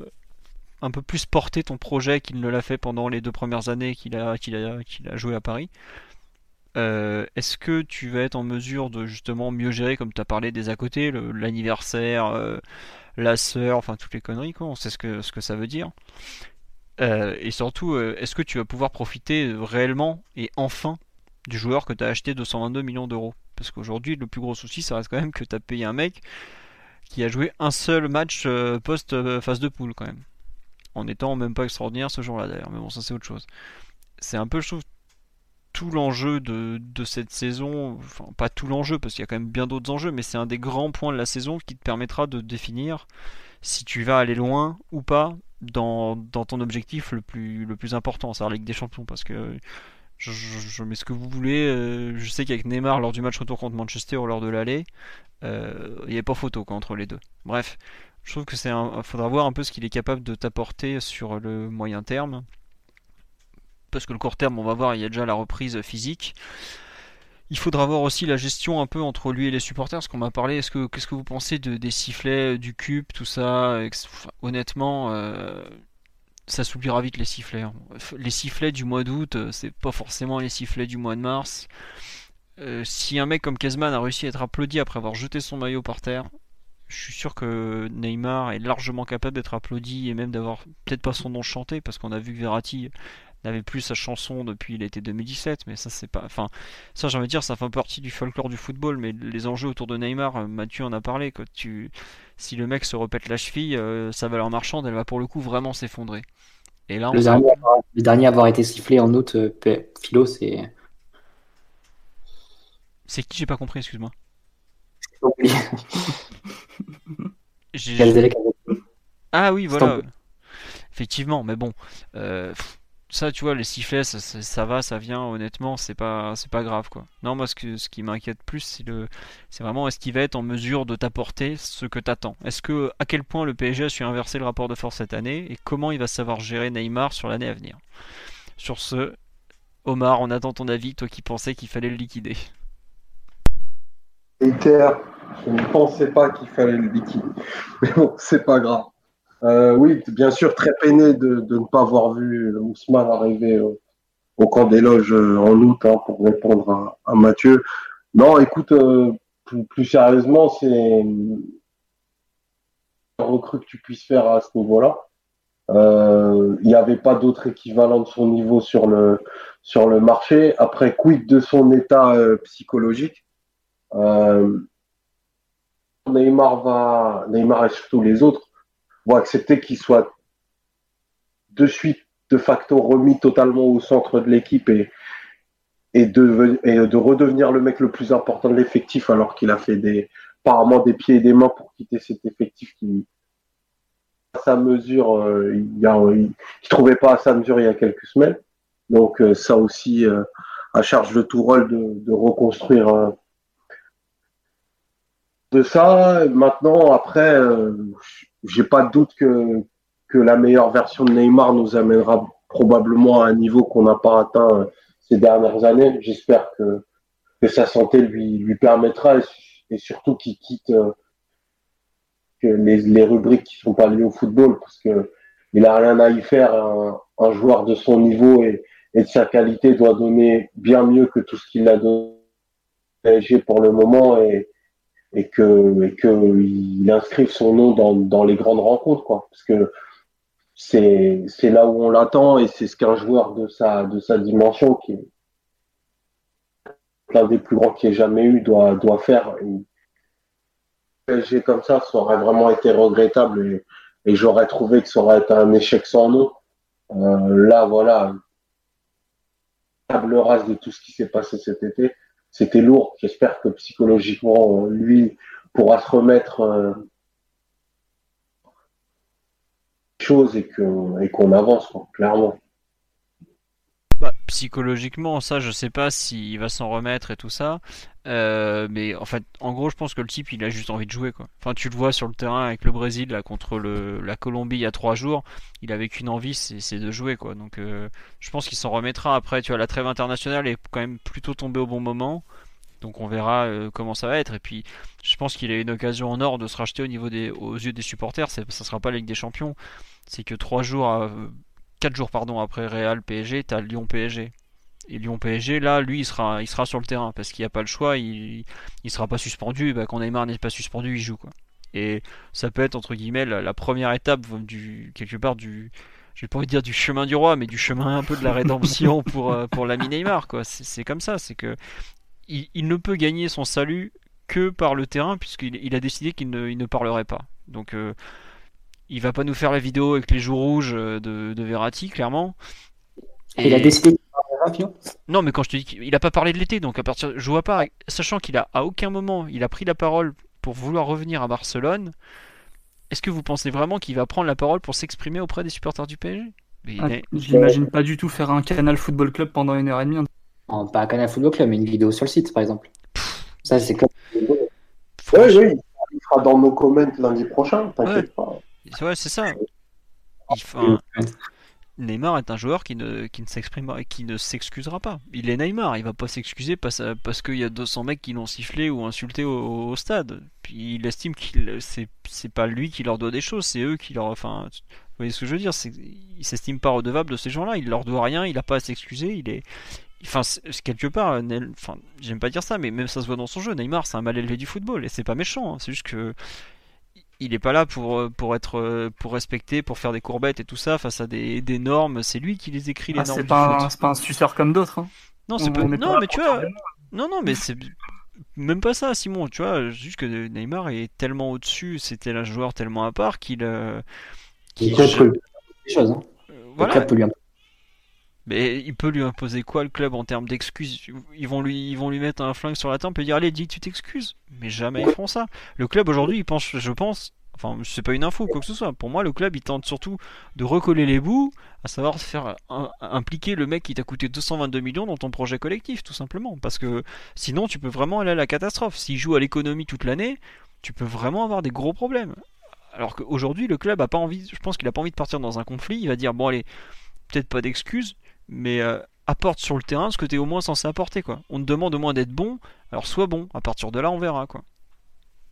un peu plus porter ton projet qu'il ne l'a fait pendant les deux premières années qu'il a, qu'il a, qu'il a joué à Paris? Euh, est-ce que tu vas être en mesure de justement mieux gérer, comme tu as parlé des à côté, l'anniversaire, euh, la sœur, enfin toutes les conneries, quoi, on sait ce que, ce que ça veut dire. Euh, et surtout, est-ce que tu vas pouvoir profiter réellement et enfin du joueur que tu as acheté 222 millions d'euros? Parce qu'aujourd'hui, le plus gros souci, ça reste quand même que tu as payé un mec qui a joué un seul match post-phase de poule quand même. En étant même pas extraordinaire ce jour-là d'ailleurs, mais bon, ça c'est autre chose. C'est un peu, je trouve, tout l'enjeu de, cette saison, enfin pas tout l'enjeu parce qu'il y a quand même bien d'autres enjeux, mais c'est un des grands points de la saison qui te permettra de définir si tu vas aller loin ou pas dans, ton objectif le plus, important, c'est la Ligue des Champions, parce que je, mets ce que vous voulez. Euh, je sais qu'avec Neymar, lors du match retour contre Manchester ou lors de l'aller, euh, il n'y avait pas photo entre les deux. Bref, je trouve que c'est faudra voir un peu ce qu'il est capable de t'apporter sur le moyen terme. Parce que le court terme, on va voir, il y a déjà la reprise physique. Il faudra voir aussi la gestion un peu entre lui et les supporters, ce qu'on m'a parlé. Est-ce que qu'est-ce que vous pensez de, des sifflets, du cube, tout ça Honnêtement, euh, ça s'oubliera vite les sifflets. Hein. Les sifflets du mois d'août, euh, c'est pas forcément les sifflets du mois de mars. Euh, si un mec comme Kezman a réussi à être applaudi après avoir jeté son maillot par terre, je suis sûr que Neymar est largement capable d'être applaudi et même d'avoir peut-être pas son nom chanté parce qu'on a vu que Verratti n'avait plus sa chanson depuis l'été 2017, mais ça c'est pas. Enfin, ça j'ai envie de dire, ça fait partie du folklore du football, mais les enjeux autour de Neymar, euh, Mathieu en a parlé. Quand tu, si le mec se repète la cheville, euh, sa valeur marchande, elle va pour le coup vraiment s'effondrer.
Et là, le, dernier, à avoir été sifflé en août, euh, Philo, c'est.
C'est qui? J'ai pas compris, excuse-moi. ah oui, voilà. Effectivement, mais bon, euh, ça, tu vois, les sifflets, ça, va, ça vient. Honnêtement, c'est pas, c'est pas grave, quoi. Non, moi, ce, que, ce qui m'inquiète plus, c'est le, c'est vraiment est-ce qu'il va être en mesure de t'apporter ce que t'attends? Est-ce que, à quel point le PSG a su inverser le rapport de force cette année et comment il va savoir gérer Neymar sur l'année à venir? Sur ce, Omar, on attend ton avis, toi qui pensais qu'il fallait le liquider.
Inter, je ne pensais pas qu'il fallait le liquider, mais bon, c'est pas grave. Euh, oui, bien sûr, très peiné de, ne pas avoir vu Ousmane arriver au, camp des loges euh, en août hein, pour répondre à, Mathieu. Non, écoute, euh, plus, sérieusement, c'est recrue que tu puisses faire à ce niveau-là. Il n'y avait pas d'autre équivalent de son niveau sur le, sur le marché. Après, quid de son état psychologique? Neymar va, Neymar et surtout les autres vont accepter qu'il soit de suite, de facto, remis totalement au centre de l'équipe et, et, de, de redevenir le mec le plus important de l'effectif alors qu'il a fait des, apparemment des pieds et des mains pour quitter cet effectif qui, à sa mesure, euh, il, y a, il, trouvait pas à sa mesure il y a quelques semaines. Donc euh, ça aussi, euh, à charge de tout rôle de, de reconstruire de ça. Maintenant, après, j'ai pas de doute que, que la meilleure version de Neymar nous amènera probablement à un niveau qu'on n'a pas atteint euh, ces dernières années. J'espère que, que sa santé lui, lui permettra et, surtout qu'il quitte euh, que les, les rubriques qui sont pas liées au football parce que il a rien à y faire. Un, un joueur de son niveau et, et, de sa qualité doit donner bien mieux que tout ce qu'il a donné pour le moment et, et que et que il inscrive son nom dans, dans les grandes rencontres quoi. Parce que c'est c'est là où on l'attend et c'est ce qu'un joueur de sa de sa dimension qui est l'un des plus grands qui ait jamais eu doit doit faire. PSG comme ça ça aurait vraiment été regrettable et, et j'aurais trouvé que ça aurait été un échec sans nom. Euh, là voilà. Table rase de tout ce qui s'est passé cet été c'était lourd. J'espère que psychologiquement, lui pourra se remettre euh, chose et qu'on et qu'on avance, clairement.
Psychologiquement, ça, je sais pas s'il va s'en remettre et tout ça. Euh, mais en fait, en gros, je pense que le type, il a juste envie de jouer, quoi. Enfin, tu le vois sur le terrain avec le Brésil, là, contre le, la Colombie il y a trois jours. Il avait qu'une envie, c'est de jouer, quoi. Donc, euh, je pense qu'il s'en remettra. Après, tu vois, la trêve internationale est quand même plutôt tombée au bon moment. Donc, on verra euh, comment ça va être. Et puis, je pense qu'il a une occasion en or de se racheter au niveau des, aux yeux des supporters. Ça sera pas la Ligue des Champions. C'est que trois jours, quatre jours, pardon, après Real PSG, t'as Lyon PSG. Et Lyon PSG, là, lui, il sera, il sera sur le terrain parce qu'il n'y a pas le choix. Il, il sera pas suspendu. Bah, quand Neymar n'est pas suspendu, il joue quoi. Et ça peut être entre guillemets la, première étape du quelque part du je vais pas envie de dire du chemin du roi, mais du chemin un peu de la rédemption pour, euh, pour l'ami Neymar. Quoi. C'est, comme ça, c'est que il, ne peut gagner son salut que par le terrain, puisqu'il il a décidé qu'il ne, il ne parlerait pas. Donc euh, il va pas nous faire la vidéo avec les joues rouges de, de Verratti, clairement.
Et... Il a décidé
non, mais quand je te dis qu'il a pas parlé de l'été, donc à partir, je vois pas, sachant qu'il a à aucun moment il a pris la parole pour vouloir revenir à Barcelone, est-ce que vous pensez vraiment qu'il va prendre la parole pour s'exprimer auprès des supporters du PSG
ah, Je l'imagine pas du tout faire un Canal Football Club pendant une heure et demie.
Non, pas un Canal Football Club, mais une vidéo sur le site, par exemple. Ça, c'est comme.
Oui, oui, il sera dans nos comments lundi prochain, t'inquiète pas.
Ouais, c'est ça. Neymar est un joueur qui ne, qui ne qui ne s'excusera pas. Il est Neymar, il va pas s'excuser parce, parce qu'il y a 200 mecs qui l'ont sifflé ou insulté au, stade. Puis il estime qu'il c'est, c'est pas lui qui leur doit des choses, c'est eux qui leur. Enfin, vous voyez ce que je veux dire Il s'estime pas redevable de ces gens-là, il leur doit rien, il a pas à s'excuser, il est. Enfin, quelque part, j'aime pas dire ça, mais même ça se voit dans son jeu. Neymar, c'est un mal élevé du football et c'est pas méchant. Hein. c'est juste que il est pas là pour, euh, pour être euh, pour respecter, pour faire des courbettes et tout ça face à des, des normes. C'est lui qui les écrit les ah, normes.
C'est pas, pas, un suceur comme d'autres. Hein.
Non, c'est pas... non, mais tu vois, non, non, mais c'est même pas ça, Simon. Tu vois, juste que Neymar est tellement au-dessus, c'était un joueur tellement à part qu'il. Euh,
qu'il des choses. Hein.
voilà. Mais il peut lui imposer quoi le club en termes d'excuses? Ils vont lui, ils vont lui mettre un flingue sur la tempe et dire allez dis tu t'excuses. Mais jamais ils feront ça. Le club aujourd'hui, il pense, je pense, enfin c'est pas une info quoi que ce soit. Pour moi, le club il tente surtout de recoller les bouts, à savoir faire impliquer le mec qui t'a coûté 222 millions dans ton projet collectif, tout simplement. Parce que sinon, tu peux vraiment aller à la catastrophe. S'il joue à l'économie toute l'année, tu peux vraiment avoir des gros problèmes. Alors qu'aujourd'hui, le club a pas envie, je pense qu'il a pas envie de partir dans un conflit. Il va dire bon allez, peut-être pas d'excuses mais euh, apporte sur le terrain ce que tu es au moins censé apporter. Quoi. On te demande au moins d'être bon, alors sois bon. À partir de là, on verra. Quoi.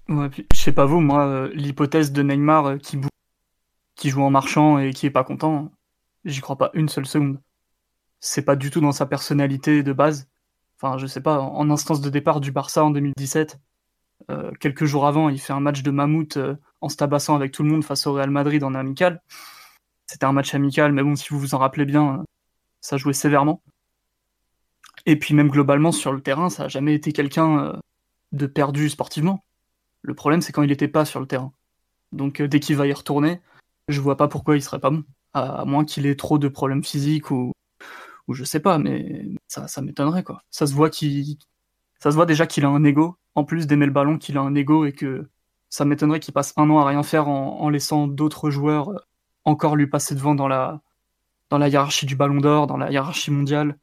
Ouais, je sais pas vous, moi, euh, l'hypothèse de Neymar euh, qui, qui joue en marchand et qui est pas content, j'y crois pas une seule seconde. C'est pas du tout dans sa personnalité de base. Enfin, je sais pas, en instance de départ du Barça en 2017, quelques jours avant, il fait un match de mammouth en se tabassant avec tout le monde face au Real Madrid en amical. C'était un match amical, mais bon, si vous vous en rappelez bien, ça jouait sévèrement. Et puis même globalement sur le terrain, ça n'a jamais été quelqu'un euh, de perdu sportivement. Le problème c'est quand il n'était pas sur le terrain. Donc euh, dès qu'il va y retourner, je vois pas pourquoi il serait pas bon. À, moins qu'il ait trop de problèmes physiques ou, ou je sais pas, mais ça, ça m'étonnerait quoi. Ça se voit qu'il, ça se voit déjà qu'il a un ego, en plus d'aimer le ballon, qu'il a un ego et que ça m'étonnerait qu'il passe un an à rien faire en, laissant d'autres joueurs euh, encore lui passer devant dans la, dans la hiérarchie du Ballon d'Or, dans la hiérarchie mondiale,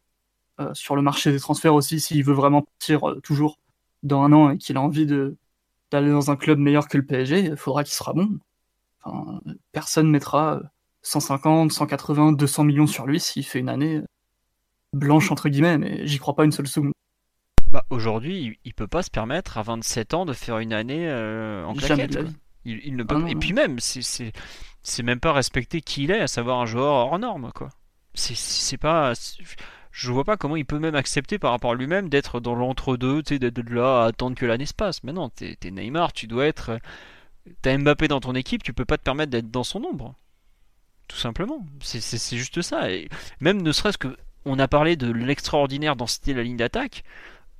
euh, sur le marché des transferts aussi, s'il veut vraiment partir euh, toujours dans un an et qu'il a envie de d'aller dans un club meilleur que le PSG, il faudra qu'il sera bon. Enfin, personne mettra 150, 180, 200 millions sur lui s'il fait une année blanche entre guillemets, mais j'y crois pas une seule seconde.
Bah, aujourd'hui, il, peut pas se permettre à 27 ans de faire une année euh, en claquette. Il, ne peut... Ah et puis même, c'est c'est même pas respecter qui il est, à savoir un joueur hors norme, quoi. C'est pas. Je vois pas comment il peut même accepter par rapport à lui-même d'être dans l'entre-deux, d'être là à attendre que l'année se passe. Mais non, t'es Neymar, tu dois être. T'as Mbappé dans ton équipe, tu peux pas te permettre d'être dans son ombre. Tout simplement. C'est juste ça. Et même ne serait-ce que. On a parlé de l'extraordinaire densité de la ligne d'attaque.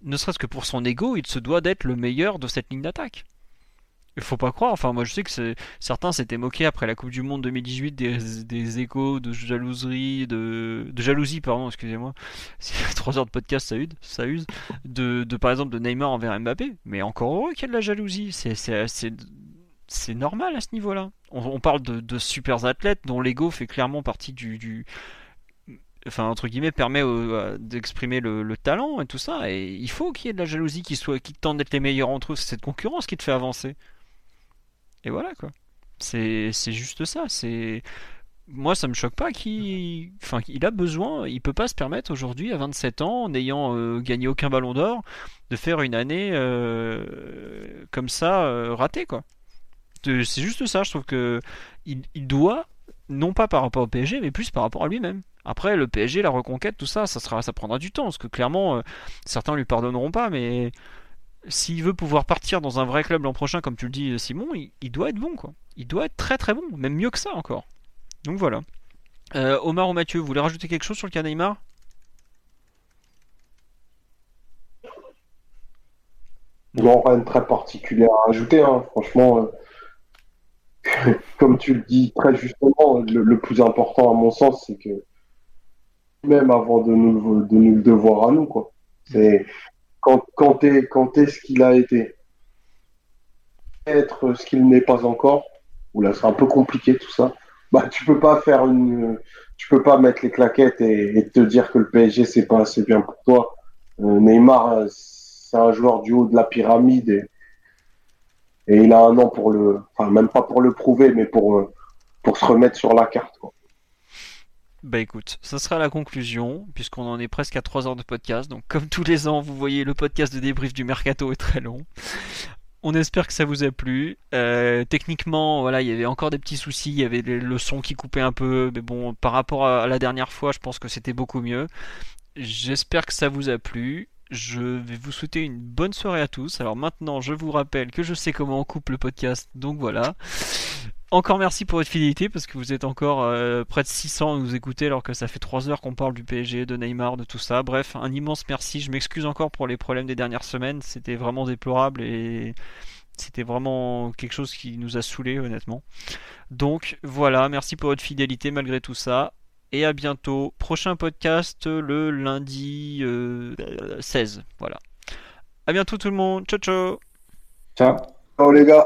Ne serait-ce que pour son ego, il se doit d'être le meilleur de cette ligne d'attaque. Il faut pas croire. Enfin, moi, je sais que certains s'étaient moqués après la Coupe du Monde 2018 des, échos de jalouserie, de, jalousie, pardon, excusez-moi. 3 heures de podcast, ça use, ça use. De, par exemple de Neymar envers Mbappé. Mais encore heureux qu'il y ait de la jalousie. C'est normal à ce niveau-là. On, parle de, de super athlètes dont l'ego fait clairement partie du, enfin entre guillemets permet d'exprimer le, talent et tout ça et il faut qu'il y ait de la jalousie qui soit qui tente d'être les meilleurs entre eux c'est cette concurrence qui te fait avancer et voilà quoi. C'est juste ça. C'est moi ça me choque pas qu'il enfin il a besoin, il peut pas se permettre aujourd'hui à 27 ans, n'ayant euh, gagné aucun ballon d'or, de faire une année euh, comme ça euh, ratée quoi. C'est juste ça, je trouve que il, doit non pas par rapport au PSG mais plus par rapport à lui-même. Après le PSG, la reconquête, tout ça, ça sera ça prendra du temps parce que clairement certains lui pardonneront pas mais s'il veut pouvoir partir dans un vrai club l'an prochain, comme tu le dis Simon, il, doit être bon quoi. Il doit être très très bon, même mieux que ça encore. Donc voilà. Euh, Omar ou Mathieu, vous voulez rajouter quelque chose sur le cas
Non, rien de très particulier à ajouter. Hein. Franchement, euh, comme tu le dis très justement, le, plus important à mon sens, c'est que même avant de nous, de nous le devoir à nous, quoi. C'est quand, quand t'es quand ce qu'il a été, être ce qu'il n'est pas encore. Ou là, c'est un peu compliqué tout ça. Bah, tu peux pas faire une, tu peux pas mettre les claquettes et, te dire que le PSG c'est pas assez bien pour toi. Euh, Neymar, c'est un joueur du haut de la pyramide et, il a un an pour le, enfin même pas pour le prouver, mais pour euh, pour se remettre sur la carte. Quoi.
Bah écoute, ça sera la conclusion, puisqu'on en est presque à 3 heures de podcast. Donc comme tous les ans, vous voyez, le podcast de débrief du Mercato est très long. On espère que ça vous a plu. Euh, techniquement, voilà, il y avait encore des petits soucis, il y avait le son qui coupait un peu, mais bon, par rapport à la dernière fois, je pense que c'était beaucoup mieux. J'espère que ça vous a plu. Je vais vous souhaiter une bonne soirée à tous. Alors maintenant, je vous rappelle que je sais comment on coupe le podcast, donc voilà. Encore merci pour votre fidélité parce que vous êtes encore euh, près de 600 à nous écouter alors que ça fait 3 heures qu'on parle du PSG, de Neymar, de tout ça. Bref, un immense merci. Je m'excuse encore pour les problèmes des dernières semaines. C'était vraiment déplorable et c'était vraiment quelque chose qui nous a saoulés honnêtement. Donc voilà, merci pour votre fidélité malgré tout ça et à bientôt. Prochain podcast le lundi 16. Euh, voilà. À bientôt tout le monde. Ciao ciao.
Ciao.
Ciao les gars.